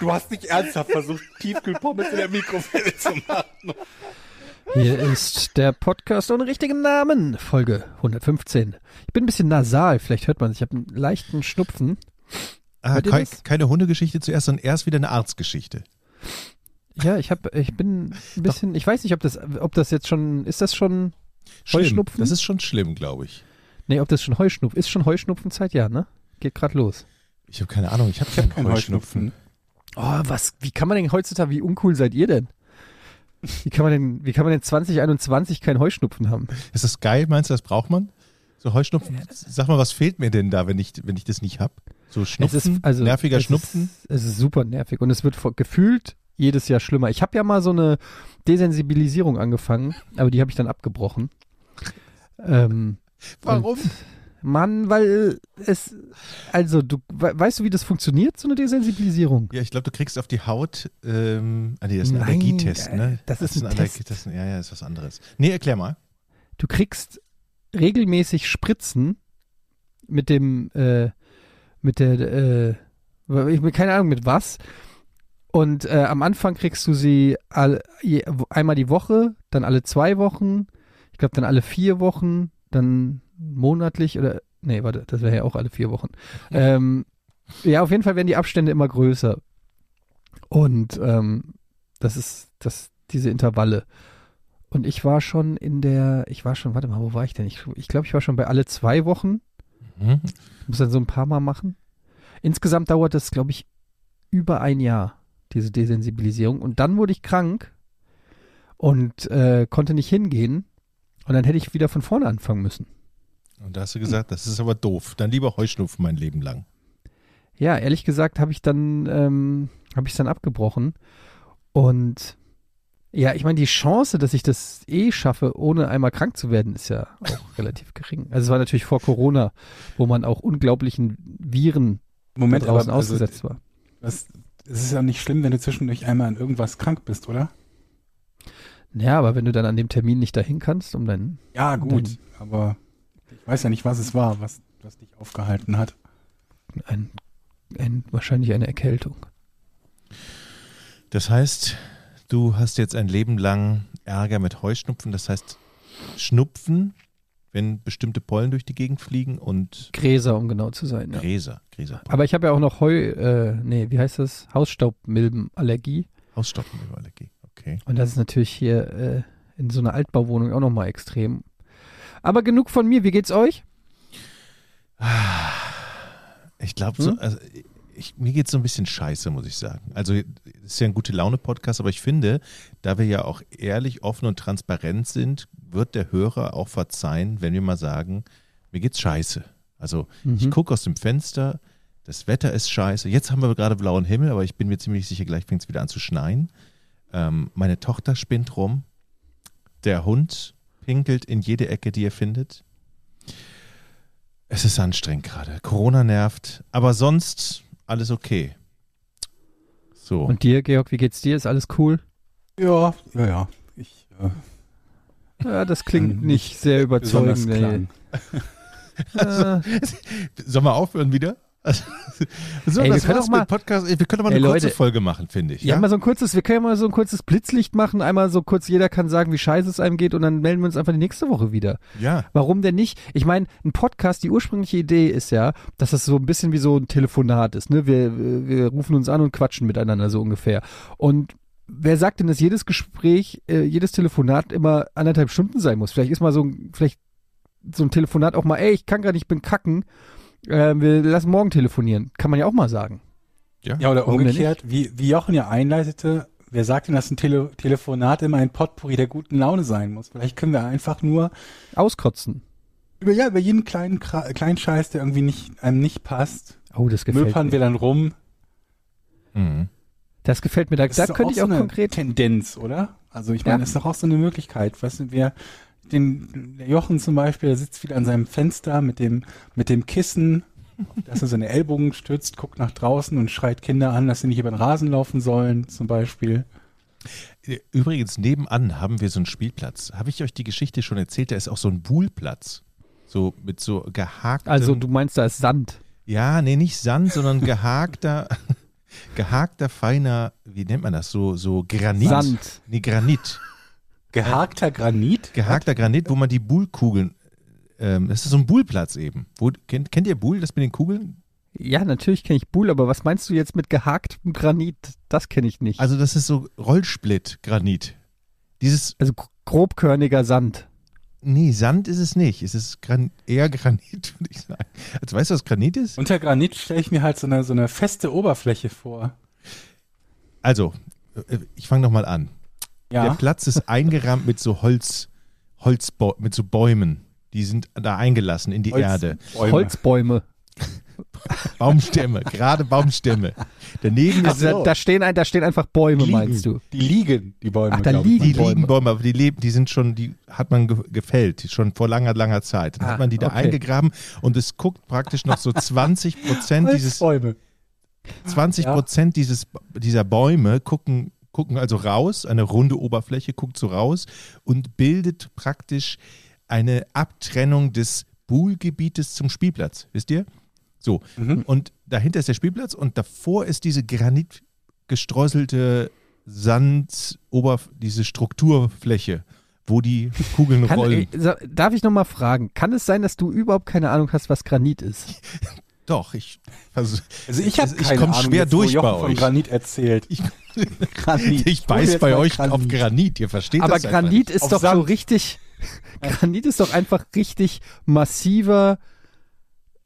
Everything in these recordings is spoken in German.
Du hast nicht ernsthaft versucht, Tiefkühlpommes in der Mikrowelle zu machen. Hier ist der Podcast ohne richtigen Namen, Folge 115. Ich bin ein bisschen nasal, vielleicht hört man es. Ich habe einen leichten Schnupfen. Ah, Hört ihr kei das? keine Hundegeschichte zuerst, sondern erst wieder eine Arztgeschichte. Ja, ich habe, ich bin ein bisschen, ich weiß nicht, ob das, ob das jetzt schon, ist das schon Schlimm. Heuschnupfen? Das ist schon schlimm, glaube ich. Nee, ob das schon Heuschnupfen, ist schon Heuschnupfenzeit, ja, ne? Geht gerade los. Ich habe keine Ahnung, ich habe keinen keinen Heuschnupfen. Oh, was, wie kann man denn heutzutage, wie uncool seid ihr denn? Wie kann man denn, wie kann man denn 2021 keinen Heuschnupfen haben? Ist das geil? Meinst du, das braucht man? So Heuschnupfen? Sag mal, was fehlt mir denn da, wenn ich, wenn ich das nicht hab? So Schnupfen? Es ist, also, nerviger es Schnupfen? Ist, es ist super nervig und es wird gefühlt jedes Jahr schlimmer. Ich habe ja mal so eine Desensibilisierung angefangen, aber die habe ich dann abgebrochen. Ähm, Warum? Mann, weil es, also du, we- weißt du, wie das funktioniert, so eine Desensibilisierung? Ja, ich glaube, du kriegst auf die Haut, ähm, ah nee, das ist ein Nein, Allergietest, äh, ne? das ist ein Allergietest. Ja, ja, ist was anderes. Nee, erklär mal. Du kriegst regelmäßig Spritzen mit dem, äh, mit der, äh, ich habe keine Ahnung mit was. Und äh, am Anfang kriegst du sie alle, je, einmal die Woche, dann alle zwei Wochen, ich glaube dann alle vier Wochen, dann monatlich oder nee, warte, das wäre ja auch alle vier Wochen. Ähm, ja, auf jeden Fall werden die Abstände immer größer. Und ähm, das ist das, diese Intervalle. Und ich war schon in der, ich war schon, warte mal, wo war ich denn? Ich, ich glaube, ich war schon bei alle zwei Wochen. Mhm. Muss dann so ein paar Mal machen. Insgesamt dauert das, glaube ich, über ein Jahr, diese Desensibilisierung. Und dann wurde ich krank und äh, konnte nicht hingehen. Und dann hätte ich wieder von vorne anfangen müssen. Und da hast du gesagt, das ist aber doof. Dann lieber Heuschnupfen mein Leben lang. Ja, ehrlich gesagt habe ich dann, ähm, habe ich dann abgebrochen. Und ja, ich meine, die Chance, dass ich das eh schaffe, ohne einmal krank zu werden, ist ja auch relativ gering. Also es war natürlich vor Corona, wo man auch unglaublichen Viren Moment, draußen aber also, ausgesetzt war. das, es ist ja nicht schlimm, wenn du zwischendurch einmal an irgendwas krank bist, oder? Ja, aber wenn du dann an dem Termin nicht dahin kannst, um dann Ja, gut. Dann- Aber ich weiß ja nicht, was es war, was, was dich aufgehalten hat. ein, ein, wahrscheinlich eine Erkältung. Das heißt, du hast jetzt ein Leben lang Ärger mit Heuschnupfen. Das heißt, Schnupfen, wenn bestimmte Pollen durch die Gegend fliegen und Gräser, um genau zu sein. Ja. Gräser, Gräser. Aber ich habe ja auch noch Heu, äh, nee, wie heißt das? Hausstaubmilbenallergie. Hausstauballergie. Okay. Und das ist natürlich hier äh, in so einer Altbauwohnung auch nochmal extrem. Aber genug von mir, wie geht's euch? Ich glaube, so, Hm? also ich, mir geht es so ein bisschen scheiße, muss ich sagen. Also, es ist ja ein gute Laune-Podcast, aber ich finde, da wir ja auch ehrlich, offen und transparent sind, wird der Hörer auch verzeihen, wenn wir mal sagen, mir geht's scheiße. Also, ich Mhm. gucke aus dem Fenster, das Wetter ist scheiße. Jetzt haben wir gerade blauen Himmel, aber ich bin mir ziemlich sicher, gleich fängt es wieder an zu schneien. Ähm, meine Tochter spinnt rum. Der Hund pinkelt in jede Ecke, die er findet. Es ist anstrengend gerade. Corona nervt, aber sonst alles okay. So. Und dir, Georg, wie geht's dir? Ist alles cool? Ja, ja, ja. Ich, äh, Ja, das klingt Kann nicht sehr überzeugend. Äh, Sollen wir aufhören wieder? Also, so, Ey, wir das können war's doch mal- Podcast. Wir können mal Ey, eine kurze Leute. Folge machen, finde ich. ja, Ja, mal so ein kurzes, wir können ja mal so ein kurzes Blitzlicht machen, einmal so kurz, jeder kann sagen, wie scheiße es einem geht und dann melden wir uns einfach die nächste Woche wieder. ja. Warum denn nicht? Ich meine, ein Podcast, die ursprüngliche Idee ist ja, dass das so ein bisschen wie so ein Telefonat ist. Ne? Wir, wir rufen uns an und quatschen miteinander so ungefähr. Und wer sagt denn, dass jedes Gespräch, äh, jedes Telefonat immer anderthalb Stunden sein muss? Vielleicht ist mal so ein, vielleicht so ein Telefonat auch mal, ey, ich kann gerade nicht, ich bin kacken. Äh, wir lassen morgen telefonieren. Kann man ja auch mal sagen. Ja, oder Warum denn umgekehrt, wie, wie Jochen ja einleitete, wer sagt denn, dass ein Tele Telefonat immer ein Potpourri der guten Laune sein muss? Vielleicht können wir einfach nur Auskotzen. über, ja, über jeden kleinen, kleinen Scheiß, der irgendwie nicht, einem nicht passt, Oh, das gefällt möpern mir. wir dann rum. Mhm. Das gefällt mir. Da, Das da könnte ich so auch eine konkret. Tendenz, oder? Also ich meine, Ja. das ist doch auch so eine Möglichkeit. Weißt du, wir, den Jochen zum Beispiel, der sitzt wieder an seinem Fenster mit dem, mit dem Kissen, dass er seine Ellbogen stützt, guckt nach draußen und schreit Kinder an, dass sie nicht über den Rasen laufen sollen, zum Beispiel. Übrigens, nebenan haben wir so einen Spielplatz. Habe ich euch die Geschichte schon erzählt? Da ist auch so ein Buhlplatz. So mit so gehaktem. Also du meinst, da ist Sand. Ja, nee, nicht Sand, sondern gehakter, gehakter, feiner, wie nennt man das? So, so Granit. Sand. Nee, Granit. Gehakter Granit? Gehakter Granit, wo man die Buhlkugeln, ähm, das ist so ein Buhlplatz eben. Wo, kennt, kennt ihr Buhl, das mit den Kugeln? Ja, natürlich kenne ich Buhl, aber was meinst du jetzt mit gehaktem Granit? Das kenne ich nicht. Also das ist so Rollsplit-Granit. Dieses, Also gr- grobkörniger Sand. nee, Sand ist es nicht. Es ist Gran eher Granit, würde ich sagen. Also weißt du, was Granit ist? Unter Granit stelle ich mir halt so eine, so eine feste Oberfläche vor. Also, äh, ich fange nochmal an. Der Ja. Platz ist eingerahmt mit so Holz, Holzbau, mit so Bäumen. Die sind da eingelassen in die Holz- Erde. Bäume. Holzbäume. Baumstämme, gerade Baumstämme. Daneben ist Also da, da, stehen ein, da stehen einfach Bäume, Liegen. meinst du? Die liegen, die Bäume. Ach, da glaub ich. liegen die Bäume. liegen Bäume, aber die leben, die sind schon, die hat man ge gefällt, schon vor langer, langer Zeit. Dann Ah, hat man die da okay. eingegraben und es guckt praktisch noch so 20 Prozent dieses, Holzbäume. 20 Prozent dieses, dieser Bäume gucken, gucken also raus, eine runde Oberfläche guckt so raus und bildet praktisch eine Abtrennung des Buhlgebietes zum Spielplatz. Wisst ihr? So. Mhm. Und dahinter ist der Spielplatz und davor ist diese granitgestreuselte Sand, Oberf diese Strukturfläche, wo die Kugeln Kann, rollen. äh, darf ich nochmal fragen, kann es sein, dass du überhaupt keine Ahnung hast, was Granit ist? Doch, ich versuch, Also ich habe Ich keine komm Ahnung, schwer durch bei von euch. Granit erzählt. Ich- Granit. ich beiß bei euch auf Granit, ihr versteht Aber das einfach Granit ist Auf doch so Sand. richtig, Granit ist doch einfach richtig massiver,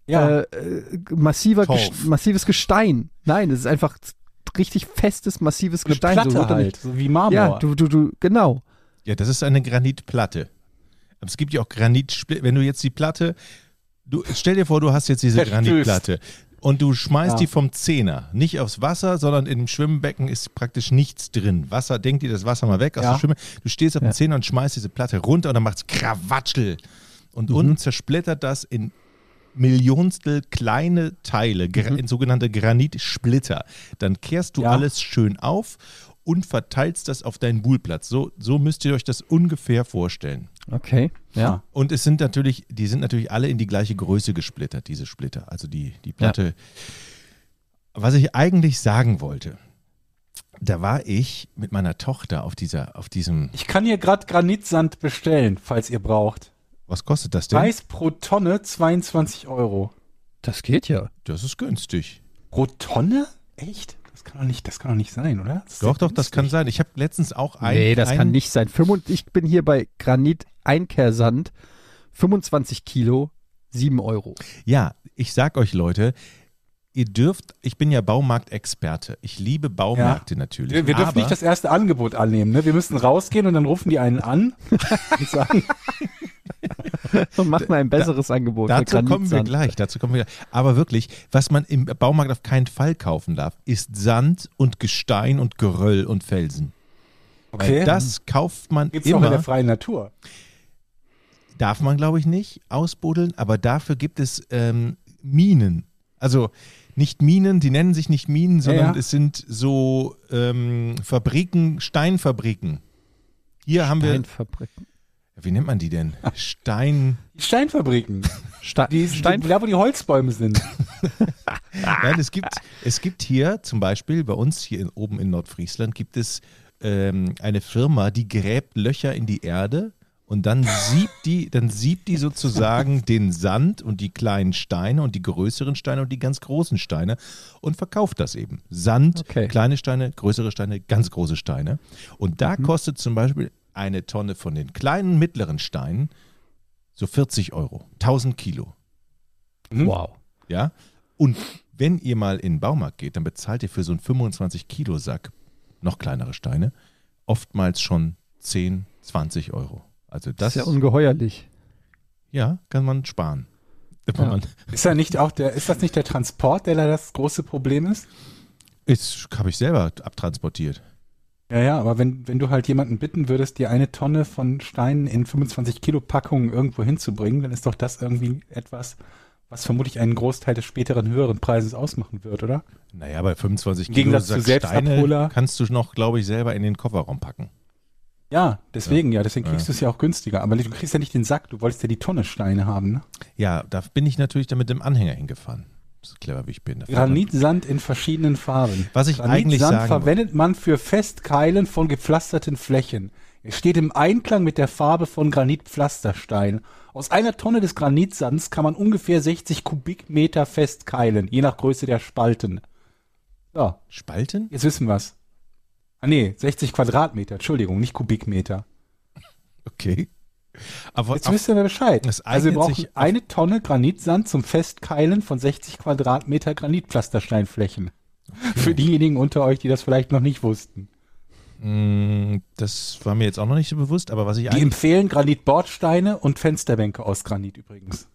Ja, äh, äh, massiver Torf. Massives Gestein. Nein, es ist einfach richtig festes, massives eine Gestein. Platte so halt, so wie Marmor. Ja, du, du, du, genau. Ja, das ist eine Granitplatte. Aber es gibt ja auch Granitsplitter. Wenn du jetzt die Platte, du stell dir vor, du hast jetzt diese Verstößt. Granitplatte und du schmeißt Ja. die vom Zehner, nicht aufs Wasser, sondern im Schwimmbecken ist praktisch nichts drin. Wasser, denk dir das Wasser mal weg aus Ja. der Schwimme. Du stehst auf dem Ja. Zehner und schmeißt diese Platte runter und dann macht's Krawatschel. Und Mhm. unten zersplittert das in Millionstel kleine Teile, gra in sogenannte Granitsplitter. Dann kehrst du Mhm. Alles schön auf und verteilst das auf deinen Buhlplatz. So, so müsst ihr euch das ungefähr vorstellen. Okay. Ja. Und es sind natürlich, die sind natürlich alle in die gleiche Größe gesplittert, diese Splitter. Also die, die Platte. Was ich eigentlich sagen wollte, da war ich mit meiner Tochter auf dieser, auf diesem, Ich kann hier gerade Granitsand bestellen, falls ihr braucht. was kostet das denn? Preis pro Tonne 22 Euro. Das geht ja. Das ist günstig. Pro Tonne? Echt? Das kann doch nicht, das kann doch nicht sein, oder? Das Doch, doch, das kann sein. Ich habe letztens auch ein. nee, das ein, kann nicht sein. 25 ich bin hier bei Granit Einkehrsand, 25 Kilo, 7 Euro. Ja, ich sag euch Leute, ihr dürft, ich bin ja Baumarktexperte. Ich liebe Baumärkte natürlich. Wir, wir dürfen aber, nicht das erste Angebot annehmen, ne? Wir müssen rausgehen und dann rufen die einen an und sagen, Und machen ein besseres Angebot. für Dazu kommen wir gleich, dazu kommen wir gleich. Aber wirklich, was man im Baumarkt auf keinen Fall kaufen darf, ist Sand und Gestein und Geröll und Felsen. okay, Weil das kauft man gibt's auch in der immer. freien Natur. Darf man, glaube ich, nicht ausbuddeln, aber dafür gibt es ähm, Minen. Also nicht Minen, die nennen sich nicht Minen, sondern ja. es sind so ähm, Fabriken, Steinfabriken. Hier haben wir, Steinfabriken. wie nennt man die denn? Stein. Die Steinfabriken, die, Stein die, da wo die Holzbäume sind. Nein, es gibt, es gibt hier zum Beispiel bei uns hier in, oben in Nordfriesland gibt es ähm, eine Firma, die gräbt Löcher in die Erde und dann siebt die, dann siebt die sozusagen den Sand und die kleinen Steine und die größeren Steine und die ganz großen Steine und verkauft das eben. Sand, Okay. kleine Steine, größere Steine, ganz große Steine. Und da kostet zum Beispiel eine Tonne von den kleinen, mittleren Steinen so 40 Euro, 1000 Kilo. Wow. Ja. Und wenn ihr mal in den Baumarkt geht, dann bezahlt ihr für so einen 25-Kilo-Sack noch kleinere Steine oftmals schon 10, 20 Euro. Also Das das, ist ja ungeheuerlich. ja, kann man sparen. Ja. man Ist ja nicht auch der, ist das nicht der Transport, der da das große Problem ist? ist, habe ich selber abtransportiert. Ja, ja, aber wenn, wenn du halt jemanden bitten würdest, dir eine Tonne von Steinen in 25 Kilo Packungen irgendwo hinzubringen, dann ist doch das irgendwie etwas, was vermutlich einen Großteil des späteren höheren Preises ausmachen wird, oder? Naja, bei 25 Im Kilo Gegensatz Steine kannst du noch, glaube ich, selber in den Kofferraum packen. Ja, deswegen ja, deswegen kriegst du es ja auch günstiger. Aber du kriegst ja nicht den Sack, du wolltest ja die Tonne Steine haben, ne? Ja, da bin ich natürlich dann mit dem Anhänger hingefahren. So clever wie ich bin. Granitsand in verschiedenen Farben. Was ich eigentlich sagen verwendet man für Festkeilen von gepflasterten Flächen. Es steht im Einklang mit der Farbe von Granitpflasterstein. Aus einer Tonne des Granitsands kann man ungefähr 60 Kubikmeter festkeilen, je nach Größe der Spalten. So, Spalten? jetzt wissen wir's. Ah nee, 60 Quadratmeter, Entschuldigung, nicht Kubikmeter. Okay. Aber Jetzt wisst ihr Bescheid. Das Also wir brauchen eine Tonne Granitsand zum Festkeilen von 60 Quadratmeter Granitpflastersteinflächen. Für diejenigen unter euch, die das vielleicht noch nicht wussten. Mm, Das war mir jetzt auch noch nicht so bewusst, aber was ich Die empfehlen Granitbordsteine und Fensterbänke aus Granit übrigens.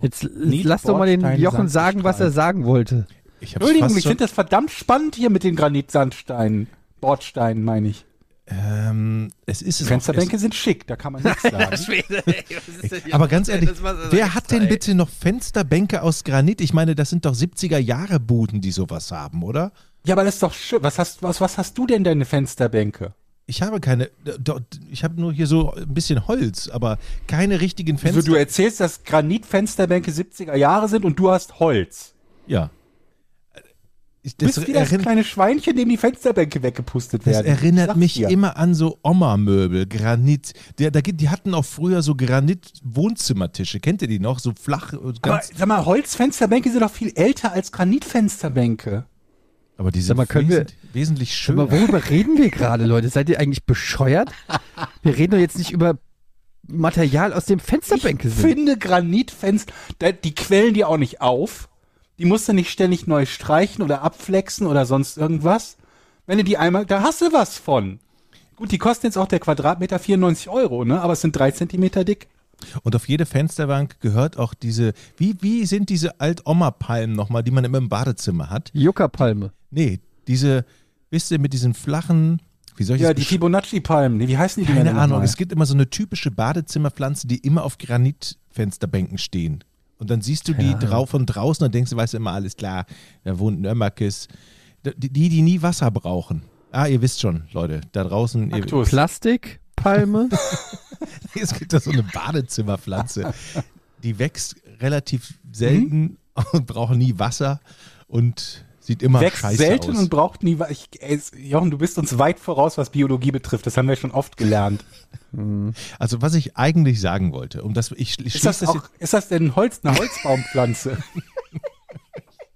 Jetzt lass doch mal den Jochen sagen, was er sagen wollte. Ich Entschuldigung, ich finde das verdammt spannend hier mit den Granitsandsteinen. Bordsteinen meine ich. ähm, es ist es Fensterbänke sind schick, da kann man nichts sagen. Es, aber ganz ehrlich, wer hat denn bitte noch Fensterbänke aus Granit? Ich meine, das sind doch 70er Jahre Buden, die sowas haben, oder? ja, aber das ist doch schön. Was hast, was, was hast du denn deine Fensterbänke? Ich habe keine, ich habe nur hier so ein bisschen Holz, aber keine richtigen Also Fenster. du erzählst, dass Granitfensterbänke 70er Jahre sind und du hast Holz. ja. Ich, Du das, bist wie das kleine Schweinchen, dem die Fensterbänke weggepustet das werden. erinnert Sag's mich dir. immer an so Oma-Möbel, Granit. Der, da, gibt- die hatten auch früher so Granit-Wohnzimmertische. Kennt ihr die noch? So flach. und Aber Ganz, sag mal, Holzfensterbänke sind doch viel älter als Granitfensterbänke. aber die sind Sag mal, können wir- wesentlich, wesentlich Aber schöner. worüber reden wir gerade, Leute? Seid ihr eigentlich bescheuert? Wir reden doch jetzt nicht über Material aus dem Fensterbänke Ich sind. finde Granitfenster, die quellen die auch nicht auf. Die musst du nicht ständig neu streichen oder abflexen oder sonst irgendwas. Wenn du die einmal, da hast du was von. Gut, die kosten jetzt auch der Quadratmeter 94 Euro, ne? Aber es sind drei Zentimeter dick. Und auf jede Fensterbank gehört auch diese, wie, wie sind diese Alt-Oma-Palmen nochmal, die man immer im Badezimmer hat? Juckerpalme. Nee, diese, wisst ihr, mit diesen flachen, wie soll ich Ja, das die Fibonacci-Palmen. Nee, wie heißen die Keine Ahnung, es gibt immer so eine typische Badezimmerpflanze, die immer auf Granitfensterbänken stehen. Und dann siehst du die Ja. drauf von draußen und denkst, du weißt immer, alles klar, da wohnt Nörmakis. Die, die, die nie Wasser brauchen. Ah, ihr wisst schon, Leute, da draußen. Plastikpalme. es gibt da so eine Badezimmerpflanze, die wächst relativ selten und braucht nie Wasser und sieht immer Wächst scheiße selten aus. und braucht nie. Ich, ey, Jochen, du bist uns weit voraus, was Biologie betrifft. Das haben wir schon oft gelernt. also was ich eigentlich sagen wollte, um das ich, ich Ist das, das, auch, ist das denn Holz, eine Holzbaumpflanze?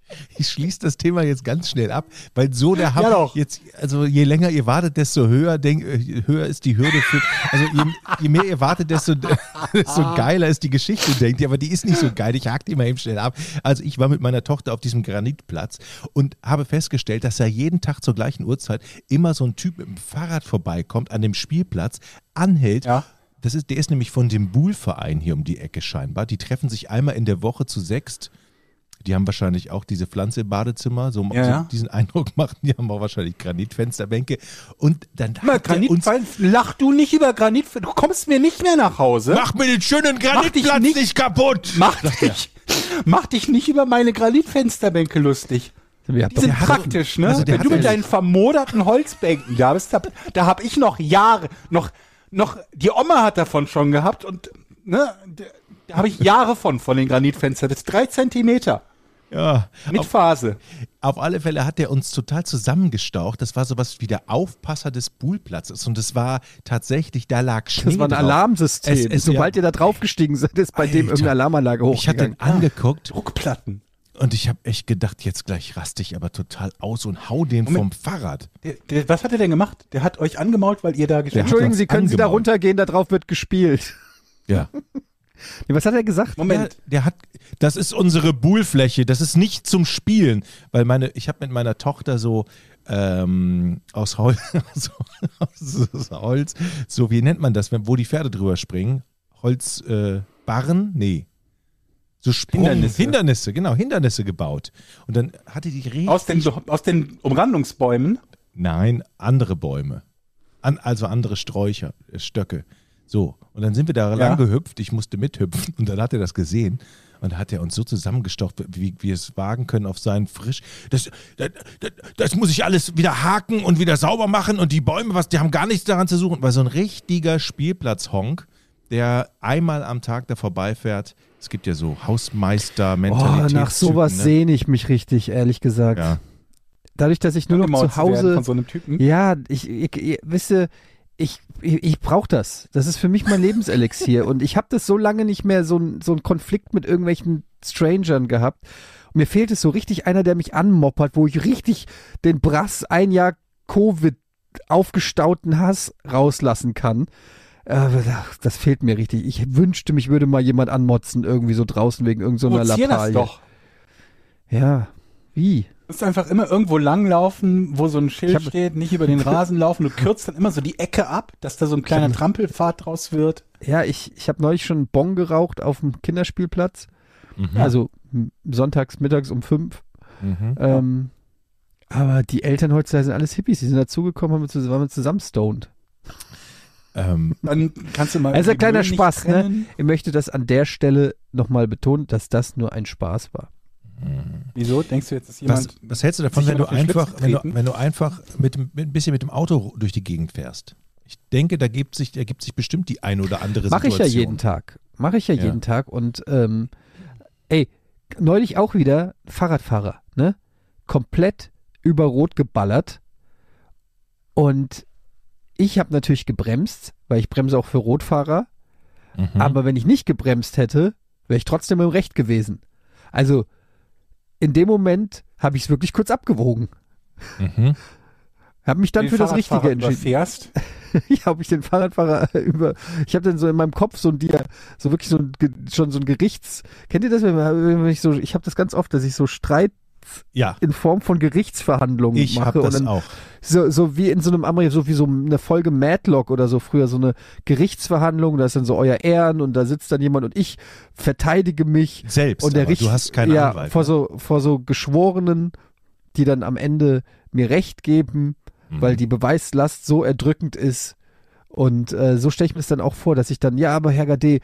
ich schließe das Thema jetzt ganz schnell ab, weil so der Hammer Ja jetzt, also je länger ihr wartet, desto höher denk, äh, höher ist die Hürde für, also je, je mehr ihr wartet, desto, desto geiler ist die Geschichte, denkt ihr, aber die ist nicht so geil, ich hack die mal eben schnell ab. Also ich war mit meiner Tochter auf diesem Granitplatz und habe festgestellt, dass da jeden Tag zur gleichen Uhrzeit immer so ein Typ mit dem Fahrrad vorbeikommt an dem Spielplatz, anhält, Ja. das ist, der ist nämlich von dem Buhl-Verein hier um die Ecke scheinbar. Die treffen sich einmal in der Woche zu sechst. Die haben wahrscheinlich auch diese Pflanze im Badezimmer, so, Ja, so ja. diesen Eindruck machen. Die haben auch wahrscheinlich Granitfensterbänke. Und dann Mal, uns, Granit, lach du nicht über Granit. Du kommst mir nicht mehr nach Hause. mach mir den schönen dich Granitplatz nicht- nicht, kaputt. Mach dich, mach dich nicht über meine Granitfensterbänke lustig. Haben Die sind Der hat- praktisch, ne? also der Wenn du mit ja- deinen vermoderten Holzbänken da bist, da, da habe ich noch Jahre, noch, noch, die Oma hat davon schon gehabt und, ne, da, da habe ich Jahre von, von den Granitfenstern. Das ist drei Zentimeter Ja, mit auf, Phase. auf alle Fälle hat der uns total zusammengestaucht. Das war sowas wie der Aufpasser des Buhlplatzes. Und es war tatsächlich, da lag Schnee Das war ein drauf. Alarmsystem. Es- es- Sobald ihr da draufgestiegen seid, ist bei dem Alter. irgendeine Alarmanlage Ich hatte hochgegangen. den angeguckt Druckplatten. und ich habe echt gedacht, jetzt gleich raste ich aber total aus und hau den Moment. vom Fahrrad. Der, der, was hat er denn gemacht? Der hat euch angemault, weil ihr da gespielt habt? Entschuldigen Sie, können Sie da angemault. runtergehen, da drauf wird gespielt. Ja. Nee, was hat er gesagt? Moment. Der, der hat, das ist unsere Buhlfläche, das ist nicht zum Spielen, weil meine, ich habe mit meiner Tochter so ähm, aus, Hol so, aus, aus Holz, so wie nennt man das, wenn, wo die Pferde drüber springen? Holzbarren? Äh, Barren? nee. So Sprung, Hindernisse. Hindernisse, genau, Hindernisse gebaut. Und dann hatte die Reh Aus den, aus den Umrandungsbäumen? Nein, andere Bäume. An, also andere Sträucher, äh, Stöcke. So. Und dann sind wir da lang gehüpft. Ich musste mithüpfen. Und dann hat er das gesehen. Und da hat er uns so zusammengestaucht, wie wir es wagen können auf seinen frisch. Das, das, das, das muss ich alles wieder haken und wieder sauber machen. Und die Bäume, was, die haben gar nichts daran zu suchen. Weil so ein richtiger Spielplatzhonk, der einmal am Tag da vorbeifährt. Es gibt ja so Oh, Hausmeister-Mentalität. nach sowas ne? sehne ich mich richtig, ehrlich gesagt. Ja. Dadurch, dass ich nur noch zu zu Hause von so einem Typen. Ja, ich, ich, ich wisst ihr, ich, ich, ich brauche das. Das ist für mich mein Lebenselixier. und ich habe das so lange nicht mehr so, so einen Konflikt mit irgendwelchen Strangern gehabt. Und mir fehlt es so richtig einer, der mich anmoppert, wo ich richtig den Brass ein Jahr Covid aufgestauten Hass rauslassen kann. Aber ach, das fehlt mir richtig. Ich wünschte, mich würde mal jemand anmotzen, irgendwie so draußen wegen irgendeiner so Provozier das Lappalie. doch. Ja, wie? Du musst einfach immer irgendwo langlaufen, wo so ein Schild hab- steht, nicht über den Rasen laufen. Du kürzt dann immer so die Ecke ab, dass da so ein kleiner Trampelpfad draus wird. Ja, ich, ich habe neulich schon einen Bon geraucht auf dem Kinderspielplatz. Mhm. Also sonntags, mittags um fünf. Mhm. Ähm, aber die Eltern heutzutage sind alles Hippies. Die sind dazugekommen, haben wir zusammen, waren zusammen stoned. Ähm, Dann kannst du mal. Also ein kleiner Spaß, ne? Ich möchte das an der Stelle nochmal betonen, dass das nur ein Spaß war. Wieso? Denkst du jetzt, dass was, jemand. was hältst du davon, wenn du einfach, wenn du, wenn du einfach mit, dem- mit ein bisschen mit dem Auto durch die Gegend fährst? Ich denke, da gibt sich, ergibt sich bestimmt die ein oder andere Mache ich Situation. ja jeden Tag. Mache ich ja, Ja. jeden Tag. Und ähm, ey, neulich auch wieder Fahrradfahrer, ne? Komplett über Rot geballert. Und ich habe natürlich gebremst, weil ich bremse auch für Rotfahrer. Mhm. Aber wenn ich nicht gebremst hätte, wäre ich trotzdem im Recht gewesen. Also in dem Moment habe ich es wirklich kurz abgewogen. Mhm. Habe mich dann den für das Richtige entschieden. überfährst. Ja, ob ich den Fahrradfahrer über. Ich habe dann so in meinem Kopf so ein Dia, so wirklich so ein schon so ein Gerichts. Kennt ihr das, wenn ich so? Ich habe das ganz oft, dass ich so Streit Ja, in Form von Gerichtsverhandlungen ich mache und das dann auch. so so wie in so einem Ameri so wie so eine Folge Madlock oder so früher so eine Gerichtsverhandlung. Da ist dann so euer Ehren und da sitzt dann jemand und ich verteidige mich Selbst, und der Richt- du hast keine ja, Anwalt. vor ne? so vor so Geschworenen, die dann am Ende mir Recht geben Mhm. weil die Beweislast so erdrückend ist. Und äh, so stelle ich mir das dann auch vor, dass ich dann, ja, aber Herr Gade,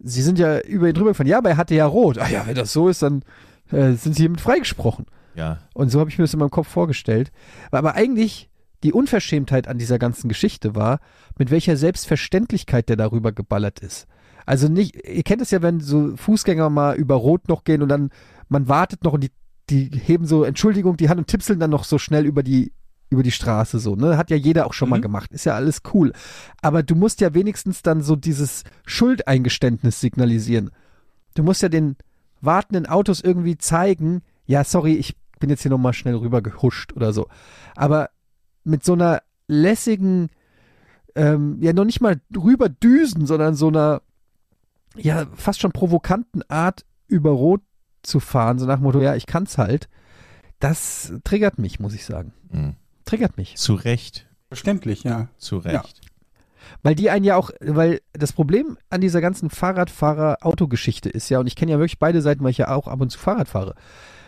Sie sind ja über ihn drüber gefahren. Ja, aber er hatte ja rot. Ah ja, wenn das so ist, dann äh, sind Sie hiermit freigesprochen. Ja, Und so habe ich mir das in meinem Kopf vorgestellt. Aber eigentlich die Unverschämtheit an dieser ganzen Geschichte war, mit welcher Selbstverständlichkeit der darüber geballert ist. Also nicht, ihr kennt es ja, wenn so Fußgänger mal über Rot noch gehen und dann man wartet noch und die, die heben so Entschuldigung die Hand und tipseln dann noch so schnell über die über die Straße so, ne? Hat ja jeder auch schon mal Mhm. gemacht. Ist ja alles cool. Aber du musst ja wenigstens dann so dieses Schuldeingeständnis signalisieren. Du musst ja den wartenden Autos irgendwie zeigen, ja, sorry, ich bin jetzt hier nochmal schnell rüber gehuscht oder so. Aber mit so einer lässigen, ähm, ja, noch nicht mal rüber düsen, sondern so einer, ja, fast schon provokanten Art über Rot zu fahren, so nach dem Motto, ja, ich kann's halt, das triggert mich, muss ich sagen. mhm. Triggert mich. zu Recht, Verständlich, ja. zu Recht. Weil die einen ja auch, weil das Problem an dieser ganzen Fahrradfahrer-Autogeschichte ist ja, und ich kenne ja wirklich beide Seiten, weil ich ja auch ab und zu Fahrrad fahre.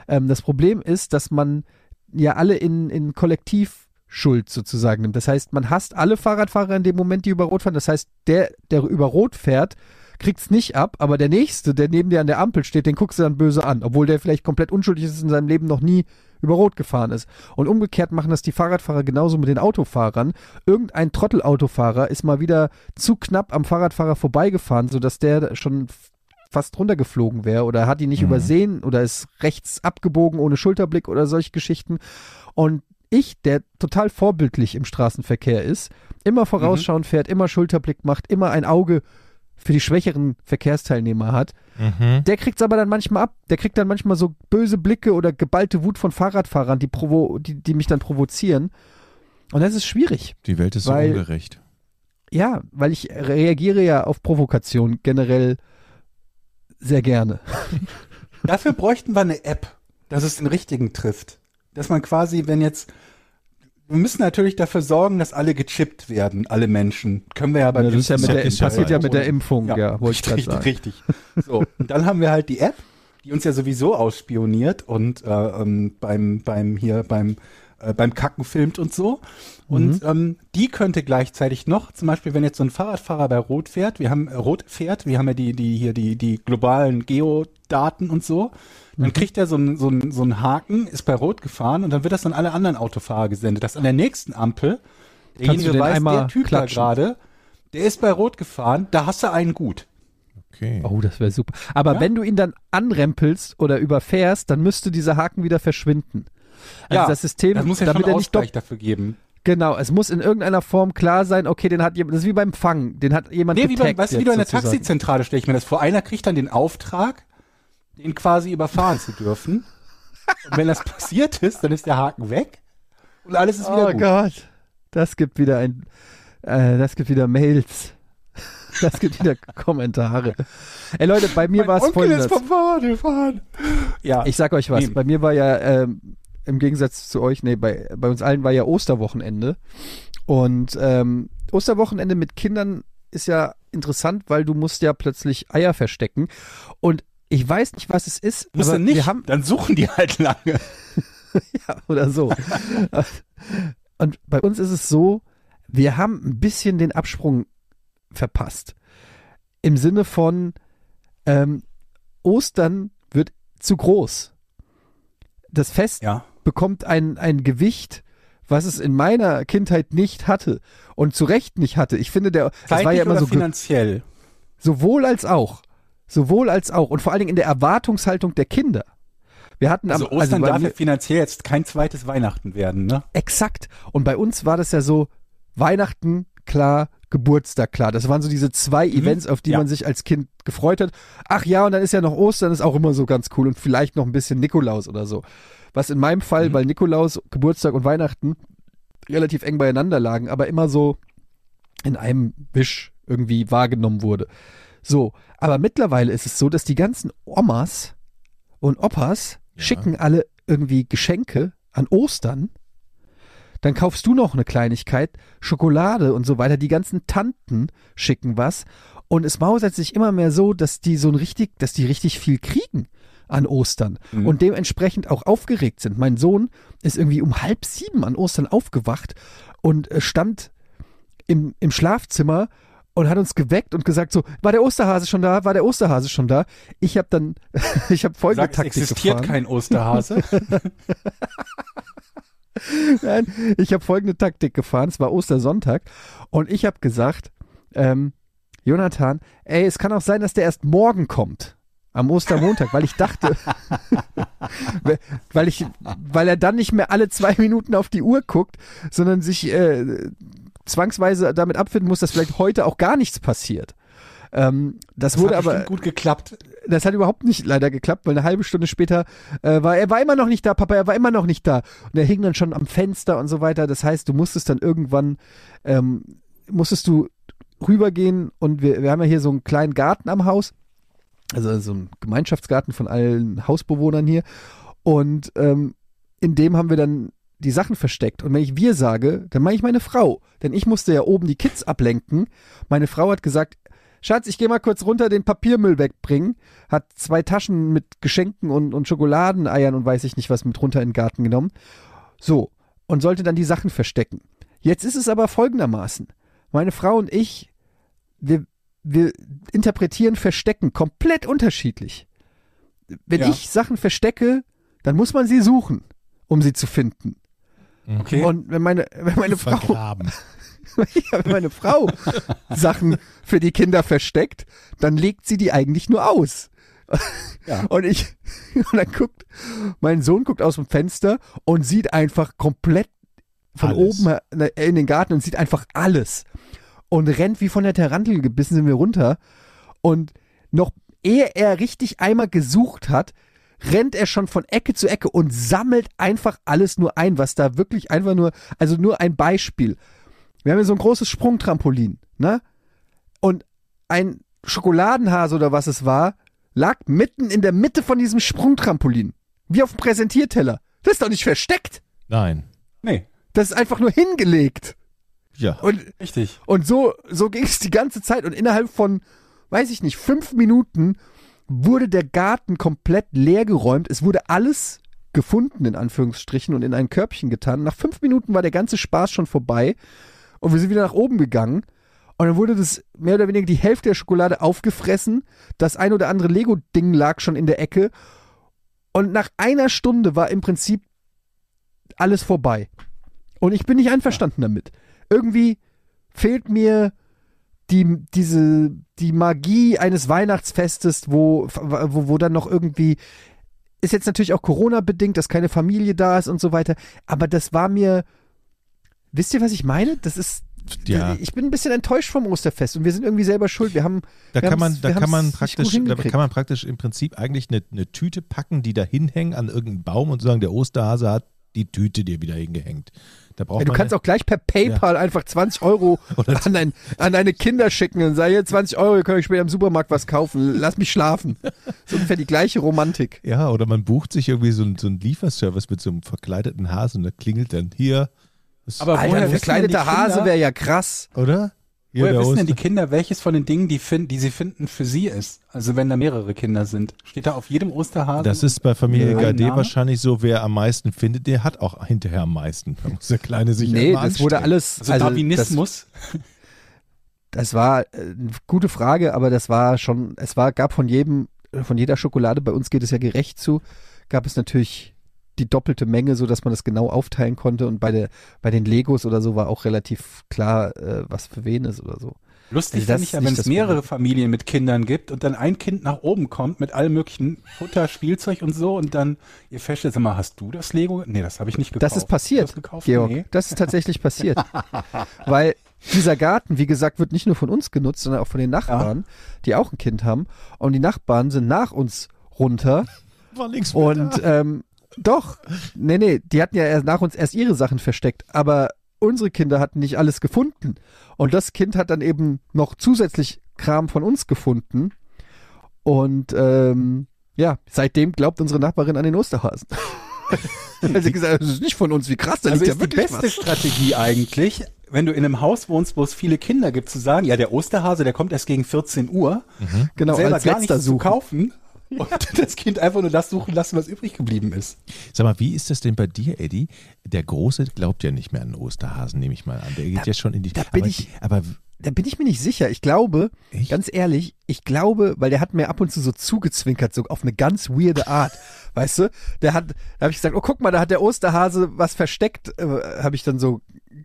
Ähm, das Problem ist, dass man ja alle in, in Kollektivschuld sozusagen nimmt. Das heißt, man hasst alle Fahrradfahrer in dem Moment, die über Rot fahren. Das heißt, der, der über Rot fährt, kriegt's nicht ab, aber der nächste, der neben dir an der Ampel steht, den guckst du dann böse an, obwohl der vielleicht komplett unschuldig ist, in seinem Leben noch nie über Rot gefahren ist. Und umgekehrt machen das die Fahrradfahrer genauso mit den Autofahrern. Irgendein Trottelautofahrer ist mal wieder zu knapp am Fahrradfahrer vorbeigefahren, sodass der schon fast runtergeflogen wäre oder hat ihn nicht Mhm. übersehen oder ist rechts abgebogen ohne Schulterblick oder solche Geschichten. Und ich, der total vorbildlich im Straßenverkehr ist, immer vorausschauend fährt, immer Schulterblick macht, immer ein Auge für die schwächeren Verkehrsteilnehmer hat, Mhm. der kriegt's aber dann manchmal ab. Der kriegt dann manchmal so böse Blicke oder geballte Wut von Fahrradfahrern, die, provo die, die mich dann provozieren. Und das ist schwierig. Die Welt ist Weil- so ungerecht. Ja, weil ich reagiere ja auf Provokation generell sehr gerne. Dafür bräuchten wir eine App, dass es den richtigen trifft. Dass man quasi, wenn jetzt. Wir müssen natürlich dafür sorgen, dass alle gechippt werden, alle Menschen. Können wir ja bei das ist ja mit der, ja passiert ja mit der Impfung, ja, wollte ich gerade richtig, sagen. richtig. So, und dann haben wir halt die App, die uns ja sowieso ausspioniert und äh, ähm, beim, beim hier beim äh, beim Kacken filmt und so. Und ähm, die könnte gleichzeitig noch, zum Beispiel, wenn jetzt so ein Fahrradfahrer bei Rot fährt, wir haben äh, Rot fährt, wir haben ja die, die hier die, die globalen Geodaten und so, dann kriegt er so einen so einen- so einen Haken, ist bei Rot gefahren und dann wird das an alle anderen Autofahrer gesendet, dass an der nächsten Ampel du derjenige den weiß, einmal der Typ klatschen. da gerade, der ist bei Rot gefahren, da hast du einen gut. Okay. Oh, das wäre super. Aber Ja? wenn du ihn dann anrempelst oder überfährst, dann müsste dieser Haken wieder verschwinden. Also Ja, das System, Das muss ja damit schon er einen nicht Ausgleich dafür geben. Genau, es muss in irgendeiner Form klar sein, okay, den hat jemand, das ist wie beim Fang, den hat jemand Nee, wie beim, weißt du, wie du in der. Taxizentrale stelle ich mir das vor. Einer kriegt dann den Auftrag, den quasi überfahren zu dürfen. Und wenn das passiert ist, dann ist der Haken weg und alles ist wieder Oh gut. Gott, das gibt wieder ein, äh, das gibt wieder Mails. Das gibt wieder Kommentare. Ey Leute, bei mir war es folgendes. ist vom Fahrrad gefahren. Ja, Ich sag euch was, Nee. bei mir war ja ähm, im Gegensatz zu euch, nee, bei, bei uns allen war ja Osterwochenende. Und ähm, Osterwochenende mit Kindern ist ja interessant, weil du musst ja plötzlich Eier verstecken. Und ich weiß nicht, was es ist, muss er nicht. haben dann suchen die halt lange. ja, oder so. Und bei uns ist es so, wir haben ein bisschen den Absprung verpasst. Im Sinne von ähm, Ostern wird zu groß. Das Fest Ja. bekommt ein, ein Gewicht, was es in meiner Kindheit nicht hatte und zu Recht nicht hatte. Ich finde, der das war Zeitlich ja immer so finanziell. sowohl als auch, sowohl als auch und vor allen Dingen in der Erwartungshaltung der Kinder. Wir hatten Also am, Ostern bei darf mir- finanziell jetzt kein zweites Weihnachten werden, ne? Exakt. Und bei uns war das ja so, Weihnachten klar, Geburtstag klar. Das waren so diese zwei Events, auf die Ja. man sich als Kind gefreut hat. Ach ja, und dann ist ja noch Ostern, ist auch immer so ganz cool und vielleicht noch ein bisschen Nikolaus oder so. Was in meinem Fall, weil Nikolaus, Geburtstag und Weihnachten relativ eng beieinander lagen, aber immer so in einem Wisch irgendwie wahrgenommen wurde. So, aber mittlerweile ist es so, dass die ganzen Omas und Opas Ja. schicken alle irgendwie Geschenke an Ostern. Dann kaufst du noch eine Kleinigkeit, Schokolade und so weiter. Die ganzen Tanten schicken was. Und es mausert sich immer mehr so, dass die so ein richtig, dass die richtig viel kriegen an Ostern Mhm. und dementsprechend auch aufgeregt sind. Mein Sohn ist irgendwie um halb sieben an Ostern aufgewacht und äh, stand im, im Schlafzimmer und hat uns geweckt und gesagt so, war der Osterhase schon da? War der Osterhase schon da? Ich habe dann, ich habe folgende Sag, es Taktik existiert gefahren. kein Osterhase. Nein, ich habe folgende Taktik gefahren. Es war Ostersonntag und ich habe gesagt, ähm, Jonathan, ey, es kann auch sein, dass der erst morgen kommt. Am Ostermontag, weil ich dachte, weil ich, weil er dann nicht mehr alle zwei Minuten auf die Uhr guckt, sondern sich äh, zwangsweise damit abfinden muss, dass vielleicht heute auch gar nichts passiert. Ähm, das, Das wurde hat aber, gut geklappt. das hat überhaupt nicht leider geklappt, weil eine halbe Stunde später äh, war er war immer noch nicht da, Papa, er war immer noch nicht da. Und er hing dann schon am Fenster und so weiter. Das heißt, du musstest dann irgendwann, ähm, musstest du rübergehen und wir, wir haben ja hier so einen kleinen Garten am Haus, also so einen Gemeinschaftsgarten von allen Hausbewohnern hier. Und ähm, in dem haben wir dann die Sachen versteckt. Und wenn ich wir sage, dann meine ich meine Frau. Denn ich musste ja oben die Kids ablenken. Meine Frau hat gesagt, Schatz, ich gehe mal kurz runter den Papiermüll wegbringen. Hat zwei Taschen mit Geschenken und, und Schokoladeneiern und weiß ich nicht was mit runter in den Garten genommen. So. Und sollte dann die Sachen verstecken. Jetzt ist es aber folgendermaßen. Meine Frau und ich, wir, wir interpretieren Verstecken komplett unterschiedlich. Wenn Ja. ich Sachen verstecke, dann muss man sie suchen, um sie zu finden. Okay. Und wenn meine, wenn meine Frau, ja, wenn meine Frau Sachen für die Kinder versteckt, dann legt sie die eigentlich nur aus. Ja. Und ich, und dann guckt, mein Sohn guckt aus dem Fenster und sieht einfach komplett von Alles. oben in den Garten und sieht einfach alles. Und rennt wie von der Tarantel gebissen sind wir runter. Und noch ehe er richtig einmal gesucht hat, rennt er schon von Ecke zu Ecke und sammelt einfach alles nur ein, was da wirklich einfach nur, also nur ein Beispiel. Wir haben hier so ein großes Sprungtrampolin, ne? Und ein Schokoladenhase oder was es war, lag mitten in der Mitte von diesem Sprungtrampolin. Wie auf dem Präsentierteller. Das ist doch nicht versteckt. Nein. Nee, Das ist einfach nur hingelegt. Ja. Und, richtig. und so, so ging es die ganze Zeit. Und innerhalb von, weiß ich nicht, fünf Minuten wurde der Garten komplett leer geräumt. Es wurde alles gefunden, in Anführungsstrichen, und in ein Körbchen getan. Nach fünf Minuten war der ganze Spaß schon vorbei und wir sind wieder nach oben gegangen. Und dann wurde das mehr oder weniger die Hälfte der Schokolade aufgefressen. Das ein oder andere Lego-Ding lag schon in der Ecke. Und nach einer Stunde war im Prinzip alles vorbei. Und ich bin nicht einverstanden damit. Irgendwie fehlt mir die, diese, die Magie eines Weihnachtsfestes, wo, wo, wo dann noch irgendwie, ist jetzt natürlich auch Corona-bedingt, dass keine Familie da ist und so weiter, aber das war mir, wisst ihr, was ich meine? Das ist, Ja. ich bin ein bisschen enttäuscht vom Osterfest und wir sind irgendwie selber schuld. Wir haben, Da wir kann man, da kann man praktisch, da kann man praktisch im Prinzip eigentlich eine, eine Tüte packen, die da hinhängen an irgendeinen Baum und sagen, der Osterhase hat die Tüte dir wieder hingehängt. Da braucht Ja, du man kannst auch gleich per PayPal einfach 20 Euro an, ein, an deine Kinder schicken und sagen, hier 20 Euro, ihr könnt euch später im Supermarkt was kaufen. Lass mich schlafen. So ungefähr die gleiche Romantik. Ja, oder man bucht sich irgendwie so, ein- so einen Lieferservice mit so einem verkleideten Hasen und da klingelt dann hier. Das- Aber Alter, woher verkleideter Hase wäre ja krass. oder? Hier Woher wissen denn die Kinder, welches von den Dingen, die, find, die sie finden, für sie ist? Also wenn da mehrere Kinder sind. Steht da auf jedem Osterhasen? Das ist bei Familie Gade Name? wahrscheinlich so, wer am meisten findet, der hat auch hinterher am meisten. Da muss der Kleine sich Nee, das wurde alles. also, also Darwinismus. Das, das war äh, eine gute Frage, aber das war schon, es war, gab von jedem, von jeder Schokolade, bei uns geht es ja gerecht zu, gab es natürlich die doppelte Menge, so dass man das genau aufteilen konnte und bei der, bei den Legos oder so war auch relativ klar, äh, was für wen ist oder so. Lustig Also finde ich ja, nicht wenn es mehrere Problem. Familien mit Kindern gibt und dann ein Kind nach oben kommt mit allem möglichen Futter, Spielzeug und so und dann ihr feststellt, sag mal, hast du das Lego? Nee, das habe ich nicht gekauft. Das ist passiert, das gekauft? Georg. Nee. Das ist tatsächlich passiert. Weil dieser Garten, wie gesagt, wird nicht nur von uns genutzt, sondern auch von den Nachbarn, die auch ein Kind haben. Und die Nachbarn sind nach uns runter. War links Und ähm, doch, nee, nee, die hatten ja erst nach uns erst ihre Sachen versteckt. Aber unsere Kinder hatten nicht alles gefunden. Und das Kind hat dann eben noch zusätzlich Kram von uns gefunden. Und ähm, ja, seitdem glaubt unsere Nachbarin an den Osterhasen. Weil sie gesagt hat, das ist nicht von uns, wie krass, da Also liegt ja ist die wirklich beste was. Strategie eigentlich, wenn du in einem Haus wohnst, wo es viele Kinder gibt, zu sagen, ja, der Osterhase, der kommt erst gegen 14 Uhr, Genau, selber als gar letzter nichts zu suchen. kaufen und das Kind einfach nur das suchen lassen, was übrig geblieben ist. Sag mal, wie ist das denn bei dir, Eddie? Der Große glaubt ja nicht mehr an den Osterhasen, nehme ich mal an. Der geht Da- ja schon in die. da bin aber, ich- aber Da bin ich mir nicht sicher. Ich glaube, Echt? ganz ehrlich, ich glaube, weil der hat mir ab und zu so zugezwinkert, so auf eine ganz weirde Art. Weißt du? Der hat, da habe ich gesagt, oh guck mal, da hat der Osterhase was versteckt, äh, habe ich dann so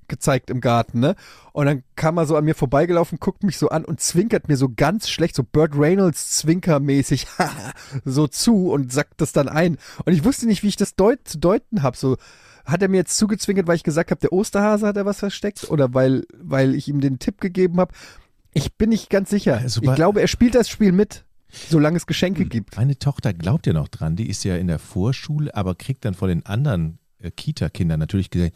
gezeigt im Garten, ne? Und dann kam er so an mir vorbeigelaufen, guckt mich so an und zwinkert mir so ganz schlecht, so Burt Reynolds zwinkermäßig so zu und sagt das dann ein. Und ich wusste nicht, wie ich das deut zu deuten habe. So hat er mir jetzt zugezwinkert, weil ich gesagt habe, der Osterhase hat er was versteckt oder weil weil ich ihm den Tipp gegeben habe. Ich bin nicht ganz sicher. Also ich glaube, er spielt das Spiel mit, solange es Geschenke gibt. meine Tochter glaubt ja noch dran. Die ist ja in der Vorschule, aber kriegt dann von den anderen äh, Kita-Kindern natürlich gesagt,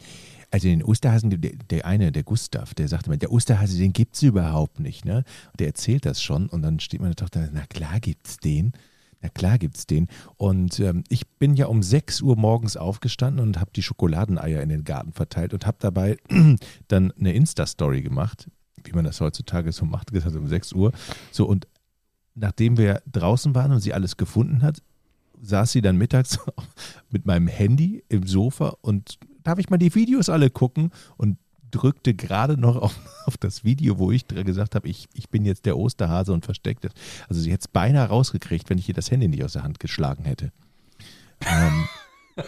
also den Osterhasen, der, der eine, der Gustav, der sagte mal, der Osterhase, den gibt's überhaupt nicht. Ne? Und der erzählt das schon und dann steht meine Tochter, na klar gibt's den. Na klar gibt's den. Und ähm, ich bin ja um 6 Uhr morgens aufgestanden und habe die Schokoladeneier in den Garten verteilt und habe dabei dann eine Insta-Story gemacht, wie man das heutzutage so macht, also um 6 Uhr. So und nachdem wir draußen waren und sie alles gefunden hat, saß sie dann mittags mit meinem Handy im Sofa und darf ich mal die Videos alle gucken und drückte gerade noch auf, auf das Video, wo ich gesagt habe, ich, ich bin jetzt der Osterhase und versteckt es. Also sie hätte es beinahe rausgekriegt, wenn ich ihr das Handy nicht aus der Hand geschlagen hätte. Ähm,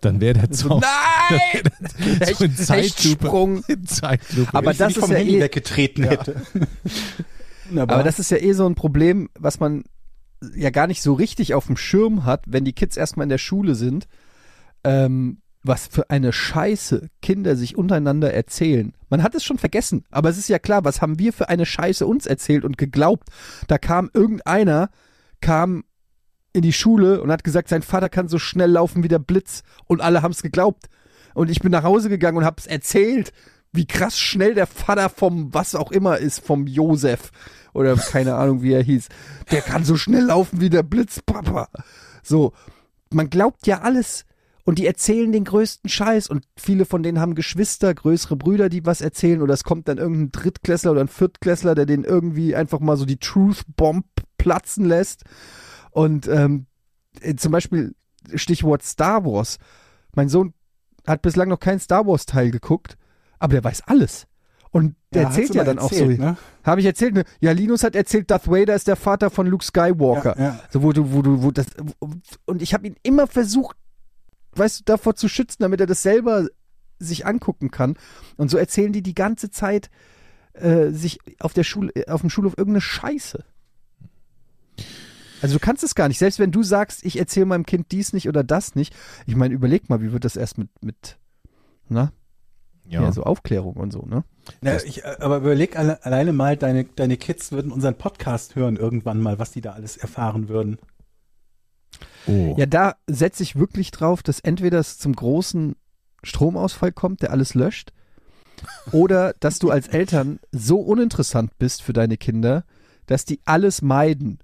dann wäre der Zaun Nein! so in Zeitlupe, in Zeitlupe. Aber das ist vom ja Handy eh- weggetreten hätte. Wunderbar. Aber das ist ja eh so ein Problem, was man ja gar nicht so richtig auf dem Schirm hat, wenn die Kids erstmal in der Schule sind, ähm, was für eine Scheiße Kinder sich untereinander erzählen. Man hat es schon vergessen, aber es ist ja klar, was haben wir für eine Scheiße uns erzählt und geglaubt. Da kam irgendeiner, kam in die Schule und hat gesagt, sein Vater kann so schnell laufen wie der Blitz und alle haben es geglaubt. Und ich bin nach Hause gegangen und hab's erzählt, wie krass schnell der Vater vom was auch immer ist, vom Josef oder keine Ahnung, wie er hieß. Der kann so schnell laufen wie der Blitz, Papa. So, man glaubt ja alles und die erzählen den größten Scheiß und viele von denen haben Geschwister, größere Brüder, die was erzählen oder es kommt dann irgendein Drittklässler oder ein Viertklässler, der den irgendwie einfach mal so die Truth Bomb platzen lässt und ähm, äh, zum Beispiel Stichwort Star Wars. Mein Sohn hat bislang noch keinen Star Wars Teil geguckt, aber der weiß alles. Und der Ja, erzählt ja dann auch erzählt, so. ne? Habe ich erzählt? Ne? Ja, Linus hat erzählt, Darth Vader ist der Vater von Luke Skywalker. Ja, ja. So, wo du, wo du, wo das, und ich habe ihn immer versucht, weißt du, davor zu schützen, damit er das selber sich angucken kann. Und so erzählen die die ganze Zeit äh, sich auf der Schule, auf dem Schulhof irgendeine Scheiße. Also du kannst es gar nicht. Selbst wenn du sagst, ich erzähle meinem Kind dies nicht oder das nicht. Ich meine, überleg mal, wie wird das erst mit, mit, na, ja. so Aufklärung und so, ne? Na, ich, äh, aber überleg alle, alleine mal, deine, deine Kids würden unseren Podcast hören irgendwann mal, was die da alles erfahren würden. Oh. Ja, da setze ich wirklich drauf, dass entweder es zum großen Stromausfall kommt, der alles löscht, oder dass du als Eltern so uninteressant bist für deine Kinder, dass die alles meiden.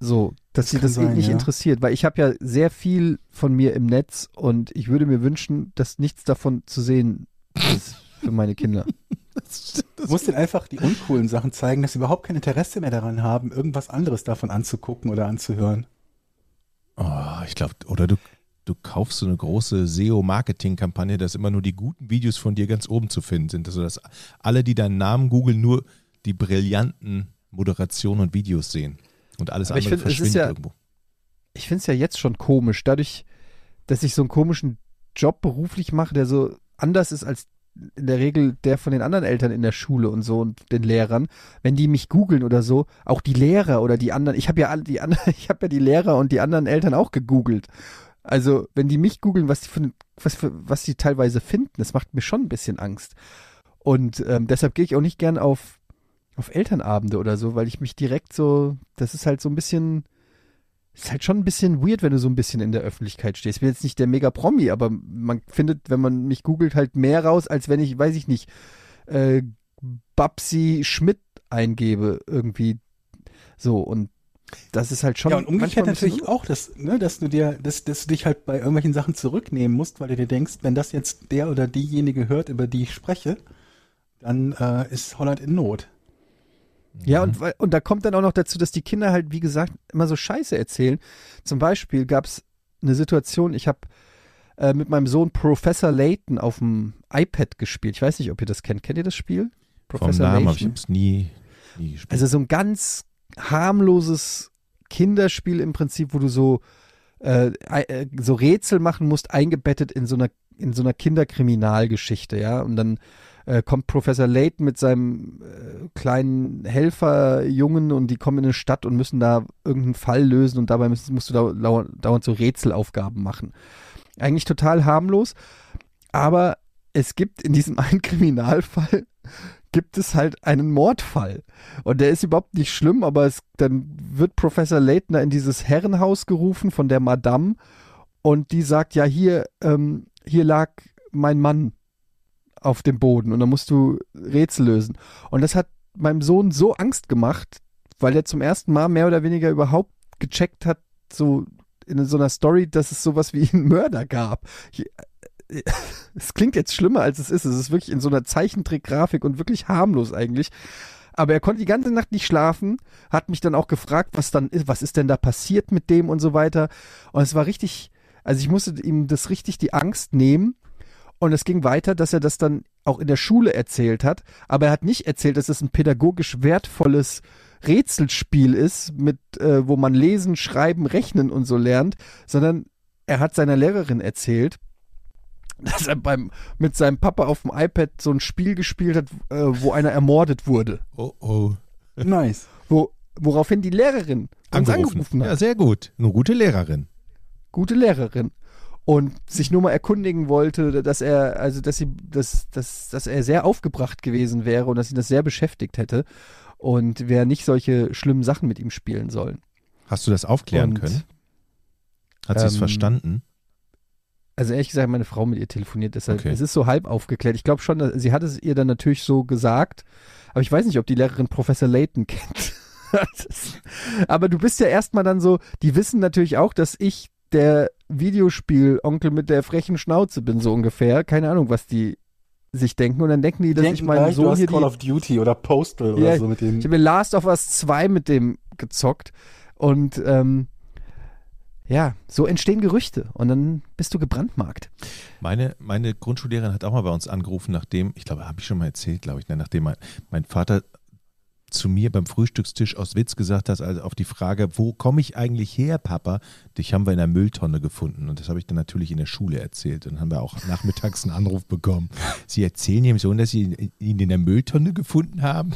So, dass Das sie das sein, nicht ja. interessiert, weil ich habe ja sehr viel von mir im Netz und ich würde mir wünschen, dass nichts davon zu sehen ist für meine Kinder. Du musst denen einfach die uncoolen Sachen zeigen, dass sie überhaupt kein Interesse mehr daran haben, irgendwas anderes davon anzugucken oder anzuhören. Oh, ich glaube, oder du, du kaufst so eine große SEO-Marketing-Kampagne, dass immer nur die guten Videos von dir ganz oben zu finden sind. Also, dass alle, die deinen Namen googeln, nur die brillanten Moderationen und Videos sehen. Und alles Aber andere find, verschwindet ja- irgendwo. ich finde es ja jetzt schon komisch, dadurch, dass ich so einen komischen Job beruflich mache, der so anders ist als in der Regel der von den anderen Eltern in der Schule und so und den Lehrern, wenn die mich googeln oder so, auch die Lehrer oder die anderen, ich habe ja alle die anderen, ich habe ja die Lehrer und die anderen Eltern auch gegoogelt. Also, wenn die mich googeln, was die für, was was die teilweise finden, das macht mir schon ein bisschen Angst. Und ähm, deshalb gehe ich auch nicht gern auf auf Elternabende oder so, weil ich mich direkt so, das ist halt so ein bisschen ist halt schon ein bisschen weird, wenn du so ein bisschen in der Öffentlichkeit stehst. Ich bin jetzt nicht der Mega-Promi, aber man findet, wenn man mich googelt, halt mehr raus, als wenn ich, weiß ich nicht, äh, Babsi Schmidt eingebe irgendwie. So, und das ist halt schon. ja, und umgekehrt natürlich auch, dass, ne, dass du dir, dass, dass du dich halt bei irgendwelchen Sachen zurücknehmen musst, weil du dir denkst, wenn das jetzt der oder diejenige hört, über die ich spreche, dann äh, ist Holland in Not. Ja, und, weil- und da kommt dann auch noch dazu, dass die Kinder halt, wie gesagt, immer so Scheiße erzählen. Zum Beispiel gab es eine Situation, ich habe äh, mit meinem Sohn Professor Layton auf dem iPad gespielt. Ich weiß nicht, ob ihr das kennt. Kennt ihr das Spiel? Vom Namen habe ich es nie, nie gespielt. Also so ein ganz harmloses Kinderspiel im Prinzip, wo du so, äh, äh, so Rätsel machen musst, eingebettet in so einer, in so einer Kinderkriminalgeschichte, ja. Und dann äh, kommt Professor Layton mit seinem äh, kleinen Helferjungen und die kommen in eine Stadt und müssen da irgendeinen Fall lösen und dabei musst, musst du da dauernd, dauernd so Rätselaufgaben machen. Eigentlich total harmlos, aber es gibt in diesem einen Kriminalfall gibt es halt einen Mordfall. Und der ist überhaupt nicht schlimm, aber es, dann wird Professor Leitner in dieses Herrenhaus gerufen von der Madame und die sagt, ja, hier, ähm, hier lag mein Mann auf dem Boden und dann musst du Rätsel lösen. Und das hat meinem Sohn so Angst gemacht, weil er zum ersten Mal mehr oder weniger überhaupt gecheckt hat, so in so einer Story, dass es sowas wie einen Mörder gab. Ich, es klingt jetzt schlimmer, als es ist. Es ist wirklich in so einer Zeichentrickgrafik und wirklich harmlos eigentlich. Aber er konnte die ganze Nacht nicht schlafen, hat mich dann auch gefragt, was dann ist, was ist denn da passiert mit dem und so weiter. Und es war richtig, also ich musste ihm das richtig die Angst nehmen. Und es ging weiter, dass er das dann auch in der Schule erzählt hat. Aber er hat nicht erzählt, dass es ein pädagogisch wertvolles Rätselspiel ist, mit, äh, wo man lesen, schreiben, rechnen und so lernt, sondern er hat seiner Lehrerin erzählt, dass er beim, mit seinem Papa auf dem iPad so ein Spiel gespielt hat, äh, wo einer ermordet wurde. oh, oh. Nice. Wo, woraufhin die Lehrerin uns angerufen hat. Ja, sehr gut. Eine gute Lehrerin. Gute Lehrerin. Und sich nur mal erkundigen wollte, dass er, also dass sie, dass, dass, dass er sehr aufgebracht gewesen wäre und dass ihn das sehr beschäftigt hätte. Und wer nicht solche schlimmen Sachen mit ihm spielen sollen. Hast du das aufklären Und, können? Hat sie es ähm, verstanden? Also ehrlich gesagt, meine Frau mit ihr telefoniert, deshalb Okay. es ist so halb aufgeklärt. Ich glaube schon, sie hat es ihr dann natürlich so gesagt, aber ich weiß nicht, ob die Lehrerin Professor Layton kennt. Aber du bist ja erstmal dann so, die wissen natürlich auch, dass ich der Videospiel-Onkel mit der frechen Schnauze bin, so ungefähr. Keine Ahnung, was die sich denken. Und dann denken die, dass ich Denken meinen gleich, du Sohn hast hier Call die, of Duty oder Postal Ja, oder so mit dem. ich habe mir Last of Us 2 mit dem gezockt. Und ähm, ja, so entstehen Gerüchte und dann bist du gebrandmarkt. Meine, meine Grundschullehrerin hat auch mal bei uns angerufen, nachdem, ich glaube, habe ich schon mal erzählt, glaube ich, ne, nachdem mein, mein Vater zu mir beim Frühstückstisch aus Witz gesagt hat, also auf die Frage, wo komme ich eigentlich her, Papa? Dich haben wir in der Mülltonne gefunden. Und das habe ich dann natürlich in der Schule erzählt. Und dann haben wir auch nachmittags einen Anruf bekommen. Sie erzählen ihrem Sohn, dass sie ihn in der Mülltonne gefunden haben.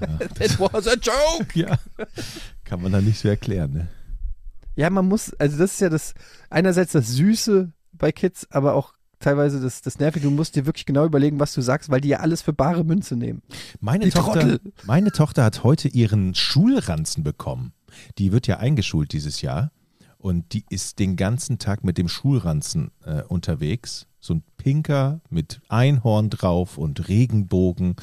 It was a joke! Ja, kann man dann nicht so erklären. Ne? Ja, man muss, also das ist ja das, einerseits das Süße bei Kids, aber auch teilweise das, das Nervige. Du musst dir wirklich genau überlegen, was du sagst, weil die ja alles für bare Münze nehmen. Meine Die Tochter, Trottel. meine Tochter hat heute ihren Schulranzen bekommen. Die wird ja eingeschult dieses Jahr. Und die ist den ganzen Tag mit dem Schulranzen äh, unterwegs. So ein pinker mit Einhorn drauf und Regenbogen.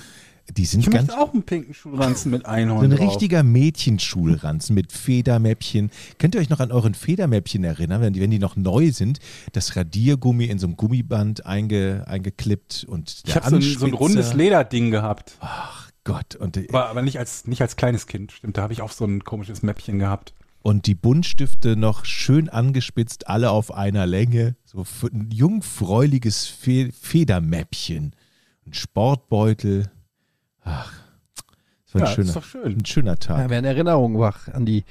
Die sind Ich ganz auch einen pinken Schulranzen mit so Einhorn ein drauf. richtiger Mädchenschulranzen mit Federmäppchen. Könnt ihr euch noch an euren Federmäppchen erinnern, wenn die, wenn die noch neu sind? Das Radiergummi in so einem Gummiband einge, eingeklippt und Ich der habe so, ein- so ein rundes Lederding gehabt. Ach Gott. Und, Aber, aber nicht, als, nicht als kleines Kind, stimmt. Da habe ich auch so ein komisches Mäppchen gehabt. und die Buntstifte noch schön angespitzt, alle auf einer Länge. So ein jungfräuliches Fe Federmäppchen. Ein Sportbeutel. Ach, das war ein, Ja, schöner, ist doch schön. ein schöner Ja, Tag. werden Erinnerungen wach an die,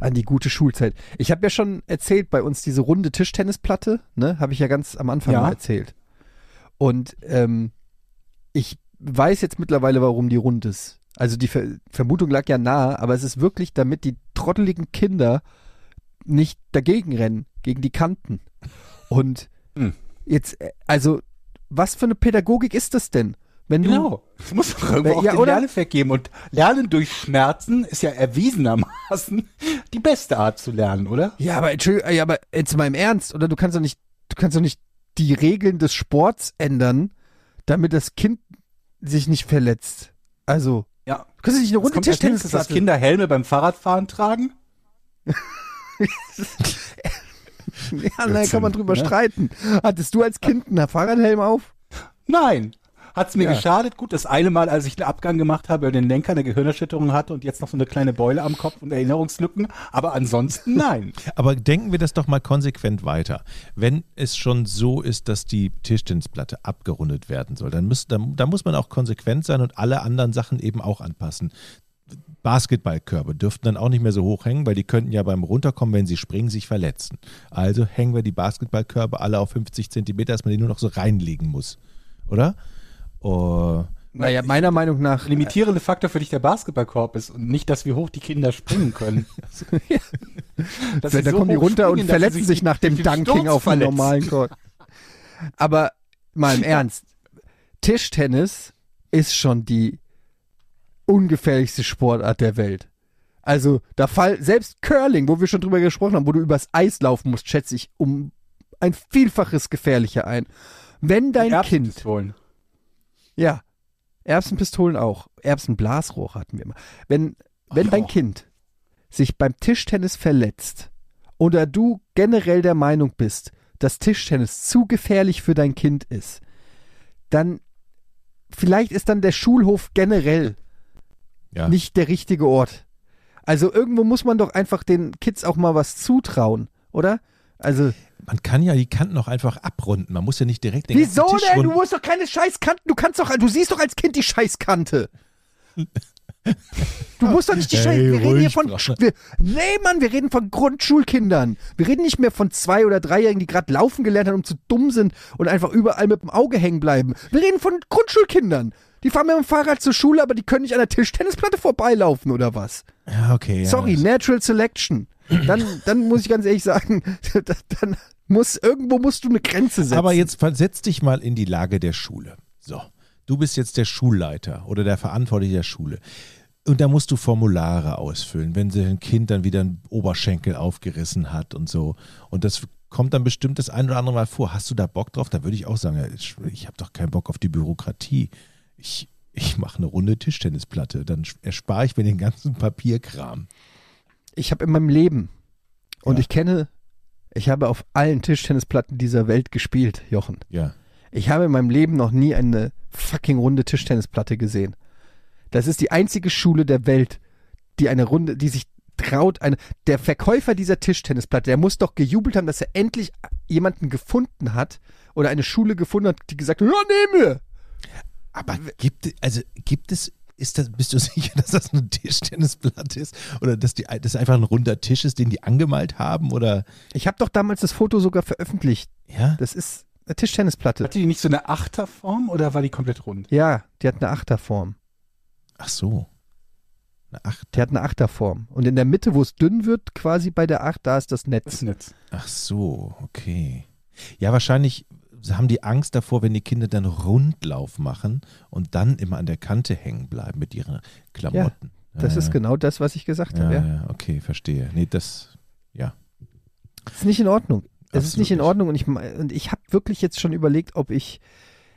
an die gute Schulzeit. Ich habe ja schon erzählt, bei uns diese runde Tischtennisplatte, ne, habe ich ja ganz am Anfang Ja. mal erzählt. Und ähm, ich weiß jetzt mittlerweile, warum die rund ist. Also die Ver Vermutung lag ja nahe, aber es ist wirklich, damit die trotteligen Kinder nicht dagegen rennen, gegen die Kanten. Und Hm. jetzt, äh, also, was für eine Pädagogik ist das denn? Wenn du, Genau. Es muss doch irgendwo Ja, auch den oder? Lerneffekt geben. Und Lernen durch Schmerzen ist ja erwiesenermaßen die beste Art zu lernen, oder? Ja, aber ja, aber jetzt mal im Ernst, oder du kannst doch nicht, du kannst doch nicht die Regeln des Sports ändern, damit das Kind sich nicht verletzt. Also, Ja. du kannst doch nicht eine Runde als nächstes, dass. Kinder Helme beim Fahrradfahren tragen? Ja, da kann man drüber ne? streiten. Hattest du als Kind einen Fahrradhelm auf? Nein. Hat's mir Ja. geschadet? Gut, das eine Mal, als ich den Abgang gemacht habe, weil den Lenker eine Gehirnerschütterung hatte und jetzt noch so eine kleine Beule am Kopf und Erinnerungslücken. Aber ansonsten nein. Aber denken wir das doch mal konsequent weiter. Wenn es schon so ist, dass die Tischtennisplatte abgerundet werden soll, dann, muss, dann, dann muss man auch konsequent sein und alle anderen Sachen eben auch anpassen. Basketballkörbe dürften dann auch nicht mehr so hoch hängen, weil die könnten ja beim Runterkommen, wenn sie springen, sich verletzen. Also hängen wir die Basketballkörbe alle auf 50 Zentimeter, dass man die nur noch so reinlegen muss. Oder? Oh, Naja, meiner Meinung nach. Limitierende Faktor für dich der Basketballkorb ist und nicht, dass wie hoch die Kinder springen können. Sie da so kommen die runter und verletzen sich nach dem Dunking auf einem verletzen. normalen Court. Aber mal im Ernst, Tischtennis ist schon die ungefährlichste Sportart der Welt. Also, da fall, selbst Curling, wo wir schon drüber gesprochen haben, wo du übers Eis laufen musst, schätze ich um ein Vielfaches gefährlicher ein. Wenn dein Kind, Erbsenpistolen. Ja, Erbsenpistolen auch, Erbsenblasrohre hatten wir immer. Wenn, wenn dein Oh. Kind sich beim Tischtennis verletzt oder du generell der Meinung bist, dass Tischtennis zu gefährlich für dein Kind ist, dann vielleicht ist dann der Schulhof generell ja. nicht der richtige Ort. Also irgendwo muss man doch einfach den Kids auch mal was zutrauen, oder? Also, Man kann ja die Kanten auch einfach abrunden. Man muss ja nicht direkt den wieso Tisch denn? Du musst doch keine Scheißkanten, du kannst doch, du siehst doch als Kind die Scheißkante. Du musst doch nicht die Hey, Scheiße. Wir reden hier von. Wir, nee, Mann, wir reden von Grundschulkindern. Wir reden nicht mehr von zwei- oder dreijährigen, die gerade laufen gelernt haben und zu dumm sind und einfach überall mit dem Auge hängen bleiben. Wir reden von Grundschulkindern. Die fahren mit dem Fahrrad zur Schule, aber die können nicht an der Tischtennisplatte vorbeilaufen oder was? Ja, okay. Ja, Sorry, das- Natural Selection. Dann, dann muss ich ganz ehrlich sagen, dann muss irgendwo musst du eine Grenze setzen. Aber jetzt versetz dich mal in die Lage der Schule. So, du bist jetzt der Schulleiter oder der Verantwortliche der Schule. Und da musst du Formulare ausfüllen, wenn ein Kind dann wieder einen Oberschenkel aufgerissen hat und so. Und das kommt dann bestimmt das ein oder andere Mal vor. Hast du da Bock drauf? Da würde ich auch sagen, ich, ich habe doch keinen Bock auf die Bürokratie. Ich, ich mache eine runde Tischtennisplatte. Dann erspare ich mir den ganzen Papierkram. ich habe in meinem Leben und Ja. ich kenne, ich habe auf allen Tischtennisplatten dieser Welt gespielt, Jochen. Ja. Ich habe in meinem Leben noch nie eine fucking runde Tischtennisplatte gesehen. Das ist die einzige Schule der Welt, die eine runde, die sich traut eine, der Verkäufer dieser Tischtennisplatte, der muss doch gejubelt haben, dass er endlich jemanden gefunden hat oder eine Schule gefunden hat, die gesagt hat, ja, nehme. Aber gibt, also gibt es, ist das, bist du sicher, dass das eine Tischtennisplatte ist? Oder dass die, das einfach ein runder Tisch ist, den die angemalt haben? Oder, Ich habe doch damals das Foto sogar veröffentlicht. ja? Das ist eine Tischtennisplatte. Hatte die nicht so eine Achterform oder war die komplett rund? Ja, die hat eine Achterform. Ach so. Eine Acht. Die hat eine Achterform. Und in der Mitte, wo es dünn wird, quasi bei der Acht, da ist das Das Netz. ist Netz. Ach so, okay. Ja, wahrscheinlich haben die Angst davor, wenn die Kinder dann Rundlauf machen und dann immer an der Kante hängen bleiben mit ihren Klamotten. Das Ja, ist ja. genau das, was ich gesagt Ja, habe. Ja. ja, okay, verstehe. Nee, das, ja. Das ist nicht in Ordnung. Es ist Absolut nicht in. Ordnung und ich, und ich habe wirklich jetzt schon überlegt, ob ich,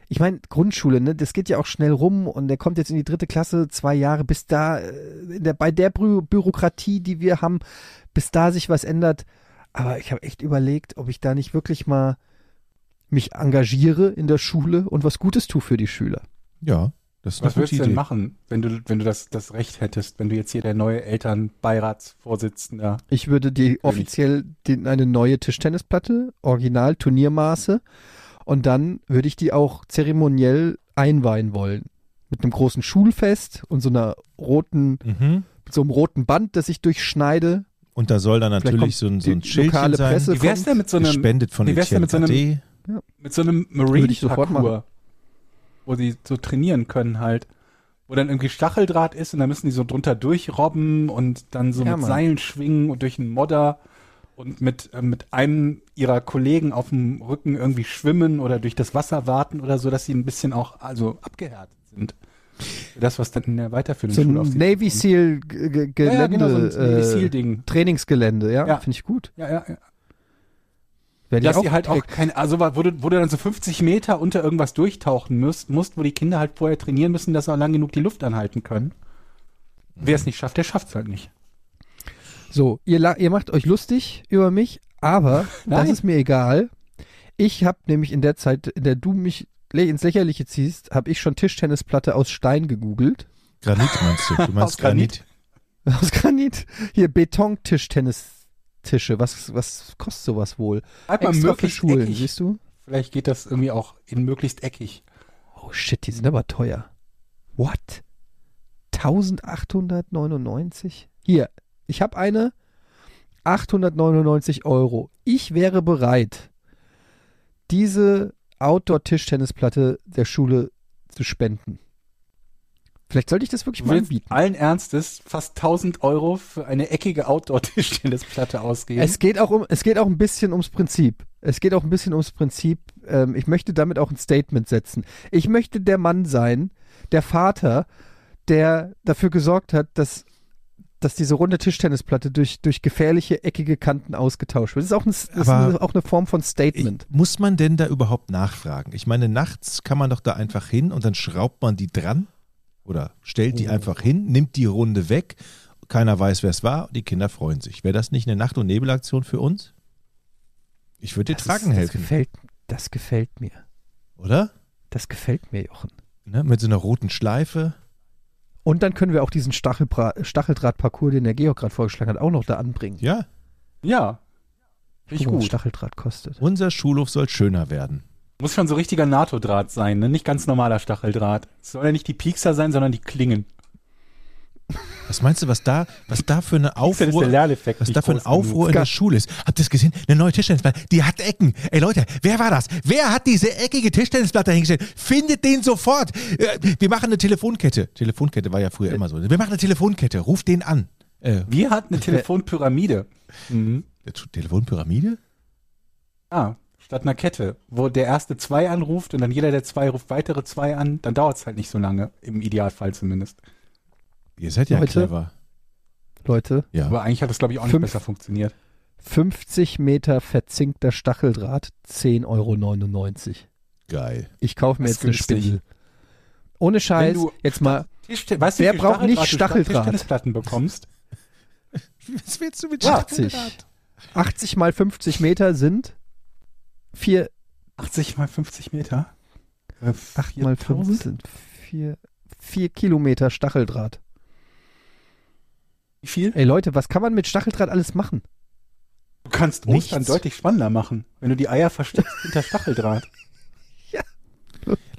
ich meine, Grundschule, ne, das geht ja auch schnell rum und der kommt jetzt in die dritte Klasse, zwei Jahre, bis da, äh, der, bei der Bü Bürokratie, die wir haben, bis da sich was ändert. Aber ich habe echt überlegt, ob ich da nicht wirklich mal mich engagiere in der Schule und was Gutes tue für die Schüler. Ja, das ist Was würdest du denn Idee. machen, wenn du, wenn du das, das Recht hättest, wenn du jetzt hier der neue Elternbeiratsvorsitzender Ich würde die König. offiziell den, eine neue Tischtennisplatte, Original Turniermaße, und dann würde ich die auch zeremoniell einweihen wollen. Mit einem großen Schulfest und so einer roten, Mhm. mit so einem roten Band, das ich durchschneide. Und da soll dann Vielleicht natürlich so ein, so ein die Schildchen lokale sein, Presse Wie wär's denn mit so einem, gespendet von wie wär's denn mit so einem- KD. mit so einem sofort Marine-Parcours, wo die so trainieren können halt, wo dann irgendwie Stacheldraht ist und dann müssen die so drunter durchrobben und dann so Ja, mit Mann. Seilen schwingen und durch einen Modder und mit, äh, mit einem ihrer Kollegen auf dem Rücken irgendwie schwimmen oder durch das Wasser warten oder so, dass sie ein bisschen auch also abgehärtet sind. Das, was dann in der weiterführenden So Schule auf sie Navy. Seal G- G- ja, ja, Gelände, genau, so Navy äh, Seal-Ding. Trainingsgelände, ja, Ja. finde ich gut. Ja, ja, ja. Werde Dass die halt auch kein, also wo du, wo du dann so 50 Meter unter irgendwas durchtauchen musst, musst, wo die Kinder halt vorher trainieren müssen, dass sie auch lang genug die Luft anhalten können. Wer es nicht schafft, der schafft es halt nicht. So, ihr, ihr macht euch lustig über mich, aber das ist mir egal. Ich habe nämlich in der Zeit, in der du mich ins Lächerliche ziehst, habe ich schon Tischtennisplatte aus Stein gegoogelt. Granit meinst du? Du meinst Aus Granit? Granit? Aus Granit. Hier Beton-Tischtennistische. Was, was kostet sowas wohl? Halt mal Extra für möglichst Schulen, eckig. siehst du? Vielleicht geht das irgendwie auch in möglichst eckig. Oh shit, die sind aber teuer. What? 1899? Hier, ich habe eine 899 Euro. Ich wäre bereit, diese Outdoor-Tischtennisplatte der Schule zu spenden. Vielleicht sollte ich das wirklich mal anbieten. allen Ernstes fast 1000 Euro für eine eckige Outdoor-Tischtennisplatte ausgeben. Es geht auch um, es geht auch ein bisschen ums Prinzip. Es geht auch ein bisschen ums Prinzip. Ähm, ich möchte damit auch ein Statement setzen. Ich möchte der Mann sein, der Vater, der dafür gesorgt hat, dass, dass diese runde Tischtennisplatte durch, durch gefährliche, eckige Kanten ausgetauscht wird. Das ist auch, ein, das ist eine, auch eine Form von Statement. Ich, muss man denn da überhaupt nachfragen? Ich meine, nachts kann man doch da einfach hin und dann schraubt man die dran oder stellt Oh. die einfach hin, nimmt die Runde weg, keiner weiß, wer es war, die Kinder freuen sich. Wäre das nicht eine Nacht- und Nebelaktion für uns? Ich würde dir Das tragen ist, das helfen, gefällt, das gefällt mir. oder? Das gefällt mir, Jochen. Ne? Mit so einer roten Schleife. Und dann können wir auch diesen Stacheldraht-Parcours, den der Georg gerade vorgeschlagen hat, auch noch da anbringen. Ja, ja. Finde ich gut. Stacheldraht kostet. unser Schulhof soll schöner werden. Muss schon so richtiger NATO-Draht sein, ne? Nicht ganz normaler Stacheldraht. Es soll ja nicht die Piekser sein, sondern die Klingen. Was meinst du, was da, was da für eine Aufruhr, was da für ein. Aufruhr in der Schule ist? Habt ihr es gesehen? Eine neue Tischtennisplatte, die hat Ecken. Ey Leute, wer war das? Wer hat diese eckige Tischtennisplatte hingestellt? Findet den sofort. Äh, Wir machen eine Telefonkette. Telefonkette war ja früher immer so. Wir machen eine Telefonkette. Ruft den an. Äh, Wir hatten eine Telefonpyramide. Mhm. Telefonpyramide? Ah, statt einer Kette, wo der erste zwei anruft und dann jeder der zwei ruft weitere zwei an, dann dauert es halt nicht so lange, im Idealfall zumindest. Ihr seid ja Leute. clever. Leute, Ja. Aber eigentlich hat das, glaube ich, auch nicht Fünf- besser funktioniert. 50 Meter verzinkter Stacheldraht, 10,99 Euro. Geil. Ich kaufe mir Das jetzt eine. Spindel. Ohne Scheiß, du- jetzt mal, Tischte weißt du, Wer braucht nicht du statt Stacheldraht? Tischtennisplatten bekommst? Was willst du mit Ja. 80. 80 mal 50 Meter sind 4, 80 mal 50 Meter? Äh, 8 mal 5 4000? sind 4, 4 Kilometer Stacheldraht. Wie viel? Ey Leute, was kann man mit Stacheldraht alles machen? Du kannst Nichts. Ostern deutlich spannender machen, wenn du die Eier versteckst hinter Stacheldraht.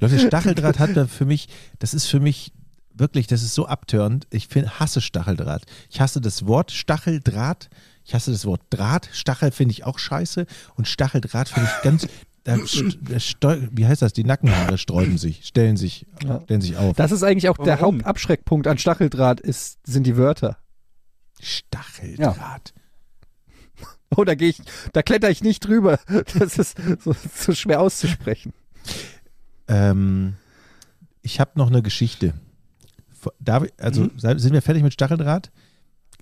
Leute, Stacheldraht hat da für mich, das ist für mich wirklich, das ist so abtörend. Ich find, hasse Stacheldraht. Ich hasse das Wort Stacheldraht. Ich hasse das Wort Draht. Stachel finde ich auch scheiße. Und Stacheldraht finde ich ganz. Wie heißt das? Die Nackenhaare sträuben sich, stellen sich, Ja. stellen sich auf. Das ist eigentlich auch der Warum? Hauptabschreckpunkt an Stacheldraht, ist, sind die Wörter. Stacheldraht. Oh, da gehe ich, da kletter ich nicht drüber. Das ist so, so schwer auszusprechen. Ähm, ich habe noch eine Geschichte. Darf ich, also sind wir fertig mit Stacheldraht?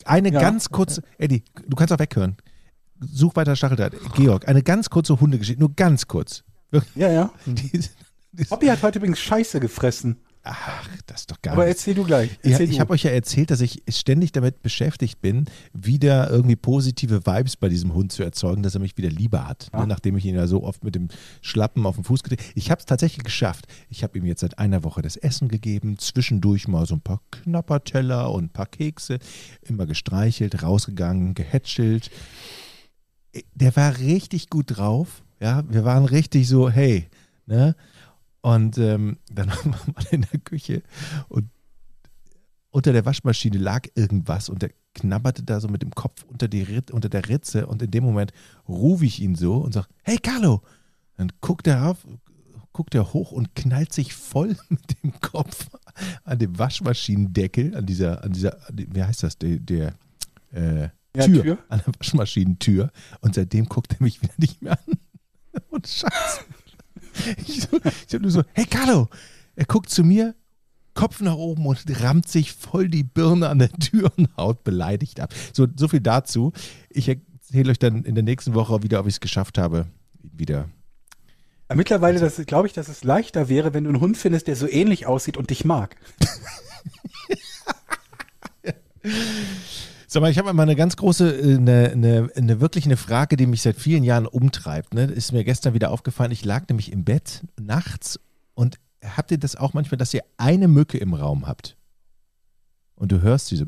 Eine Ja. ganz kurze, Eddie, du kannst auch weghören. Such weiter Stacheldraht. Georg, eine ganz kurze Hundegeschichte, nur ganz kurz. Ja, ja. die, die, Bobby hat heute übrigens Scheiße gefressen. Ach, das ist doch gar Aber nichts. erzähl du gleich. Ja, Erzähl ich du. habe euch ja erzählt, dass ich ständig damit beschäftigt bin, wieder irgendwie positive Vibes bei diesem Hund zu erzeugen, dass er mich wieder lieber hat. Ja. Ne, nachdem ich ihn ja so oft mit dem Schlappen auf den Fuß getreten Ich habe es tatsächlich geschafft. Ich habe ihm jetzt seit einer Woche das Essen gegeben, zwischendurch mal so ein paar Knapperteller und ein paar Kekse, immer gestreichelt, rausgegangen, gehätschelt. Der war richtig gut drauf. Ja, wir waren richtig so, hey, ne? Und ähm, dann waren wir in der Küche und unter der Waschmaschine lag irgendwas und der knabberte da so mit dem Kopf unter, die Rit unter der Ritze und in dem Moment rufe ich ihn so und sage, hey Carlo! Dann guckt er auf, guckt er hoch und knallt sich voll mit dem Kopf an dem Waschmaschinendeckel, an dieser, an dieser, an die- wie heißt das, der, der äh, Ja, Tür, Tür. an der Waschmaschinentür und seitdem guckt er mich wieder nicht mehr an. Und Scheiße. Ich, so, ich hab nur so, hey Carlo! Er guckt zu mir, Kopf nach oben und rammt sich voll die Birne an der Tür und haut beleidigt ab. So, so viel dazu. Ich erzähle euch dann in der nächsten Woche wieder, ob ich es geschafft habe, wieder. Mittlerweile glaube ich, dass es leichter wäre, wenn du einen Hund findest, der so ähnlich aussieht und dich mag. Sag mal, ich habe mal eine ganz große, äh, eine, eine, eine wirklich eine Frage, die mich seit vielen Jahren umtreibt. Ne? Ist mir gestern wieder aufgefallen. Ich lag nämlich im Bett nachts und habt ihr das auch manchmal, dass ihr eine Mücke im Raum habt? Und du hörst diese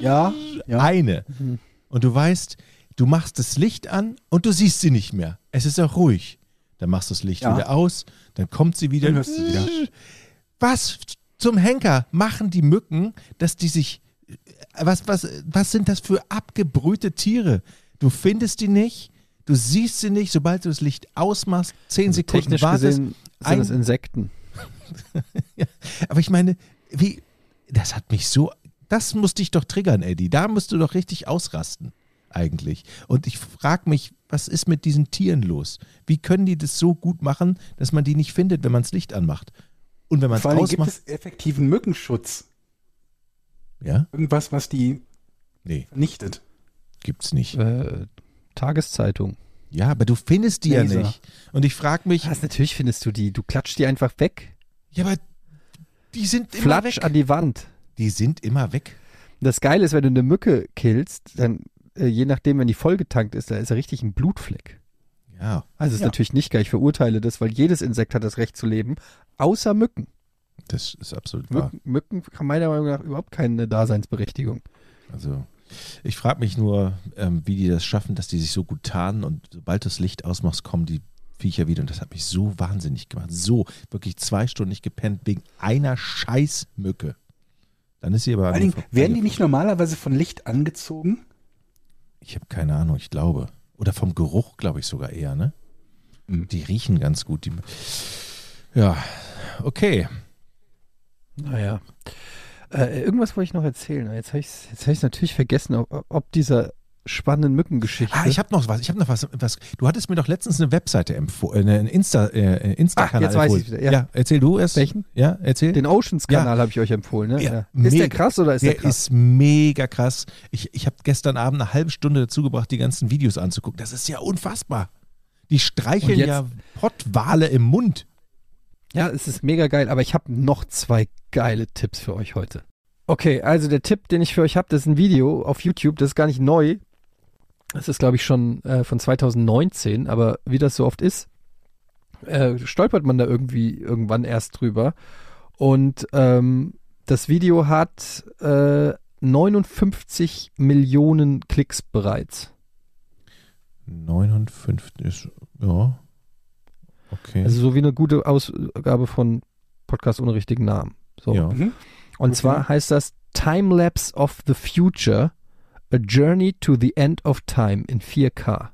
Ja, ja. eine. Mhm. Und du weißt, du machst das Licht an und du siehst sie nicht mehr. Es ist auch ruhig. Dann machst du das Licht Ja. wieder aus, dann kommt sie wieder. Dann hörst du sie wieder. Was zum Henker machen die Mücken, dass die sich. Was, was, was sind das für abgebrühte Tiere? Du findest die nicht, du siehst sie nicht, sobald du das Licht ausmachst, zehn Sekunden Technisch wartest. gesehen sind ein- es Insekten. Aber ich meine, wie, das hat mich so, das muss dich doch triggern, Eddie. Da musst du doch richtig ausrasten, eigentlich. Und ich frage mich, was ist mit diesen Tieren los? Wie können die das so gut machen, dass man die nicht findet, wenn man das Licht anmacht? Und wenn man es allem gibt ausmacht, es effektiven Mückenschutz. Ja? Irgendwas, was die Nee, vernichtet. gibt's nicht. Äh, Tageszeitung. Ja, aber du findest die Laser. ja nicht. Und ich frage mich, Was, natürlich findest du die. Du klatscht die einfach weg. ja, aber die sind immer Flatsch weg. an die Wand. Die sind immer weg. Das Geile ist, wenn du eine Mücke killst, dann, äh, je nachdem, wenn die vollgetankt ist, da ist er richtig ein Blutfleck. Ja, Also ist Ja. natürlich nicht geil. Ich verurteile das, weil jedes Insekt hat das Recht zu leben, außer Mücken. Das ist absolut wahr. Mücken, Mücken haben meiner Meinung nach überhaupt keine Daseinsberechtigung. Also ich frage mich nur, ähm, wie die das schaffen, dass die sich so gut tarnen und sobald du das Licht ausmachst, kommen die Viecher wieder und das hat mich so wahnsinnig gemacht. So, wirklich zwei Stunden nicht gepennt wegen einer Scheißmücke. Dann ist sie aber... Vor allen Dingen, werden die nicht normalerweise von Licht angezogen? Ich habe keine Ahnung, ich glaube. Oder vom Geruch, glaube ich sogar eher, ne? Mhm. Die riechen ganz gut. Die, ja, okay. Naja. Äh, irgendwas wollte ich noch erzählen. Jetzt habe ich es jetzt hab natürlich vergessen, ob, ob dieser spannenden Mückengeschichte. Ah, ich habe noch was. Ich habe noch was, was. Du hattest mir doch letztens eine Webseite empfohlen, einen Insta, äh, Insta-Kanal Ach, jetzt weiß empfohlen. ich's wieder, ja. ja, erzähl du erst. Welchen? Ja, erzähl. Den Oceans-Kanal habe ich euch empfohlen. Ne? Ja, Ja. Ist mega. der krass oder ist der, der krass? ist mega krass. Ich, ich habe gestern Abend eine halbe Stunde dazu gebracht, die ganzen Videos anzugucken. Das ist ja unfassbar. Die streicheln ja Pottwale im Mund. Ja, es ist mega geil, aber ich habe noch zwei geile Tipps für euch heute. Okay, also der Tipp, den ich für euch habe, das ist ein Video auf YouTube, das ist gar nicht neu. Das ist, glaube ich, schon äh, von 2019, aber wie das so oft ist, äh, stolpert man da irgendwie irgendwann erst drüber. Und ähm, das Video hat äh, 59 Millionen Klicks bereits. 59 ist, ja. Okay. Also so wie eine gute Ausgabe von Podcast ohne richtigen Namen. So. ja. Mhm. Und Okay. zwar heißt das Timelapse of the Future, A Journey to the End of Time in 4K.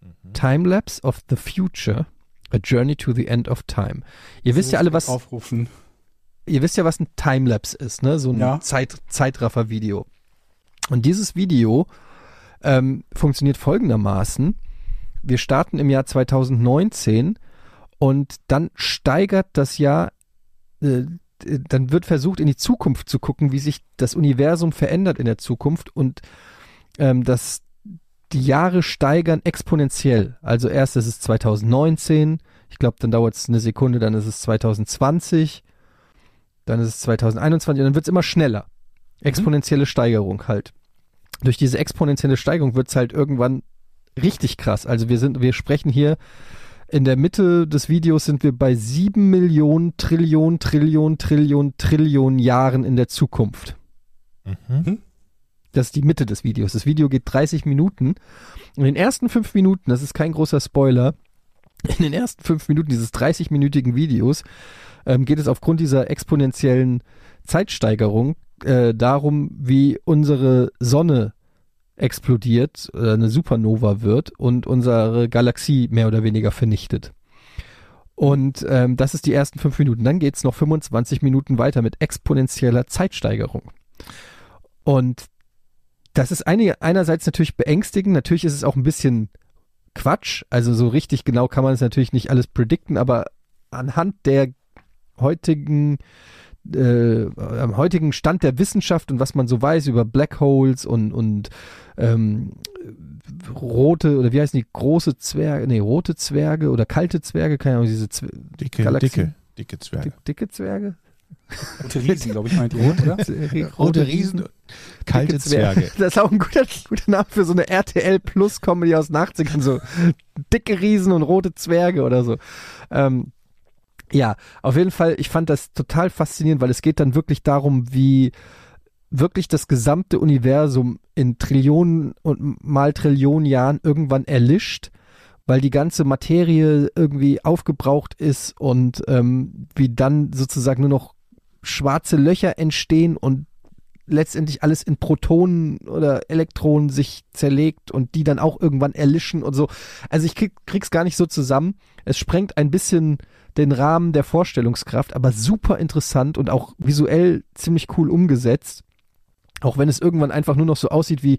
Mhm. Timelapse of the Future, A Journey to the End of Time. Ihr wisst ja alle, was, Aufrufen. ihr wisst ja, was ein Timelapse ist, ne? So ein Ja. Zeit, Zeitraffer-Video. Und dieses Video ähm, funktioniert folgendermaßen. Wir starten im Jahr 2019 und dann steigert das Jahr, äh, dann wird versucht, in die Zukunft zu gucken, wie sich das Universum verändert in der Zukunft und ähm, das, die Jahre steigern exponentiell. Also erst ist es 2019, ich glaube, dann dauert es eine Sekunde, dann ist es 2020, dann ist es 2021 und dann wird es immer schneller. Exponentielle Steigerung halt. Durch diese exponentielle Steigerung wird es halt irgendwann richtig krass. Also wir sind, wir sprechen hier in der Mitte des Videos sind wir bei sieben Millionen Trillionen, Trillionen, Trillionen, Trillionen Jahren in der Zukunft. Mhm. Das ist die Mitte des Videos. Das Video geht 30 Minuten. In den ersten fünf Minuten, das ist kein großer Spoiler, in den ersten fünf Minuten dieses 30-minütigen Videos ähm, geht es aufgrund dieser exponentiellen Zeitsteigerung äh, darum, wie unsere Sonne explodiert, äh, eine Supernova wird und unsere Galaxie mehr oder weniger vernichtet. Und ähm, das ist die ersten fünf Minuten. Dann geht's noch 25 Minuten weiter mit exponentieller Zeitsteigerung. Und das ist eine, einerseits natürlich beängstigend, natürlich ist es auch ein bisschen Quatsch. Also so richtig genau kann man es natürlich nicht alles predikten, aber anhand der heutigen äh, am heutigen Stand der Wissenschaft und was man so weiß über Black Holes und, und ähm, rote oder wie heißen die große Zwerge, nee, rote Zwerge oder kalte Zwerge, keine Ahnung, diese Zwer Dicke, Galaxien. dicke, dicke Zwerge. dick, dicke Zwerge? Rote Riesen, glaube ich, meint ihr, oder? Rote Riesen, kalte Zwerge. Zwerge. Das ist auch ein guter, guter Name für so eine RTL Plus Comedy aus den 80ern, so dicke Riesen und rote Zwerge oder so. Ähm, ja, auf jeden Fall, ich fand das total faszinierend, weil es geht dann wirklich darum, wie wirklich das gesamte Universum in Trillionen und mal Trillionen Jahren irgendwann erlischt, weil die ganze Materie irgendwie aufgebraucht ist und ähm, wie dann sozusagen nur noch schwarze Löcher entstehen und letztendlich alles in Protonen oder Elektronen sich zerlegt und die dann auch irgendwann erlischen und so. Also ich krieg, krieg's gar nicht so zusammen. Es sprengt ein bisschen den Rahmen der Vorstellungskraft, aber super interessant und auch visuell ziemlich cool umgesetzt. Auch wenn es irgendwann einfach nur noch so aussieht wie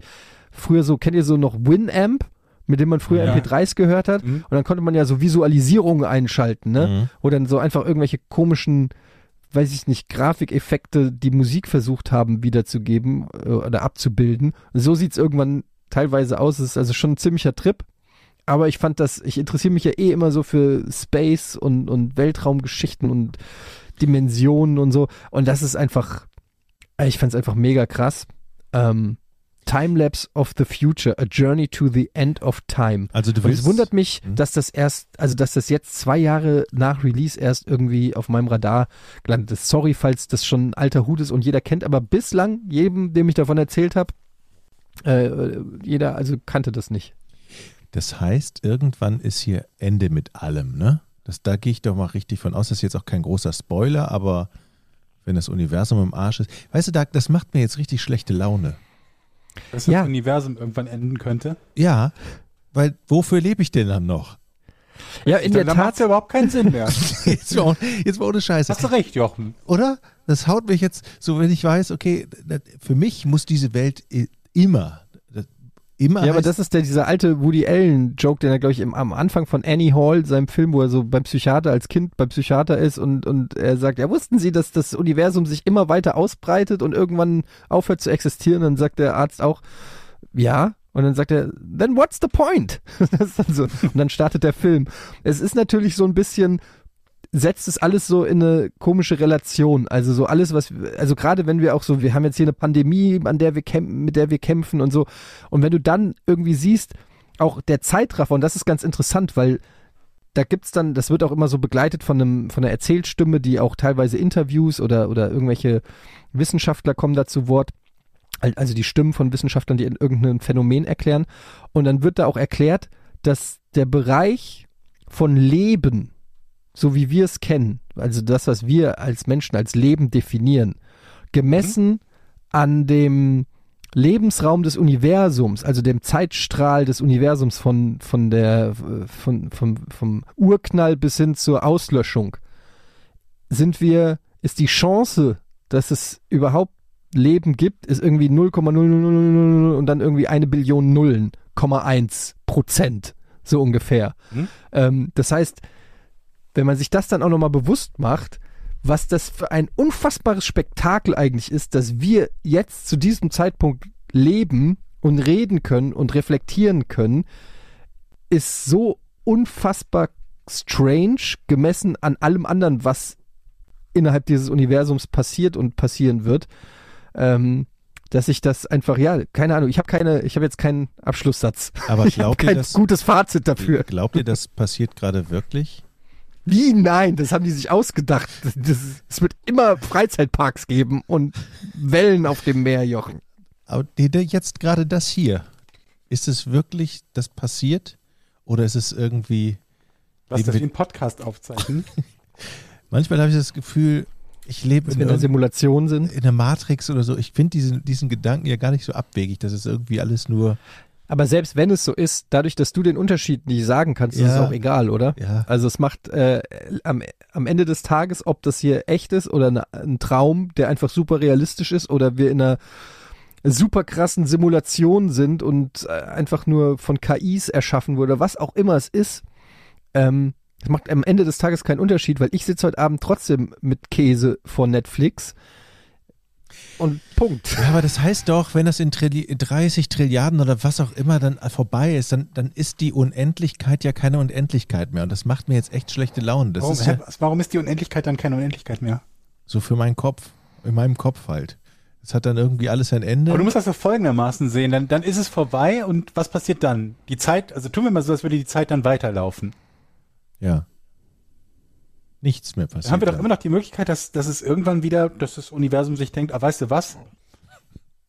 früher so, kennt ihr so noch Winamp, mit dem man früher Ja. MP3s gehört hat? Mhm. Und dann konnte man ja so Visualisierungen einschalten, ne? Mhm. wo dann so einfach irgendwelche komischen, weiß ich nicht, Grafikeffekte, die Musik versucht haben wiederzugeben äh, oder abzubilden. So sieht's irgendwann teilweise aus. Es ist also schon ein ziemlicher Trip. Aber ich fand das, ich interessiere mich ja eh immer so für Space und, und Weltraumgeschichten und Dimensionen und so. Und das ist einfach, ich fand's einfach mega krass. Ähm, Timelapse of the Future, A Journey to the End of Time. Also du Und willst, es wundert mich, Hm? dass das erst, also dass das jetzt zwei Jahre nach Release erst irgendwie auf meinem Radar gelandet ist. Sorry, falls das schon ein alter Hut ist und jeder kennt, aber bislang, jedem, dem ich davon erzählt habe, äh, jeder also kannte das nicht. Das heißt, irgendwann ist hier Ende mit allem, ne? Das, da gehe ich doch mal richtig von aus. Das ist jetzt auch kein großer Spoiler, aber wenn das Universum im Arsch ist. Weißt du, Doug, das macht mir jetzt richtig schlechte Laune. Dass das Ja. Universum irgendwann enden könnte. Ja, weil wofür lebe ich denn dann noch? Ja, in der da macht Tat. ja überhaupt keinen Sinn mehr. Jetzt mal, jetzt mal ohne Scheiße. Hast du recht, Jochen. Oder? Das haut mich jetzt, so wenn ich weiß, okay, für mich muss diese Welt immer, immer Ja, aber das ist der, dieser alte Woody Allen-Joke, den er, glaube ich, im, am Anfang von Annie Hall, seinem Film, wo er so beim Psychiater als Kind beim Psychiater ist und, und er sagt, ja, wussten Sie, dass das Universum sich immer weiter ausbreitet und irgendwann aufhört zu existieren? Dann sagt der Arzt auch, ja. Und dann sagt er, then what's the point? das ist dann so. Und dann startet der Film. Es ist natürlich so ein bisschen, setzt es alles so in eine komische Relation. Also so alles, was, also gerade wenn wir auch so, wir haben jetzt hier eine Pandemie, an der wir kämpfen, mit der wir kämpfen und so. Und wenn du dann irgendwie siehst, auch der Zeitraffer, und das ist ganz interessant, weil da gibt's dann, das wird auch immer so begleitet von einem, von einer Erzählstimme, die auch teilweise Interviews oder, oder irgendwelche Wissenschaftler kommen da zu Wort. Al- Also die Stimmen von Wissenschaftlern, die irgendein Phänomen erklären. Und dann wird da auch erklärt, dass der Bereich von Leben, so wie wir es kennen, also das, was wir als Menschen als Leben definieren, gemessen an dem Lebensraum des Universums, also dem Zeitstrahl des Universums von, von der, von, vom, vom Urknall bis hin zur Auslöschung, sind wir, ist die Chance, dass es überhaupt Leben gibt, ist irgendwie 0,0000 und dann irgendwie eine Billion Nullen, 0,1 Prozent, so ungefähr. Mhm. Ähm, das heißt, wenn man sich das dann auch nochmal bewusst macht, was das für ein unfassbares Spektakel eigentlich ist, dass wir jetzt zu diesem Zeitpunkt leben und reden können und reflektieren können, ist so unfassbar strange gemessen an allem anderen, was innerhalb dieses Universums passiert und passieren wird, ähm, dass ich das einfach, ja, keine Ahnung, ich habe keine, ich habe jetzt keinen Abschlusssatz. Aber ich glaubt ihr, kein das, gutes Fazit dafür. glaubt ihr, das passiert gerade wirklich? Wie? Nein, das haben die sich ausgedacht. Das, es wird immer Freizeitparks geben und Wellen auf dem Meer, Jochen. Aber jetzt gerade das hier. Ist es wirklich das passiert? Oder ist es irgendwie. Was Leben das wir- wie ein Podcast aufzeichnen? Manchmal habe ich das Gefühl, ich lebe Dass in, wir in einer Simulation sind. in der Matrix oder so. Ich finde diesen, diesen Gedanken ja gar nicht so abwegig. Das ist irgendwie alles nur. Aber selbst wenn es so ist, dadurch, dass du den Unterschied nicht sagen kannst, ist es Ja. auch egal, oder? Ja. Also es macht äh, am, am Ende des Tages, ob das hier echt ist oder eine, ein Traum, der einfach super realistisch ist oder wir in einer super krassen Simulation sind und äh, einfach nur von KIs erschaffen wurde, was auch immer es ist, ähm, es macht am Ende des Tages keinen Unterschied, weil ich sitze heute Abend trotzdem mit Käse vor Netflix und Punkt. Ja, aber das heißt doch, wenn das in Trilli 30 Trilliarden oder was auch immer dann vorbei ist, dann, dann ist die Unendlichkeit ja keine Unendlichkeit mehr. Und das macht mir jetzt echt schlechte Laune. Das Warum, ist ja warum ist die Unendlichkeit dann keine Unendlichkeit mehr? so für meinen Kopf, in meinem Kopf halt. Es hat dann irgendwie alles ein Ende. Aber du musst das doch folgendermaßen sehen, dann, dann ist es vorbei und was passiert dann? Die Zeit, also tun wir mal so, als würde die Zeit dann weiterlaufen. ja. Nichts mehr passiert. Dann haben wir doch immer noch die Möglichkeit, dass, dass es irgendwann wieder, dass das Universum sich denkt, ah, weißt du was?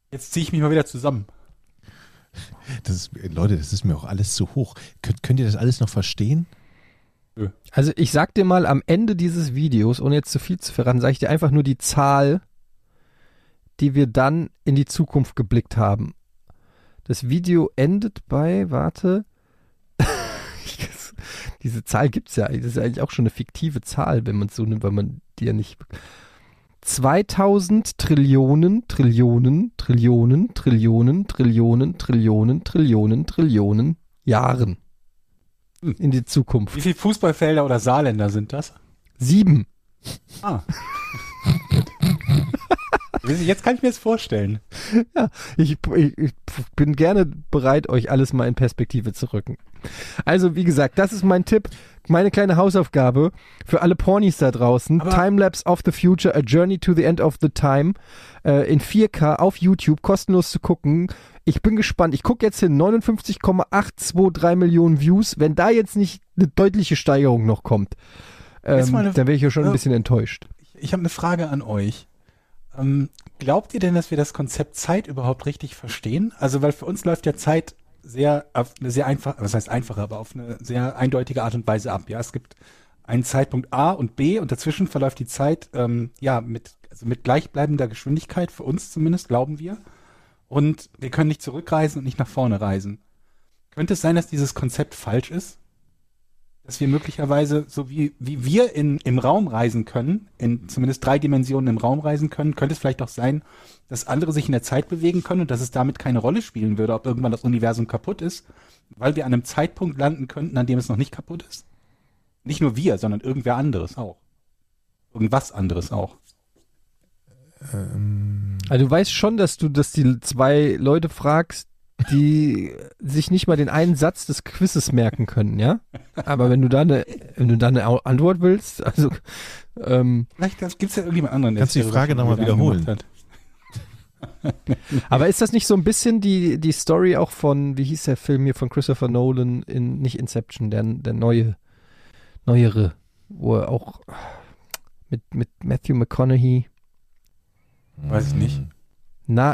Jetzt ziehe ich mich mal wieder zusammen. Das ist, Leute, das ist mir auch alles zu hoch. Könnt, könnt ihr das alles noch verstehen? Also ich sag dir mal am Ende dieses Videos, ohne jetzt zu viel zu verraten, sage ich dir einfach nur die Zahl, die wir dann in die Zukunft geblickt haben. Das Video endet bei, warte, diese Zahl gibt's ja, das ist eigentlich auch schon eine fiktive Zahl, wenn man es so nimmt, weil man die ja nicht 2000 Trillionen, Trillionen, Trillionen, Trillionen, Trillionen, Trillionen, Trillionen, Trillionen Jahren Hm. in die Zukunft. Wie viele Fußballfelder oder Saarländer sind das? Sieben. Ah. Jetzt kann ich mir das vorstellen. Ich, ich, ich bin gerne bereit, euch alles mal in Perspektive zu rücken. Also, wie gesagt, das ist mein Tipp, meine kleine Hausaufgabe für alle Pornis da draußen. Aber- Timelapse of the Future, A Journey to the End of the Time äh, in 4K auf YouTube, kostenlos zu gucken. Ich bin gespannt. Ich gucke jetzt hin, 59,823 Millionen Views. Wenn da jetzt nicht eine deutliche Steigerung noch kommt, ähm, dann wäre ich ja schon ein Ja. bisschen enttäuscht. Ich habe eine Frage an euch. Ähm, glaubt ihr denn, dass wir das Konzept Zeit überhaupt richtig verstehen? Also, weil für uns läuft ja Zeit sehr auf eine sehr einfach, was heißt einfache, aber auf eine sehr eindeutige Art und Weise ab. Ja, es gibt einen Zeitpunkt A und B und dazwischen verläuft die Zeit ähm, ja mit also mit gleichbleibender Geschwindigkeit für uns zumindest glauben wir. Und wir können nicht zurückreisen und nicht nach vorne reisen. Könnte es sein, dass dieses Konzept falsch ist? Dass wir möglicherweise, so wie, wie wir in, im Raum reisen können, in zumindest drei Dimensionen im Raum reisen können, könnte es vielleicht auch sein, dass andere sich in der Zeit bewegen können und dass es damit keine Rolle spielen würde, ob irgendwann das Universum kaputt ist, weil wir an einem Zeitpunkt landen könnten, an dem es noch nicht kaputt ist. Nicht nur wir, sondern irgendwer anderes auch. Irgendwas anderes auch. Ähm, Also du weißt schon, dass du, dass die zwei Leute fragst, die sich nicht mal den einen Satz des Quizzes merken können, ja? Aber wenn du da eine, wenn du da eine Antwort willst, also ähm, Vielleicht gibt es ja irgendjemand anderen, der Kannst du die Frage darüber noch mal Gedanken wiederholen? hat. aber ist das nicht so ein bisschen die, die Story auch von, wie hieß der Film hier von Christopher Nolan in, nicht Inception, der, der neue, neuere, wo er auch mit, mit Matthew McConaughey, Weiß ich nicht. na,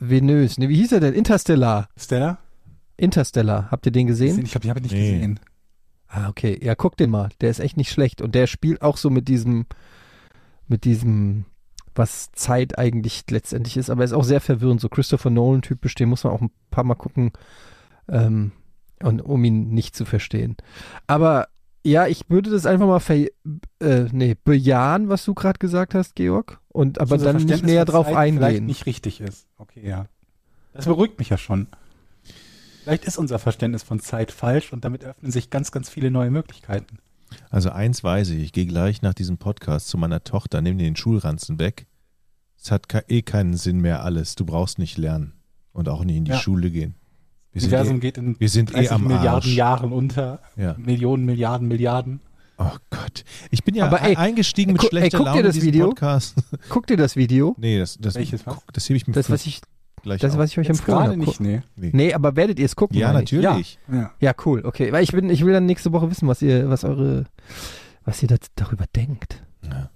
intravenös, ne, wie hieß er denn? Interstellar. Stella? Interstellar, habt ihr den gesehen? Ich glaube, die habe ich nicht Nee. gesehen. Ah, okay. Ja, guck den mal. Der ist echt nicht schlecht. Und der spielt auch so mit diesem, mit diesem, was Zeit eigentlich letztendlich ist. Aber er ist auch sehr verwirrend. So Christopher Nolan-typisch, den muss man auch ein paar Mal gucken, ähm, und, um ihn nicht zu verstehen. Aber ja, ich würde das einfach mal ver äh, nee, bejahen, was du gerade gesagt hast, Georg. Und aber Unser dann nicht näher drauf Zeit Vielleicht eingehen. nicht richtig ist. Okay, ja. Das beruhigt mich ja schon. Vielleicht ist unser Verständnis von Zeit falsch und damit öffnen sich ganz, ganz viele neue Möglichkeiten. Also eins weiß ich, ich gehe gleich nach diesem Podcast zu meiner Tochter, nehme den Schulranzen weg. Es hat ke- eh keinen Sinn mehr alles. Du brauchst nicht lernen und auch nicht in die Ja. Schule gehen. Wir Das sind Universum eh, geht in wir sind eh 30 am Milliarden Arsch. Jahren unter. Ja. Millionen, Milliarden, Milliarden. Oh Gott. Ich bin ja Aber ey, eingestiegen mit ey, schlechter dir Laune das in diesen Video. Podcast. Guck dir das Video. Nee, das, das, Welches was? guck, das hebe ich mir Das, was ich, gleich das, auf. was ich euch empfohlen habe. nicht, nee. Nee, aber werdet ihr es gucken? Ja, ich? natürlich. Ja. Ja, cool, okay. Weil ich bin, ich will dann nächste Woche wissen, was ihr, was eure, was ihr da, darüber denkt. Ja.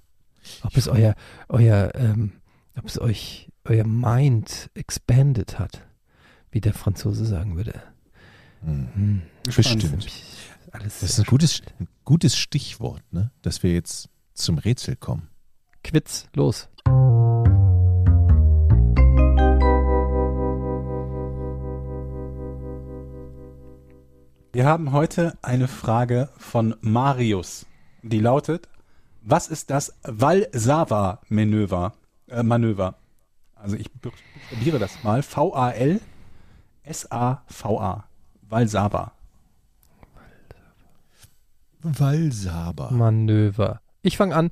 Ob es euer, euer, ähm, ob es euch, euer Mind expanded hat, wie der Franzose sagen würde. Hm. Hm. Bestimmt. Alles Das ist ein gutes, ein gutes Stichwort, ne? dass wir jetzt zum Rätsel kommen. Quiz, los. Wir haben heute eine Frage von Marius, die lautet: Was ist das Valsava-Manöver? Äh, Manöver. Also ich buchstabiere das mal: V-A-L-S-A-V-A. Valsava. Walsaber. Manöver. Ich fange an.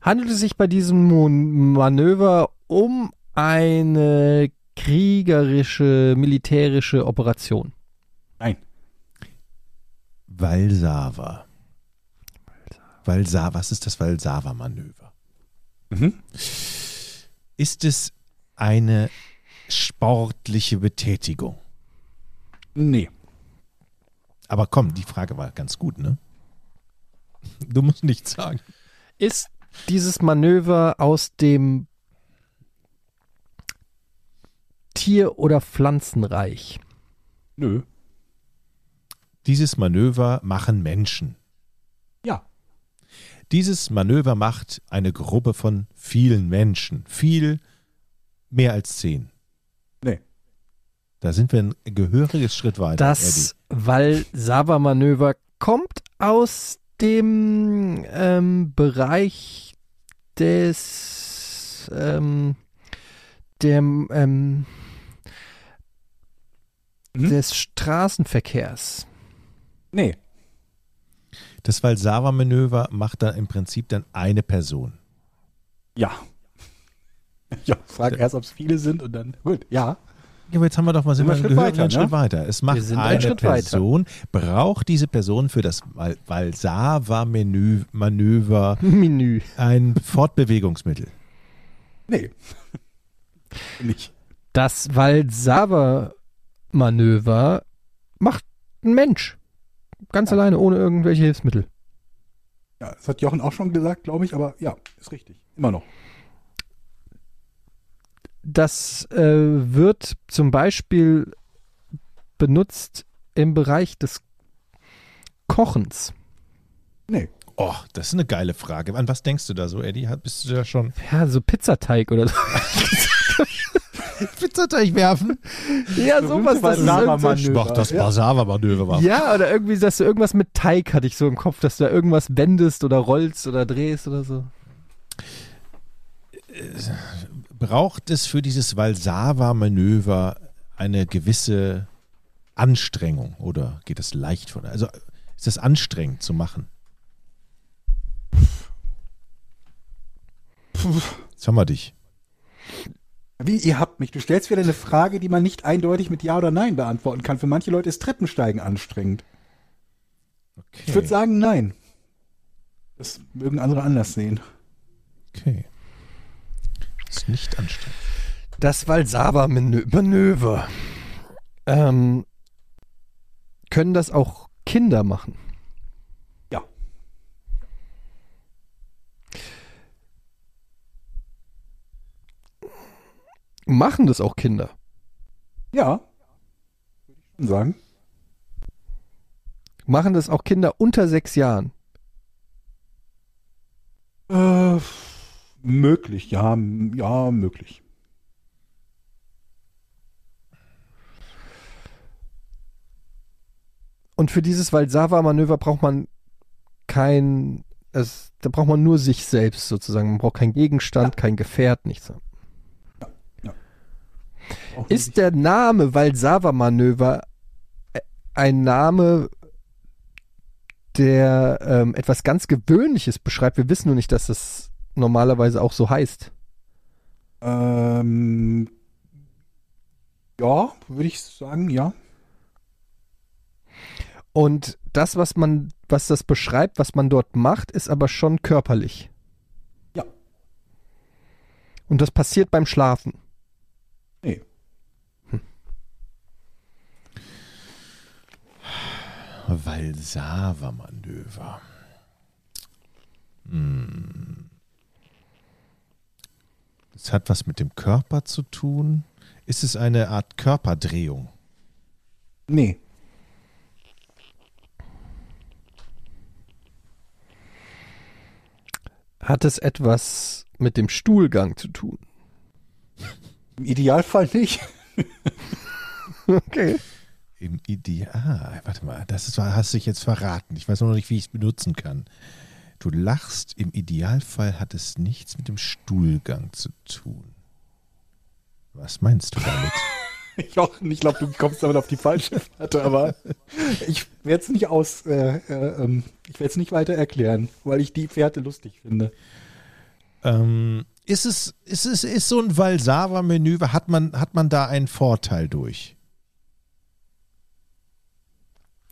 Handelt es sich bei diesem Mon Manöver um eine kriegerische, militärische Operation? Nein. Valsava. Valsava. Was ist das Valsava-Manöver? Mhm. Ist es eine sportliche Betätigung? Nee. Aber komm, die Frage war ganz gut, ne? Du musst nichts sagen. Ist dieses Manöver aus dem Tier- oder Pflanzenreich? Nö. Dieses Manöver machen Menschen. Ja. Dieses Manöver macht eine Gruppe von vielen Menschen. Viel mehr als zehn. Da sind wir ein gehöriges Schritt weiter. Das Valsava-Manöver kommt aus dem ähm, Bereich des ähm, dem, ähm, Mhm. des Straßenverkehrs. Nee. Das Valsava-Manöver macht da im Prinzip dann eine Person. Ja. Ja, frag erst, ob es viele sind und dann. Gut, ja. Ja, aber jetzt haben wir doch mal sind wir einen Schritt gehört, weiter, einen ne? Schritt weiter. Es macht Wir sind einen eine Schritt weiter. Person, braucht diese Person für das Val- Valsava-Manöver Menü. ein Fortbewegungsmittel. Nee. Nicht. Das Valsava-Manöver macht ein Mensch. Ganz alleine, ohne irgendwelche Hilfsmittel. Ja, das hat Jochen auch schon gesagt, glaube ich, aber ja, ist richtig. Immer noch. Das äh, wird zum Beispiel benutzt im Bereich des Kochens. Nee. Oh, das ist eine geile Frage. An was denkst du da so, Eddie? Bist du da schon Ja, so Pizzateig oder so. Pizzateig werfen? ja, sowas. Das ist Manöver. Mach das Ja. Valsava-Manöver mal. ja, oder irgendwie, dass du irgendwas mit Teig hatte ich so im Kopf, dass du da irgendwas wendest oder rollst oder drehst oder so. Braucht es für dieses Valsava-Manöver eine gewisse Anstrengung oder geht es leicht von? Also ist das anstrengend zu machen? Jetzt haben wir dich. Wie, ihr habt mich. Du stellst wieder eine Frage, die man nicht eindeutig mit Ja oder Nein beantworten kann. Für manche Leute ist Treppensteigen anstrengend. Okay. Ich würde sagen, nein. Das mögen andere anders sehen. okay ist nicht anstrengend. Das Valsava-Manöver. Ähm, können das auch Kinder machen? Ja. Machen das auch Kinder? Ja. Würde ich schon sagen. Machen das auch Kinder unter sechs Jahren? Äh möglich, ja, ja, möglich. Und für dieses Valsava-Manöver braucht man kein, es, da braucht man nur sich selbst sozusagen. Man braucht keinen Gegenstand, kein Gefährt, nichts. Auch Ist der Name Valsava-Manöver äh, ein Name, der ähm, etwas ganz Gewöhnliches beschreibt? Wir wissen nur nicht, dass das normalerweise auch so heißt. Ähm, ja, würde ich sagen, ja. Und das, was man, was das beschreibt, was man dort macht, ist aber schon körperlich. Ja. Und das passiert beim Schlafen. Nee. Valsava-Manöver. Hm. Das hat was mit dem Körper zu tun. Ist es eine Art Körperdrehung? Nee. Hat es etwas mit dem Stuhlgang zu tun? Im Idealfall nicht. Okay. Im Ideal. Warte mal, das ist, hast du dich jetzt verraten. Ich weiß noch nicht, wie ich es benutzen kann. Du lachst, im Idealfall hat es nichts mit dem Stuhlgang zu tun. Was meinst du damit? Jochen, ich glaube, du kommst damit auf die falsche Fährte, aber ich werde es nicht aus, äh, äh, ähm, ich werde es nicht weiter erklären, weil ich die Fährte lustig finde. ähm, ist es, ist es, ist so ein Valsava-Manöver, hat man, hat man da einen Vorteil durch?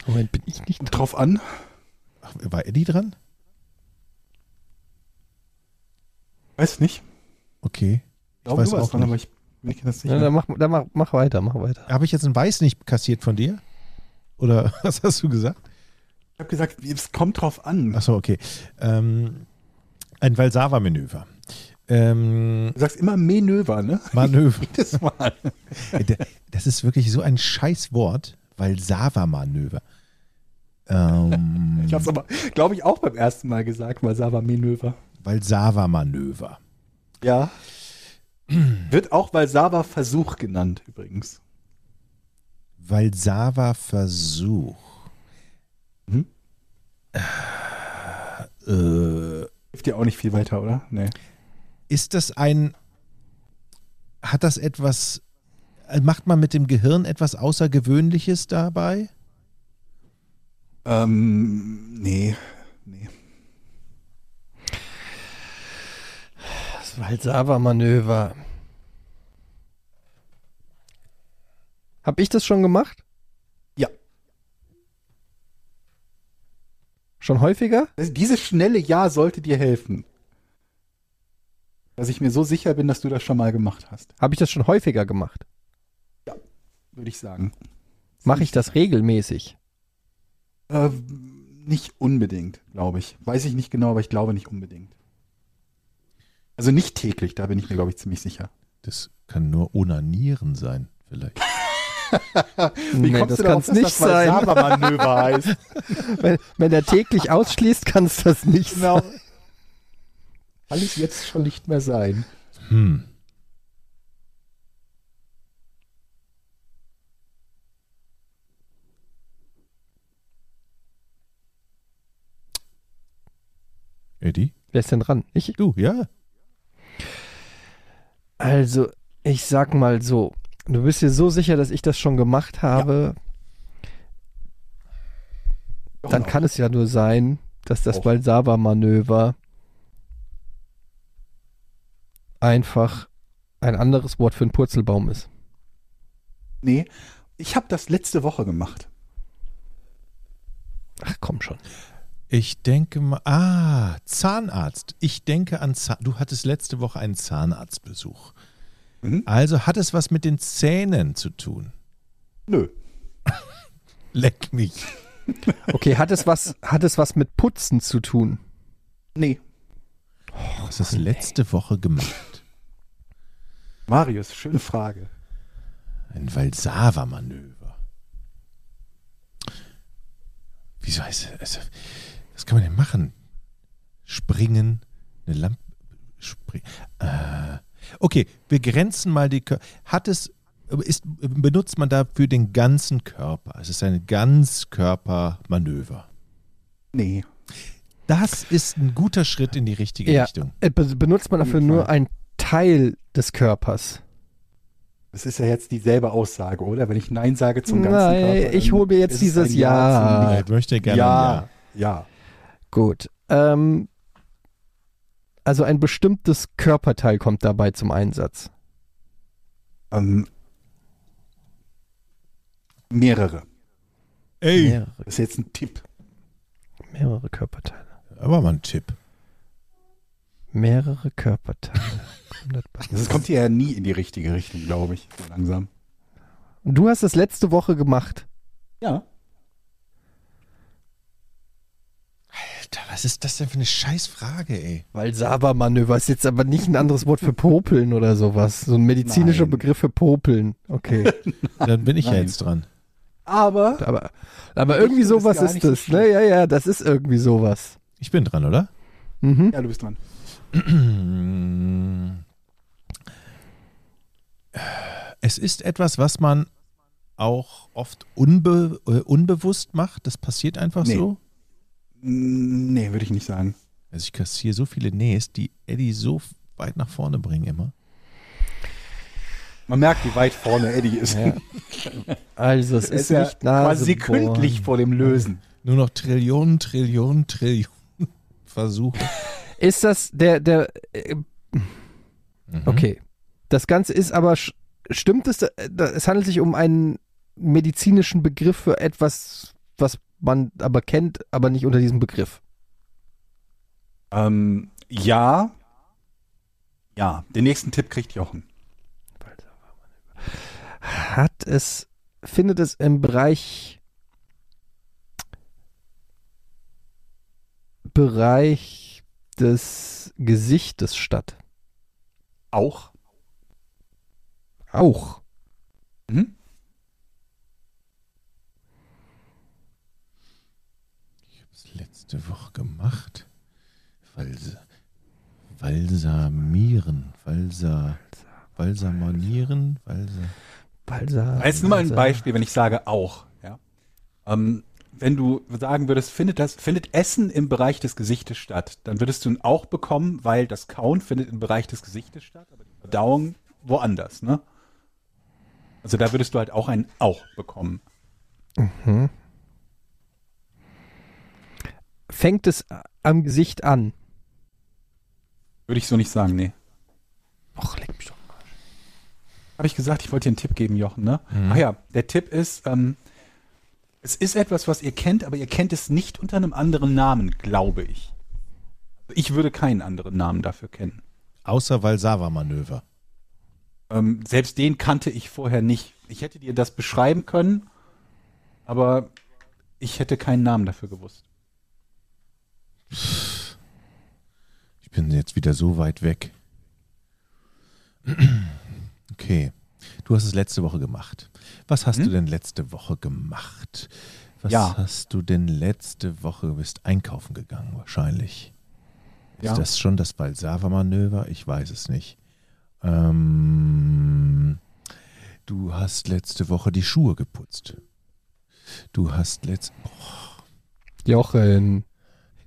Moment, bin ich nicht dran? Drauf an. Ach, war Eddie dran? Weiß nicht. Okay. Ich glaube, weiß auch dran, nicht. aber ich bin nicht ganz Ja, dann mach, dann mach, mach weiter, mach weiter. Habe ich jetzt ein Weiß nicht kassiert von dir? Oder was hast du gesagt? Ich habe gesagt, es kommt drauf an. Achso, okay. Ähm, ein Valsava-Manöver. Ähm, Du sagst immer Manöver, ne? Manöver. Jedes Mal. Das ist wirklich so ein Scheißwort. Valsava-Manöver. Ähm, Ich habe es aber, glaube ich, auch beim ersten Mal gesagt, weil Sava Manöver. Valsava-Manöver. Ja. Wird auch Valsava Versuch genannt, übrigens. Valsava-Versuch. Mhm. Äh, Hilft dir auch nicht viel weiter, oder? Nee. ist das ein. Hat das etwas. Macht man mit dem Gehirn etwas Außergewöhnliches dabei? Ähm, nee. Nee. Das Valsava-Manöver. Hab ich das schon gemacht? Ja. Schon häufiger? Also dieses schnelle Ja sollte dir helfen. Dass ich mir so sicher bin, dass du das schon mal gemacht hast, Habe ich das schon häufiger gemacht? würde ich sagen. Mache ich das regelmäßig? Äh, nicht unbedingt, glaube ich. Weiß ich nicht genau, aber ich glaube nicht unbedingt. Also nicht täglich, da bin ich mir, glaube ich, ziemlich sicher. Das kann nur Onanieren sein, vielleicht. nee, das kann es nicht sein. Manöver heißt. Wenn, wenn er täglich ausschließt, kann es das nicht Genau. sein. Kann es jetzt schon nicht mehr sein. Hm. Eddie? Wer ist denn dran? Ich? Du, ja. Also, ich sag mal so. Du bist dir so sicher, dass ich das schon gemacht habe, dann kann es ja nur sein, dass das Auch. Valsava-Manöver einfach ein anderes Wort für einen Purzelbaum ist. Nee, ich habe das letzte Woche gemacht. Ach komm schon. Ich denke mal, ah, Zahnarzt. Ich denke an Zahn. Du hattest letzte Woche einen Zahnarztbesuch. Mhm. Also hat es was mit den Zähnen zu tun. Nö. Leck mich. Okay, hat es was, hat es was mit Putzen zu tun? Nee. Was hast du letzte Woche gemacht? Marius, schöne Frage. Ein Valsava-Manöver. Wieso heißt es? Was kann man denn machen? Springen, eine Lampe. Spring, äh, okay, wir grenzen mal die. Kör Hat es. Ist, benutzt man dafür den ganzen Körper? Es ist ein Ganzkörpermanöver. Nee. Das ist ein guter Schritt in die richtige Ja. Richtung. Äh, be- benutzt man dafür nur einen Teil des Körpers? Das ist ja jetzt dieselbe Aussage, oder? Wenn ich Nein sage zum ganzen Nein, Körper. ich dann hol mir jetzt dieses Ja. zum Ich möchte gerne Ja. ein Ja. Gut. Ähm, also ein bestimmtes Körperteil kommt dabei zum Einsatz. Ähm, mehrere. Ey, Mehrere, Das ist jetzt ein Tipp. mehrere Körperteile. aber mal ein Tipp. Mehrere Körperteile. Das kommt hier ja nie in die richtige Richtung, glaube ich. So langsam. Und du hast das letzte Woche gemacht. Ja. Alter, was ist das denn für eine Scheißfrage, ey? Weil Saba-Manöver ist jetzt aber nicht ein anderes Wort für Popeln oder sowas. So ein medizinischer Nein. Begriff für Popeln. Okay. Dann bin ich ja Nein. jetzt dran. Aber Aber, aber irgendwie das sowas ist nicht so das. ne? Ja, ja, das ist irgendwie sowas. Ich bin dran, oder? Mhm. ja, du bist dran. Es ist etwas, was man auch oft unbe äh, unbewusst macht. Das passiert einfach Nee. so. Nee, würde ich nicht sagen. Also ich kassiere so viele Nähs, die Eddie so weit nach vorne bringen immer. Man merkt, wie weit vorne Eddie ist. Ja. Also es ist, ist ja nicht Nase quasi sekündlich vor dem Lösen. Nur noch Trillionen, Trillionen, Trillionen Versuche. Ist das der, der, äh, Mhm. okay. Das Ganze ist aber, stimmt es, äh, da- es handelt sich um einen medizinischen Begriff für etwas, was man aber kennt, aber nicht unter diesem Begriff. Ähm, ja. Ja, den nächsten Tipp kriegt Jochen. Hat es, findet es im Bereich, Bereich des Gesichtes statt? Auch. Auch. Mhm. Das letzte Woche gemacht. Vals Valsamieren. Valsa. Valsamanieren. Valsa. Balsam. Jetzt nur mal ein. Beispiel, wenn ich sage auch. Ja. Ähm, wenn du sagen würdest, findet das, findet Essen im Bereich des Gesichtes statt, dann würdest du ein auch bekommen, weil das Kauen findet im Bereich des Gesichtes statt, aber die Verdauung woanders, ne? Also da würdest du halt auch ein auch bekommen. Mhm. Fängt es am Gesicht an? Würde ich so nicht sagen, nee. Och, leck mich doch. Habe ich gesagt, ich wollte dir einen Tipp geben, Jochen, ne? Mhm. Ach ja, der Tipp ist, ähm, es ist etwas, was ihr kennt, aber ihr kennt es nicht unter einem anderen Namen, glaube ich. Ich würde keinen anderen Namen dafür kennen. Außer Valsava-Manöver. Ähm, selbst den kannte ich vorher nicht. Ich hätte dir das beschreiben können, aber ich hätte keinen Namen dafür gewusst. Ich bin jetzt wieder so weit weg. Okay. Du hast es letzte Woche gemacht. Was hast Hm? du denn letzte Woche gemacht? Was Ja. hast du denn letzte Woche? Du bist einkaufen gegangen, wahrscheinlich. Ja. Ist das schon das Balsava-Manöver? Ich weiß es nicht. Ähm, du hast letzte Woche die Schuhe geputzt. Du hast letzt. Jochen.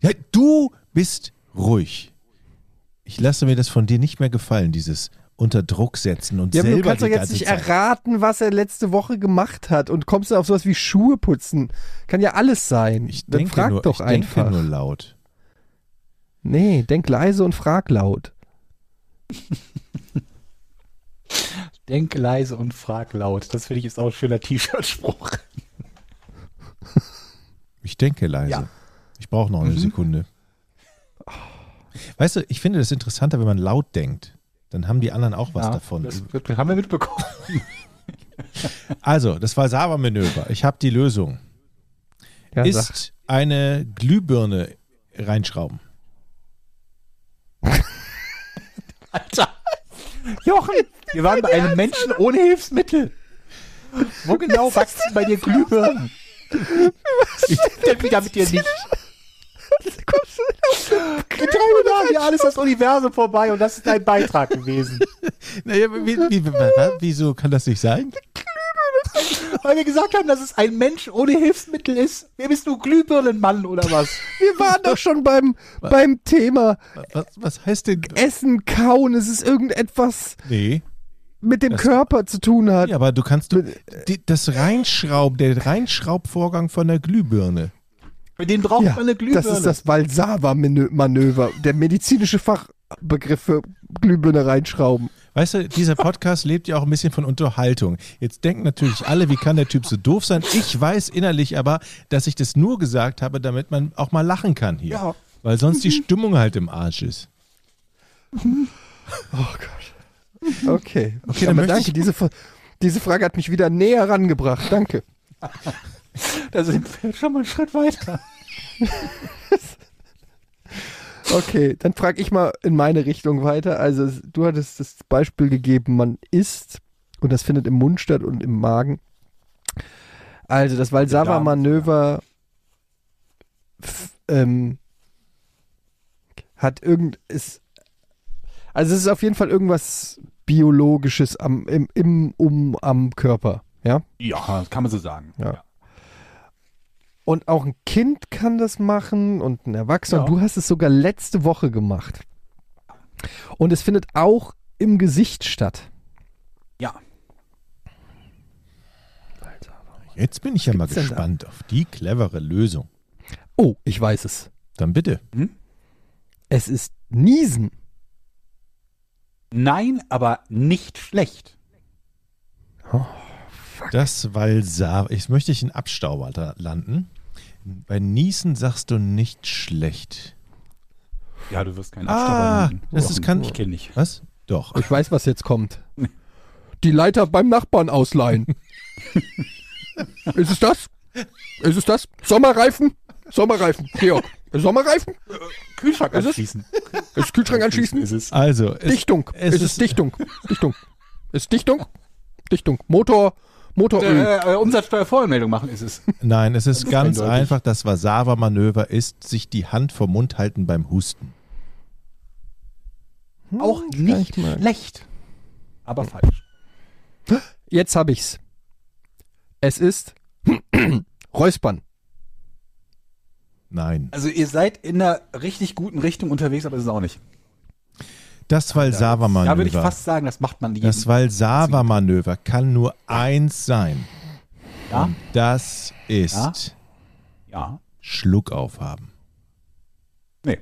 Ja, du bist ruhig. Ich lasse mir das von dir nicht mehr gefallen, dieses unter Druck setzen und Ja, selber du kannst doch jetzt nicht Zeit. erraten, was er letzte Woche gemacht hat und kommst du auf sowas wie Schuhe putzen. Kann ja alles sein. Ich Dann denke frag nur, doch ich einfach. denke nur laut. Nee, denk leise und frag laut. Denk leise und frag laut. Das finde ich ist auch ein schöner T-Shirt-Spruch. Ich denke leise. Ja. Ich brauche noch eine Mhm. Sekunde. Weißt du, ich finde das interessanter, wenn man laut denkt. Dann haben die anderen auch was Ja, davon. Das wird, haben wir mitbekommen. Also, das war Sava-Manöver. Ich habe die Lösung. Ja, sag. Ist eine Glühbirne reinschrauben. Alter. Jochen, Wir waren bei einem Menschen ohne Hilfsmittel. Wo genau wachsen bei dir Glühbirnen? Ich denn wieder mit dir nicht. In drei Minuten ja alles das Universum vorbei und das ist dein Beitrag gewesen. Naja, wie, wie, wie, wieso kann das nicht sein? Weil wir gesagt haben, dass es ein Mensch ohne Hilfsmittel ist. Wer bist du, Glühbirnenmann oder was? Wir waren doch schon beim, beim Thema Was, was heißt denn? Essen, Kauen. Es ist irgendetwas Nee. mit dem Das- Körper zu tun hat. Ja, aber du kannst du, die, das Reinschrauben, der Reinschraubvorgang von der Glühbirne. Für den braucht Ja, man eine Glühbirne. das ist das Valsava-Manöver, der medizinische Fachbegriff für Glühbirne reinschrauben. Weißt du, dieser Podcast lebt ja auch ein bisschen von Unterhaltung. Jetzt denken natürlich alle, wie kann der Typ so doof sein? Ich weiß innerlich aber, dass ich das nur gesagt habe, damit man auch mal lachen kann hier. Ja. Weil sonst die Stimmung halt im Arsch ist. Okay. Okay, dann Aber möchte danke, ich- diese, diese Frage hat mich wieder näher rangebracht. Danke. Da sind wir schon mal einen Schritt weiter. Okay, dann frage ich mal in meine Richtung weiter. Also du hattest das Beispiel gegeben, man isst und das findet im Mund statt und im Magen. Also das Valsava-Manöver ähm, hat irgend ist also es ist auf jeden Fall irgendwas biologisches am im, im um am Körper, ja? Ja, das kann man so sagen. Ja. Und auch ein Kind kann das machen und ein Erwachsener. Ja. Du hast es sogar letzte Woche gemacht. Und es findet auch im Gesicht statt. ja. Jetzt bin ich ja mal da? gespannt auf die clevere Lösung. Oh, ich weiß es. Dann bitte. Es ist Niesen. Nein, aber nicht schlecht. Das Valsava. Ich möchte ich in Abstauber da landen. Bei Niesen sagst du nicht schlecht. Ja, du wirst keinen Ah, das ist kann. Ich kenne nicht. Was? Doch. Ich weiß, was jetzt kommt. Die Leiter beim Nachbarn ausleihen. ist es das? Ist es das? Sommerreifen? Sommerreifen. Georg. Sommerreifen? Kühlschrank Ist es? anschließen. Ist Kühlschrank anschließen? Ist es. Also, es, Dichtung. es ist es ist- Dichtung? Dichtung. Ist Dichtung? Dichtung. Motor. Motoröl. Äh, äh, Umsatzsteuervoranmeldung machen ist es. nein, es ist ganz eindeutig. einfach. Das Valsava-Manöver ist, sich die Hand vom Mund halten beim Husten. Auch Hm, kann nicht schlecht. Aber falsch. Jetzt habe ich's. Es ist Räuspern. Nein. Also ihr seid in einer richtig guten Richtung unterwegs, aber es ist auch nicht. Das Da würde ich Valsava-Manöver. fast sagen, das macht man jeden. Das Valsava-Manöver kann nur eins sein. ja, Das ist ja. Schluck aufhaben. Nee.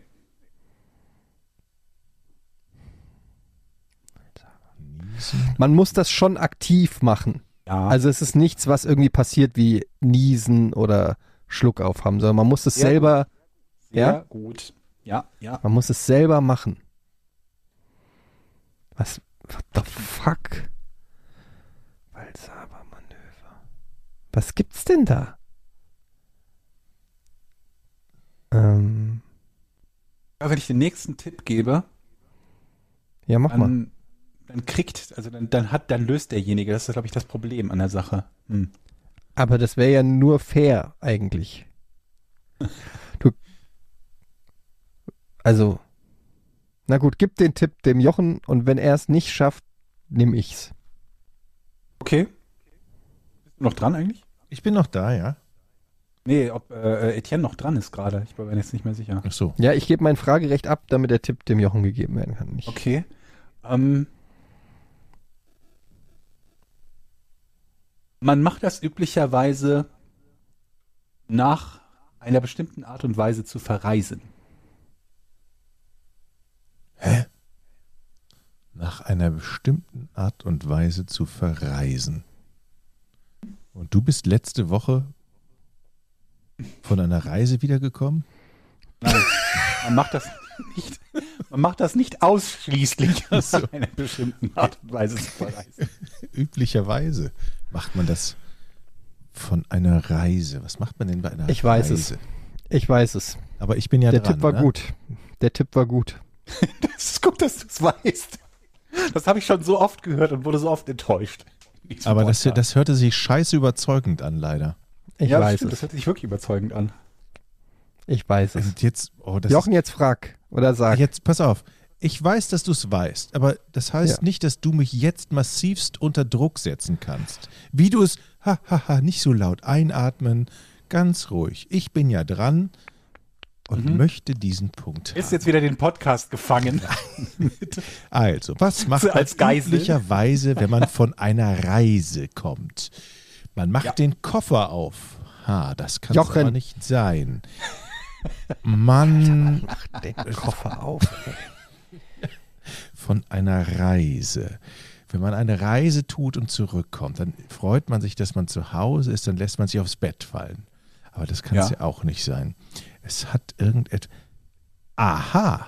Man muss das schon aktiv machen. Ja. Also es ist nichts, was irgendwie passiert wie Niesen oder Schluck aufhaben, sondern man muss es selber, sehr ja? gut. Ja, ja. man muss es selber machen. Was, what the fuck? Valsava-Manöver. Was gibt's denn da? Ähm, Aber wenn ich den nächsten Tipp gebe, ja, mach mal. dann, dann kriegt, also dann, dann hat, dann löst derjenige, das ist, glaube ich, das Problem an der Sache. Hm. Aber das wäre ja nur fair eigentlich. Du, also, na gut, gib den Tipp dem Jochen und wenn er es nicht schafft, nehme ich's. Okay. Bist du noch dran eigentlich? Ich bin noch da, ja. Nee, ob äh, Etienne noch dran ist gerade. Ich bin mir jetzt nicht mehr sicher. Ach so. Ja, ich gebe mein Fragerecht ab, damit der Tipp dem Jochen gegeben werden kann. Ich, Okay. Ähm, man macht das üblicherweise nach einer bestimmten Art und Weise zu verreisen. Nach einer bestimmten Art und Weise zu verreisen. Und du bist letzte Woche von einer Reise wiedergekommen? Nein, man macht das nicht, man macht das nicht ausschließlich aus einer bestimmten Art und Weise zu verreisen. Üblicherweise macht man das von einer Reise. Was macht man denn bei einer Ich weiß Reise? es. ich weiß es. Aber ich bin ja der dran. Tipp war ne? gut. Der Tipp war gut. Das ist gut, dass du es weißt. Das habe ich schon so oft gehört und wurde so oft enttäuscht. Aber das, das hörte sich scheiße überzeugend an, leider. Ich ja, weiß stimmt, es. das hört sich wirklich überzeugend an. Ich weiß es. Und jetzt, oh, das Jochen, jetzt frag oder sag. Jetzt, pass auf. Ich weiß, dass du es weißt, aber das heißt Ja. nicht, dass du mich jetzt massivst unter Druck setzen kannst. Wie du es, ha, ha, ha, nicht so laut einatmen, ganz ruhig. Ich bin ja dran und Mhm. möchte diesen Punkt Ist haben. jetzt wieder den Podcast gefangen. Also, was macht man üblicherweise, wenn man von einer Reise kommt? Man macht Ja. den Koffer auf. Ha, das kann aber nicht sein. Man den Koffer auf. von einer Reise. Wenn man eine Reise tut und zurückkommt, dann freut man sich, dass man zu Hause ist, dann lässt man sich aufs Bett fallen. Aber das kann es Ja. ja auch nicht sein. Es hat irgendetwas. Aha,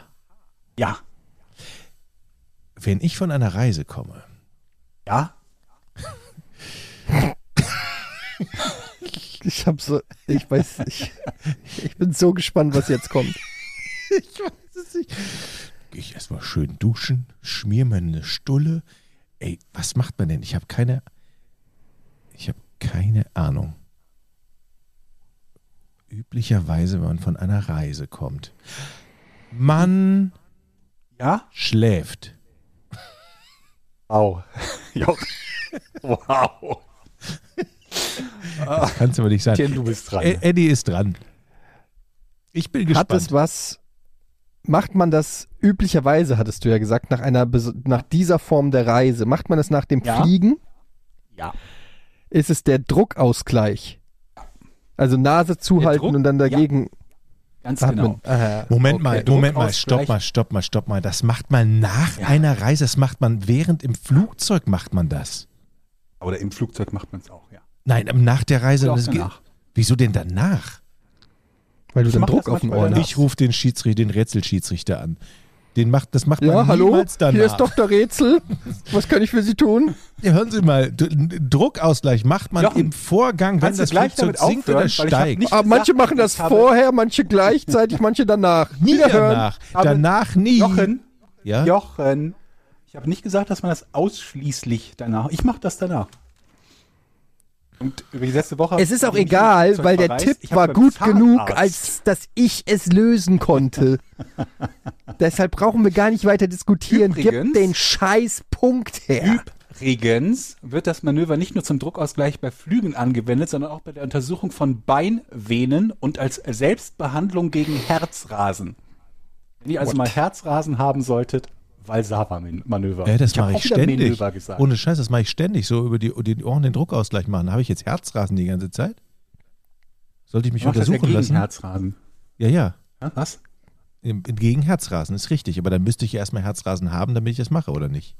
Ja. wenn ich von einer Reise komme, Ja. Ich hab so, ich weiß nicht. Ich bin so gespannt, was jetzt kommt. ich weiß es nicht, gehe ich erstmal schön duschen, schmier mir eine Stulle. Ey, was macht man denn? Ich habe keine. Ich habe keine Ahnung. Üblicherweise, wenn man von einer Reise kommt. Man Ja. schläft. Wow. Jo. Wow. Kannst du aber nicht sagen. Tien, du bist dran. Ed- Eddie ist dran. Ich bin Hat gespannt. es was, macht man das üblicherweise, hattest du ja gesagt, nach einer, nach dieser Form der Reise, macht man es nach dem Ja. Fliegen? ja. Ist es der Druckausgleich? Also Nase zuhalten Druck? und dann dagegen Ganz atmen. genau. Aha. Moment Okay, mal, Moment mal, stopp mal, stopp mal, stopp mal. Das macht man nach Ja. einer Reise, das macht man während im Flugzeug macht man das. Oder im Flugzeug macht man es auch, ja. Nein, nach der Reise. Das geht- danach. Wieso denn danach? Weil du Ich dann Druck auf den Ohren hast. Ich rufe den Schiedsrichter, den Rätselschiedsrichter an. Den macht, das macht Ja, man hallo? niemals danach. Hier ist Dr. Rätsel. Was kann ich für Sie tun? Ja, hören Sie mal, Druckausgleich macht man Jochen, im Vorgang, wenn das gleich Flugzeug sinkt oder steigt. nicht- Ah, manche machen das vorher, manche gleichzeitig, manche danach. Nie danach. Aber- Danach nie. Jochen, Ja? Jochen. Ich habe nicht gesagt, dass man das ausschließlich danach. Ich mache das danach. Und über die letzte Woche. Es ist auch egal, weil der. Tipp war gut genug, Zahnarzt- als dass ich es lösen konnte. Deshalb brauchen wir gar nicht weiter diskutieren. Gib Übrigens- den scheiß Punkt her. Übrigens wird das Manöver nicht nur zum Druckausgleich bei Flügen angewendet, sondern auch bei der Untersuchung von Beinvenen und als Selbstbehandlung gegen Herzrasen. Wenn ihr also What? mal Herzrasen haben solltet, Valsava-Manöver. Ja, das Ich mache ich ständig. Manöver gesagt. Ohne Scheiß, das mache ich ständig. So über die, die Ohren den Druckausgleich machen. Habe ich jetzt Herzrasen die ganze Zeit? Sollte ich mich Ich mach das ja untersuchen gegen lassen? Herzrasen. Ja, ja. Ja, was? Gegen Herzrasen ist richtig. Aber dann müsste ich ja erstmal Herzrasen haben, damit ich das mache, oder nicht?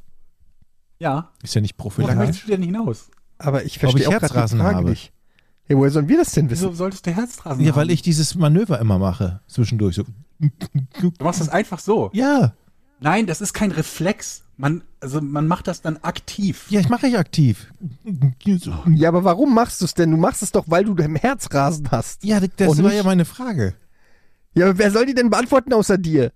Ja. Ist ja nicht Worauf prophylaktisch. möchtest du denn hinaus? Aber ich Ob verstehe ich auch Herzrasen Frage habe? nicht. Ja, woher sollen wir das denn Wieso wissen? solltest du Herzrasen Ja, haben? weil ich dieses Manöver immer mache. Zwischendurch. So. Du machst das einfach so. Ja, Nein, das ist kein Reflex. Man, also man macht das dann aktiv. ja, ich mache ich aktiv. Ja, aber warum machst du es denn? Du machst es doch, weil du einen Herzrasen hast. Ja, das Und war ja meine Frage. Ja, aber wer soll die denn beantworten außer dir?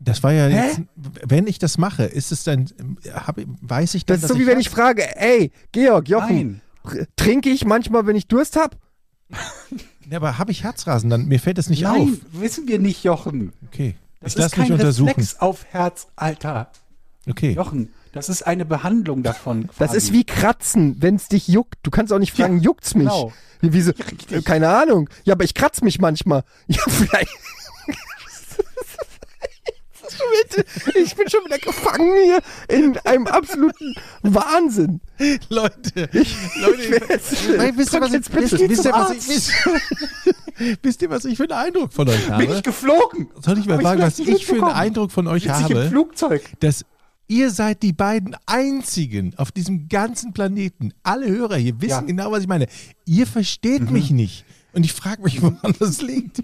Das war ja jetzt, wenn ich das mache, ist es dann, hab, weiß ich dann, Das ist dass so wie wenn ich frage, ey, Georg, Jochen, Nein. tr- trinke ich manchmal, wenn ich Durst hab? Ja, aber habe ich Herzrasen, dann mir fällt das nicht Nein, auf. wissen wir nicht, Jochen. Okay. Das ich lasse ist kein. Reflex auf Herz, Alter. Okay. Jochen, das ist eine Behandlung davon. Das quasi. ist wie Kratzen, wenn es dich juckt. Du kannst auch nicht fragen, juckt's mich? genau. Wie, wieso? Richtig. Äh, Keine Ahnung. Ja, aber ich kratz mich manchmal. Ja, vielleicht. Das ist schon wieder- Ich bin schon wieder gefangen hier in einem absoluten Wahnsinn. Leute, Ich, Leute, ich jetzt, wisst, ihr, was ich, wisst, wisst, ihr, was ich, Arzt. wisst, wisst ihr, was ich für einen Eindruck von euch habe? Bin ich geflogen? Soll ich mal Hab sagen, vielleicht was ich für einen. Eindruck von euch Sitz ich im habe? Flugzeug. Dass ihr seid die beiden einzigen auf diesem ganzen Planeten. Alle Hörer hier wissen Ja. Mhm. genau, was ich meine. Ihr versteht mich nicht. Und ich frage mich, woran das liegt.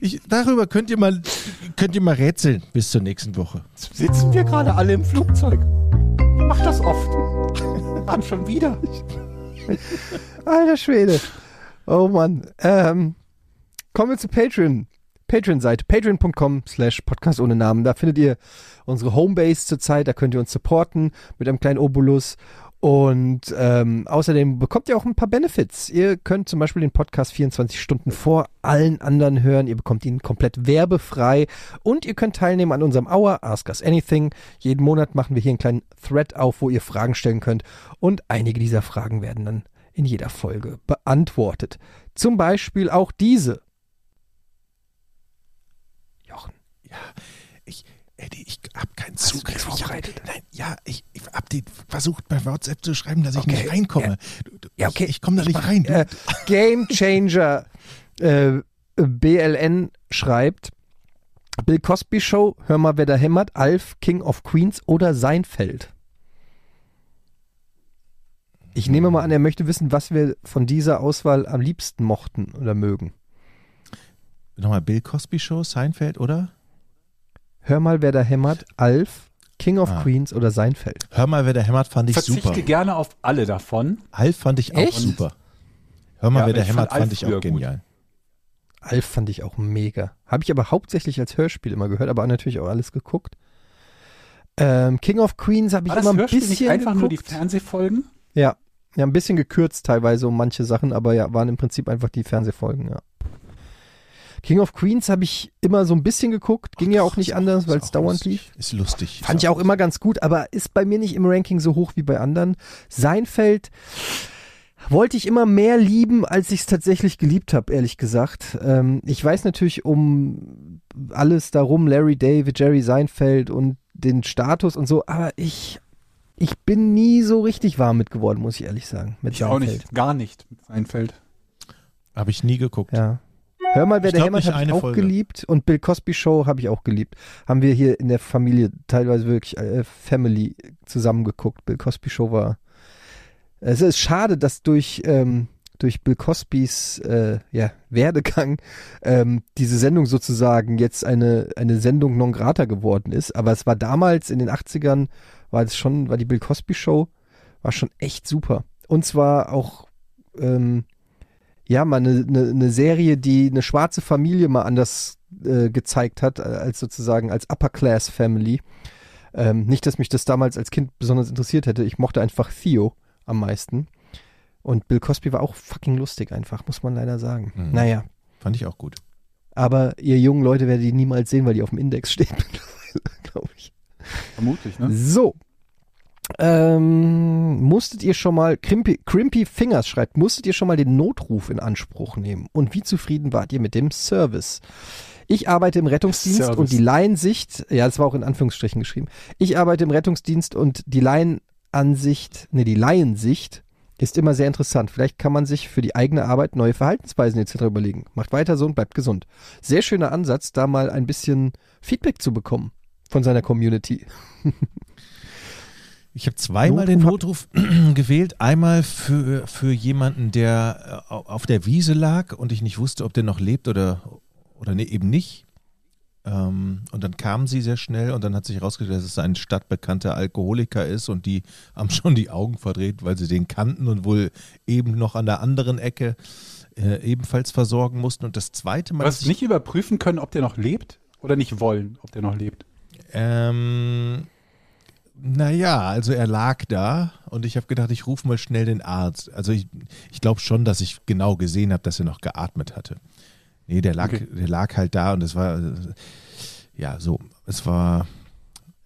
Ich, darüber könnt ihr mal, könnt ihr mal rätseln bis zur nächsten Woche. Sitzen wir gerade alle im Flugzeug? Ich mach das oft. Dann schon wieder. Alter Schwede. Oh Mann. Ähm, kommen wir zu Patreon. Patreon-Seite, patreon.com slash podcast ohne Namen. Da findet ihr unsere Homebase zurzeit, da könnt ihr uns supporten mit einem kleinen Obolus. Und ähm, außerdem bekommt ihr auch ein paar Benefits. Ihr könnt zum Beispiel den Podcast 24 Stunden vor allen anderen hören. Ihr bekommt ihn komplett werbefrei. Und ihr könnt teilnehmen an unserem Hour Ask Us Anything. Jeden Monat machen wir hier einen kleinen Thread auf, wo ihr Fragen stellen könnt. Und einige dieser Fragen werden dann in jeder Folge beantwortet. Zum Beispiel auch diese. Jochen. Ich, Eddie, ich hab keinen Hast Zugriff. Ich nein, ja, ich, ich hab die versucht bei WhatsApp zu schreiben, dass ich Okay, nicht reinkomme. Du, du, Ja, okay. Ich, ich komme da nicht rein. Du, Äh, Game Changer äh, BLN schreibt, Bill Cosby Show, hör mal, wer da hämmert, Alf, King of Queens oder Seinfeld. Ich nehme mal an, er möchte wissen, was wir von dieser Auswahl am liebsten mochten oder mögen. Nochmal Bill Cosby Show, Seinfeld, oder? Hör mal, wer da hämmert, Alf, King of Ah. Queens oder Seinfeld. Hör mal, wer der hämmert, fand ich Verzichte super. gerne auf alle davon. Alf fand ich auch Echt? super. Hör mal, Ja, wer fand hämmert, fand Alf ich auch gut. genial. Alf fand ich auch mega. Habe ich aber hauptsächlich als Hörspiel immer gehört, aber natürlich auch alles geguckt. Ähm, King of Queens habe ich immer ein Hörspiel bisschen nicht einfach geguckt. nur die Fernsehfolgen? Ja, ja, ein bisschen gekürzt teilweise um manche Sachen, aber ja, waren im Prinzip einfach die Fernsehfolgen, ja. King of Queens habe ich immer so ein bisschen geguckt, ging ja auch nicht anders, weil es dauernd lustig. lief. Ist lustig. Fand ich auch immer ganz gut, aber ist bei mir nicht im Ranking so hoch wie bei anderen. Seinfeld wollte ich immer mehr lieben, als ich es tatsächlich geliebt habe, ehrlich gesagt. Ähm, ich weiß natürlich um alles darum, Larry David, Jerry Seinfeld und den Status und so, aber ich, ich bin nie so richtig warm mit geworden, muss ich ehrlich sagen. Mit Ich auch nicht, gar nicht mit Seinfeld. Habe ich nie geguckt. Ja. Hör mal, wer Ich der hämmert, habe ich auch Folge. geliebt und Bill Cosby Show habe ich auch geliebt. Haben wir hier in der Familie teilweise wirklich äh, Family zusammengeguckt. Bill Cosby Show war. Es ist schade, dass durch ähm, durch Bill Cosbys äh, ja, Werdegang ähm, diese Sendung sozusagen jetzt eine eine Sendung non grata geworden ist. Aber es war damals in den 80ern war es schon war die Bill Cosby Show war schon echt super. Und zwar auch ähm, ja, mal eine, eine, eine Serie, die eine schwarze Familie mal anders äh, gezeigt hat, als sozusagen als Upper Class Family. Ähm, nicht, dass mich das damals als Kind besonders interessiert hätte. Ich mochte einfach Theo am meisten. Und Bill Cosby war auch fucking lustig einfach, muss man leider sagen. Mhm. Naja, Fand ich auch gut. aber ihr jungen Leute werdet die niemals sehen, weil die auf dem Index stehen mittlerweile, glaube ich. Vermutlich, ne? So. Ähm, musstet ihr schon mal, Crimpy, Crimpy Fingers schreibt, musstet ihr schon mal den Notruf in Anspruch nehmen? Und wie zufrieden wart ihr mit dem Service? Ich arbeite im Rettungsdienst Service. und die Laiensicht, ja, das war auch in Anführungsstrichen geschrieben. Ich arbeite im Rettungsdienst und die Laienansicht, nee, die Laiensicht ist immer sehr interessant. Vielleicht kann man sich für die eigene Arbeit neue Verhaltensweisen etc. überlegen. Macht weiter so und bleibt gesund. Sehr schöner Ansatz, da mal ein bisschen Feedback zu bekommen von seiner Community. Ich habe zweimal den Notruf gewählt. Einmal für, für jemanden, der äh, auf der Wiese lag und ich nicht wusste, ob der noch lebt oder, oder nee, eben nicht. Ähm, und dann kamen sie sehr schnell und dann hat sich herausgestellt, dass es ein stadtbekannter Alkoholiker ist und die haben schon die Augen verdreht, weil sie den kannten und wohl eben noch an der anderen Ecke äh, ebenfalls versorgen mussten. Und das zweite Mal. Du hast ich- nicht überprüfen können, ob der noch lebt oder nicht wollen, ob der noch lebt. Ähm, naja, also er lag da und ich habe gedacht, ich rufe mal schnell den Arzt. Also ich, ich glaube schon, dass ich genau gesehen habe, dass er noch geatmet hatte. Nee, der lag, Okay. der lag halt da und es war, ja, so, es war,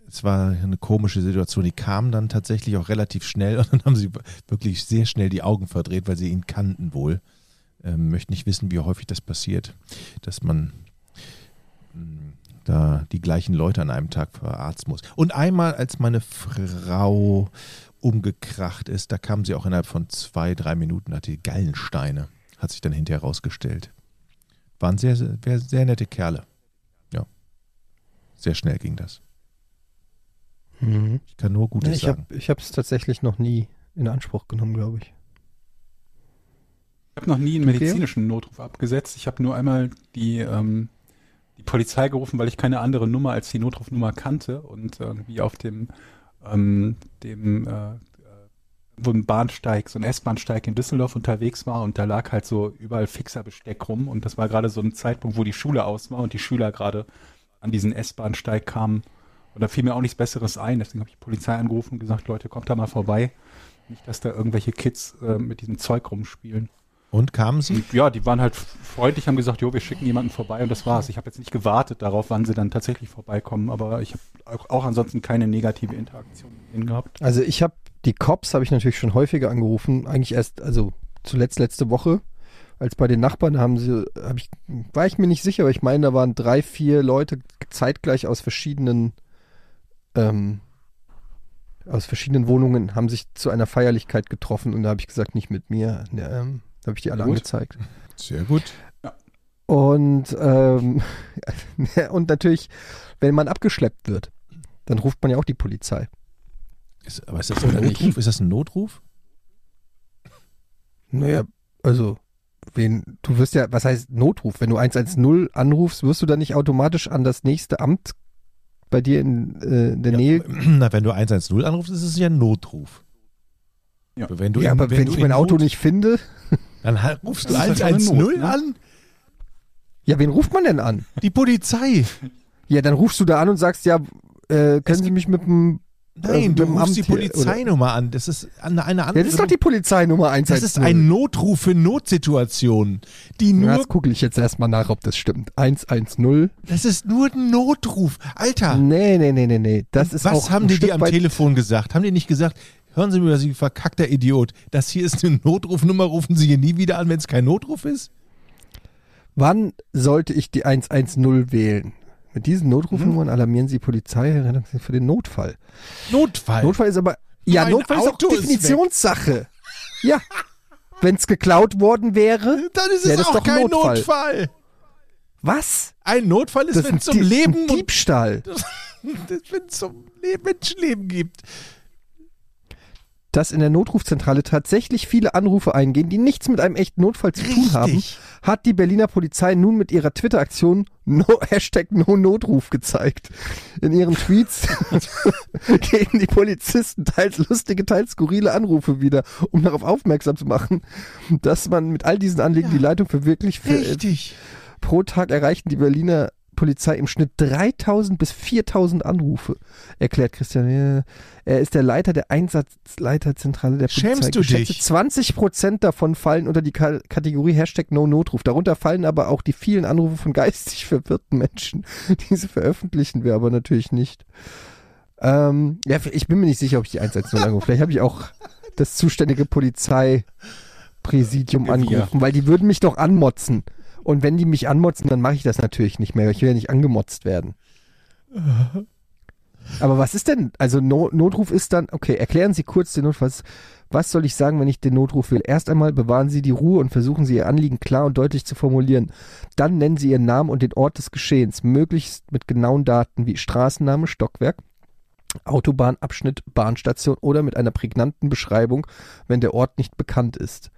es war eine komische Situation. Die kamen dann tatsächlich auch relativ schnell und dann haben sie wirklich sehr schnell die Augen verdreht, weil sie ihn kannten wohl. Ähm, möchte nicht wissen, wie häufig das passiert, dass man da die gleichen Leute an einem Tag verarzten muss. Und einmal, als meine Frau umgekracht ist, da kam sie auch innerhalb von zwei, drei Minuten, hatte die Gallensteine, hat sich dann hinterher rausgestellt. Waren sehr, sehr, sehr nette Kerle. Ja. Sehr schnell ging das. Mhm. Ich kann nur Gutes Ja, ich sagen. habe es tatsächlich noch nie in Anspruch genommen, glaube ich. Ich habe noch nie einen medizinischen Notruf abgesetzt. Ich habe nur einmal die, ähm, die Polizei gerufen, weil ich keine andere Nummer als die Notrufnummer kannte und irgendwie auf dem, ähm, dem äh, äh, wo ein Bahnsteig, so ein S-Bahnsteig in Düsseldorf unterwegs war und da lag halt so überall Fixerbesteck rum und das war gerade so ein Zeitpunkt, wo die Schule aus war und die Schüler gerade an diesen S-Bahnsteig kamen und da fiel mir auch nichts Besseres ein, deswegen habe ich die Polizei angerufen und gesagt, Leute, kommt da mal vorbei. Nicht, dass da irgendwelche Kids äh, mit diesem Zeug rumspielen. Und kamen sie? Ja, die waren halt freundlich, haben gesagt, jo, wir schicken jemanden vorbei und das war's. Ich habe jetzt nicht gewartet darauf, wann sie dann tatsächlich vorbeikommen, aber ich habe auch, auch ansonsten keine negative Interaktion mit ihnen gehabt. Also ich habe die Cops habe ich natürlich schon häufiger angerufen, eigentlich erst, also zuletzt letzte Woche, als bei den Nachbarn haben sie, habe ich, war ich mir nicht sicher, aber ich meine, da waren drei, vier Leute zeitgleich aus verschiedenen, ähm, aus verschiedenen Wohnungen, haben sich zu einer Feierlichkeit getroffen und da habe ich gesagt, nicht mit mir. Ne, ähm, da habe ich die alle Gut. angezeigt. Sehr gut. Und, ähm, und natürlich, wenn man abgeschleppt wird, dann ruft man ja auch die Polizei. Ist, aber ist das ein? Notruf? Ist das ein Notruf? Naja, also, wen, du wirst ja, was heißt Notruf? Wenn du 110 anrufst, wirst du dann nicht automatisch an das nächste Amt bei dir in, äh, in der Ja, Nähe? Na, wenn du 110 anrufst, ist es ja ein Notruf. Ja. Wenn du ja, in- aber wenn, du ich in mein Auto Not- nicht finde, Dann halt rufst du Das ist halt eine 110 Not, ne? an? ja, wen ruft man denn an? Die Polizei. Ja, dann rufst du da an und sagst, ja, äh, können Sie mich mit dem, Nein, äh, du rufst die Amt hier, Polizeinummer an. Das ist eine, eine Ja, andere. das ist doch die Polizeinummer 110. das ist ein Notruf für Notsituationen. Die nur, Jetzt gucke ich jetzt erstmal nach, ob das stimmt. 110. das ist nur ein Notruf. Alter, Nee, nee, nee, nee, nee. Das ist was auch haben die dir am Telefon gesagt? Haben die nicht gesagt, hören Sie mir, Sie verkackter Idiot, das hier ist eine Notrufnummer, rufen Sie hier nie wieder an, wenn es kein Notruf ist? Wann sollte ich die 110 wählen? Mit diesen Notrufnummern alarmieren Sie Polizei für den Notfall. Notfall. Notfall ist aber. Ja, Mein Notfall ist auch Auto ist Definitionssache. ja. Wenn es geklaut worden wäre. Dann ist es auch doch ein kein Notfall. Notfall. Was? Ein Notfall ist, wenn es zum Leben ein Diebstahl. wenn es zum Le- Menschenleben gibt. Dass in der Notrufzentrale tatsächlich viele Anrufe eingehen, die nichts mit einem echten Notfall zu tun haben, Richtig. hat die Berliner Polizei nun mit ihrer Twitter-Aktion no, Hashtag No-Notruf gezeigt. In ihren Tweets geben die Polizisten teils lustige, teils skurrile Anrufe wieder, um darauf aufmerksam zu machen, dass man mit all diesen Anliegen Ja. die Leitung für wirklich für, Richtig. pro Tag erreichten die Berliner Polizei im Schnitt 3000 bis 4000 Anrufe, erklärt Christian. Er ist der Leiter der Einsatzleiterzentrale der Polizei. Schämst du Geschätzte dich? 20 Prozent davon fallen unter die Ka Kategorie Hashtag No-Notruf. Darunter fallen aber auch die vielen Anrufe von geistig verwirrten Menschen. Diese veröffentlichen wir aber natürlich nicht. Ähm, ja, ich bin mir nicht sicher, ob ich die 110 anrufe. Vielleicht habe ich auch das zuständige Polizeipräsidium angerufen, weil die würden mich doch anmotzen. Und wenn die mich anmotzen, dann mache ich das natürlich nicht mehr. Ich will ja nicht angemotzt werden. Aber was ist denn, also no Notruf ist dann, okay, erklären Sie kurz den Notfall. Was, was soll ich sagen, wenn ich den Notruf will? Erst einmal bewahren Sie die Ruhe und versuchen Sie Ihr Anliegen klar und deutlich zu formulieren. Dann nennen Sie Ihren Namen und den Ort des Geschehens, möglichst mit genauen Daten wie Straßenname, Stockwerk, Autobahnabschnitt, Bahnstation oder mit einer prägnanten Beschreibung, wenn der Ort nicht bekannt ist.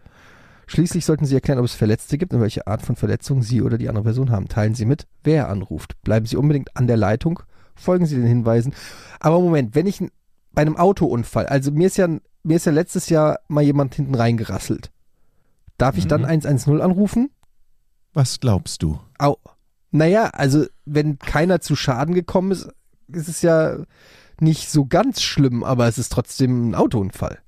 Schließlich sollten Sie erklären, ob es Verletzte gibt und welche Art von Verletzung Sie oder die andere Person haben. Teilen Sie mit, wer anruft. Bleiben Sie unbedingt an der Leitung. Folgen Sie den Hinweisen. Aber Moment, wenn ich bei einem Autounfall, also mir ist ja, mir ist ja letztes Jahr mal jemand hinten reingerasselt. Darf ich dann Mhm. 110 anrufen? Was glaubst du? Au. Naja, also wenn keiner zu Schaden gekommen ist, ist es ja nicht so ganz schlimm, aber es ist trotzdem ein Autounfall.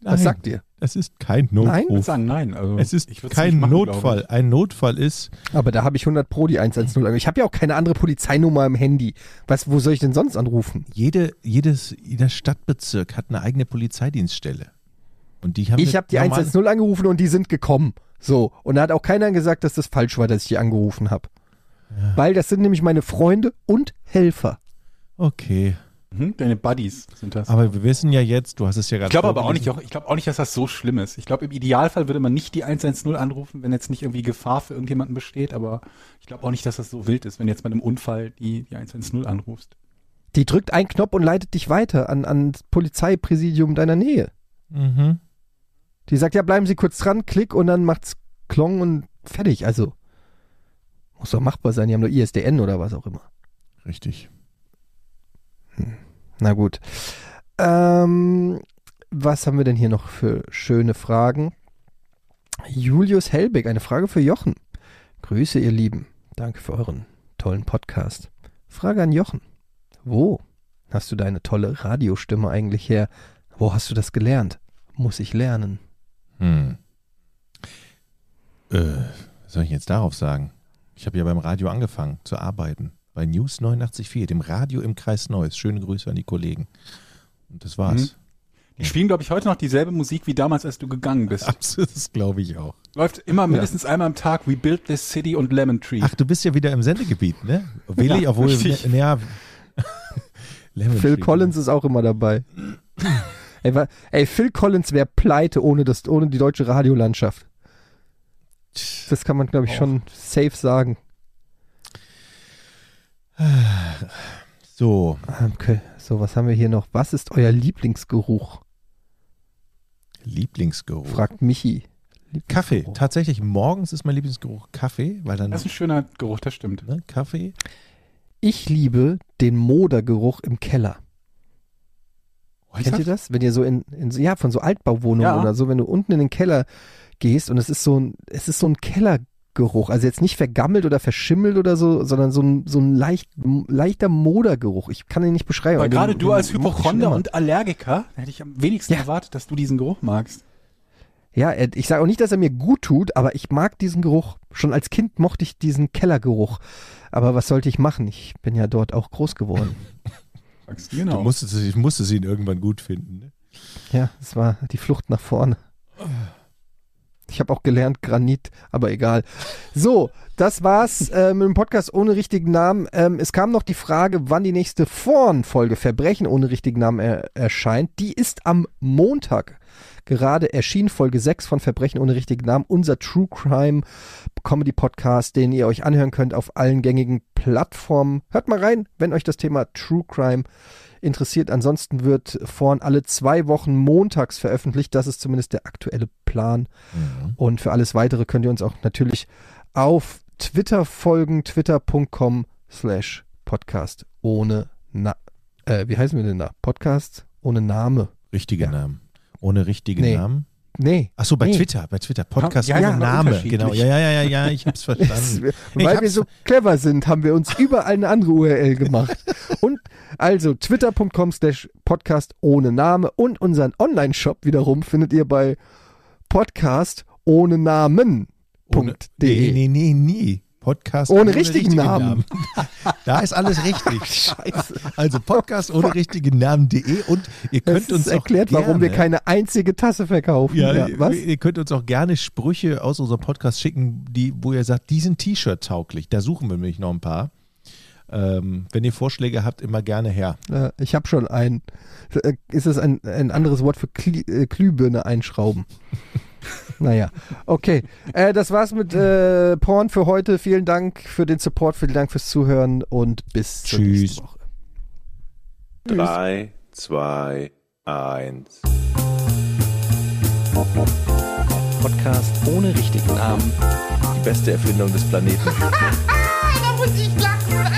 Was Nein, sagt ihr? Es ist kein Notruf. sagen, nein. Also, Es ist kein machen, Notfall. Ein Notfall ist, Aber da habe ich 100 Pro die 110 an. Ich habe ja auch keine andere Polizeinummer im Handy. Was, wo soll ich denn sonst anrufen? jede, jedes, jeder Stadtbezirk hat eine eigene Polizeidienststelle. Und die haben Ich habe die normale- 110 angerufen und die sind gekommen. So. Und da hat auch keiner gesagt, dass das falsch war, dass ich die angerufen habe. Weil das sind nämlich meine Freunde und Helfer. Okay. Mhm, deine Buddies sind das. Aber wir wissen ja jetzt, du hast es ja gerade ich glaube aber auch nicht, ich glaube auch nicht, dass das so schlimm ist. Ich glaube, im Idealfall würde man nicht die 110 anrufen, wenn jetzt nicht irgendwie Gefahr für irgendjemanden besteht, aber ich glaube auch nicht, dass das so wild ist, wenn du jetzt bei einem Unfall die, die 110 anrufst. Die drückt einen Knopf und leitet dich weiter an, an das Polizeipräsidium deiner Nähe. Mhm. Die sagt, ja, bleiben Sie kurz dran, klick und dann macht's Klong und fertig. Also, muss doch machbar sein. Die haben doch ISDN oder was auch immer. Richtig. Na gut. Ähm, was haben wir denn hier noch für schöne Fragen? Julius Helbig, eine Frage für Jochen. Grüße, ihr Lieben. Danke für euren tollen Podcast. Frage an Jochen. Wo hast du deine tolle Radiostimme eigentlich her? Wo hast du das gelernt? Muss ich lernen? Hm. Äh, was soll ich jetzt darauf sagen? Ich habe ja beim Radio angefangen zu arbeiten. Bei News 89.4, dem Radio im Kreis Neuss. Schöne Grüße an die Kollegen. Und das war's. Die spielen, glaube ich, heute noch dieselbe Musik wie damals, als du gegangen bist. Absolut, das glaube ich auch. Läuft immer mindestens einmal am Tag We Built This City und Lemon Tree. Ach, du bist ja wieder im Sendegebiet, ne? Willi, Ja, obwohl. Ne, ja. Lemon Phil Tree. Collins ist auch immer dabei. ey, wa- ey, Phil Collins wäre pleite ohne, das, ohne die deutsche Radiolandschaft. Das kann man, glaube ich, schon safe sagen. So, Okay, so, was haben wir hier noch? Was ist euer Lieblingsgeruch? Lieblingsgeruch. Fragt Michi. Kaffee. Tatsächlich, morgens ist mein Lieblingsgeruch Kaffee, weil dann. Das ist ein schöner Geruch, das stimmt. Ne, Kaffee. Ich liebe den Modergeruch im Keller. Kennt ihr das? Wenn ihr so in, in so- ja, von so Altbauwohnungen Ja. oder so, wenn du unten in den Keller gehst und es ist so ein, es ist so ein Kellergeruch, also jetzt nicht vergammelt oder verschimmelt oder so, sondern so ein, so ein leicht, leichter Modergeruch. Ich kann ihn nicht beschreiben. Aber aber gerade den- du als Hypochonder und Allergiker, hätte ich am wenigsten Ja. erwartet, dass du diesen Geruch magst. Ja, ich sage auch nicht, dass er mir gut tut, aber ich mag diesen Geruch. Schon als Kind mochte ich diesen Kellergeruch. Aber was sollte ich machen? Ich bin ja dort auch groß geworden. Sagst du genau. musstest, ich musste sie ihn irgendwann gut finden. Ne? Ja, es war die Flucht nach vorne. Ich habe auch gelernt Granit, aber egal. So, das war's äh, mit dem Podcast ohne richtigen Namen. Ähm, es kam noch die Frage, wann die nächste Vorn-Folge Verbrechen ohne richtigen Namen er erscheint. Die ist am Montag gerade erschienen, Folge 6 von Verbrechen ohne richtigen Namen, unser True Crime Comedy Podcast, den ihr euch anhören könnt auf allen gängigen Plattformen. Hört mal rein, wenn euch das Thema True Crime interessiert. Ansonsten wird vorn alle zwei Wochen montags veröffentlicht. Das ist zumindest der aktuelle Plan. Mhm. Und für alles weitere könnt ihr uns auch natürlich auf Twitter folgen, twitter.com slash podcast ohne Na äh, wie heißen wir denn da? Podcast ohne Name. Richtige Ja. Namen. Ohne richtigen Nee. Namen. Nee. Ach so, bei Nee. Twitter, bei Twitter. Podcast Ja, ohne ja, Name. Genau. Ja, ja, ja, ja, ja, ich hab's Es, verstanden. weil hab's wir so clever sind, haben wir uns überall eine andere URL gemacht. Und also twitter.com slash podcast ohne Name und unseren Online-Shop wiederum findet ihr bei podcast ohne Namen. Ohne, nee, nee, nee, nie. Podcast Ohne richtigen Namen. da ist alles richtig. Scheiße. Also Podcast ohne richtigen Namen.de und ihr könnt uns erklärt, auch gerne, warum wir keine einzige Tasse verkaufen. ja, was? Ihr könnt uns auch gerne Sprüche aus unserem Podcast schicken, die, wo ihr sagt, die sind T-Shirt tauglich. Da suchen wir nämlich noch ein paar. Ähm, wenn ihr Vorschläge habt, immer gerne her. Ja, ich habe schon ein. Äh, Ist es ein, ein anderes Wort für Kli äh, Glühbirne einschrauben? naja, okay. Äh, das war's mit äh, Porn für heute. Vielen Dank für den Support, vielen Dank fürs Zuhören und bis zur Tschüss. nächsten Woche. Drei, zwei, eins. Podcast ohne richtigen Namen. Die beste Erfindung des Planeten.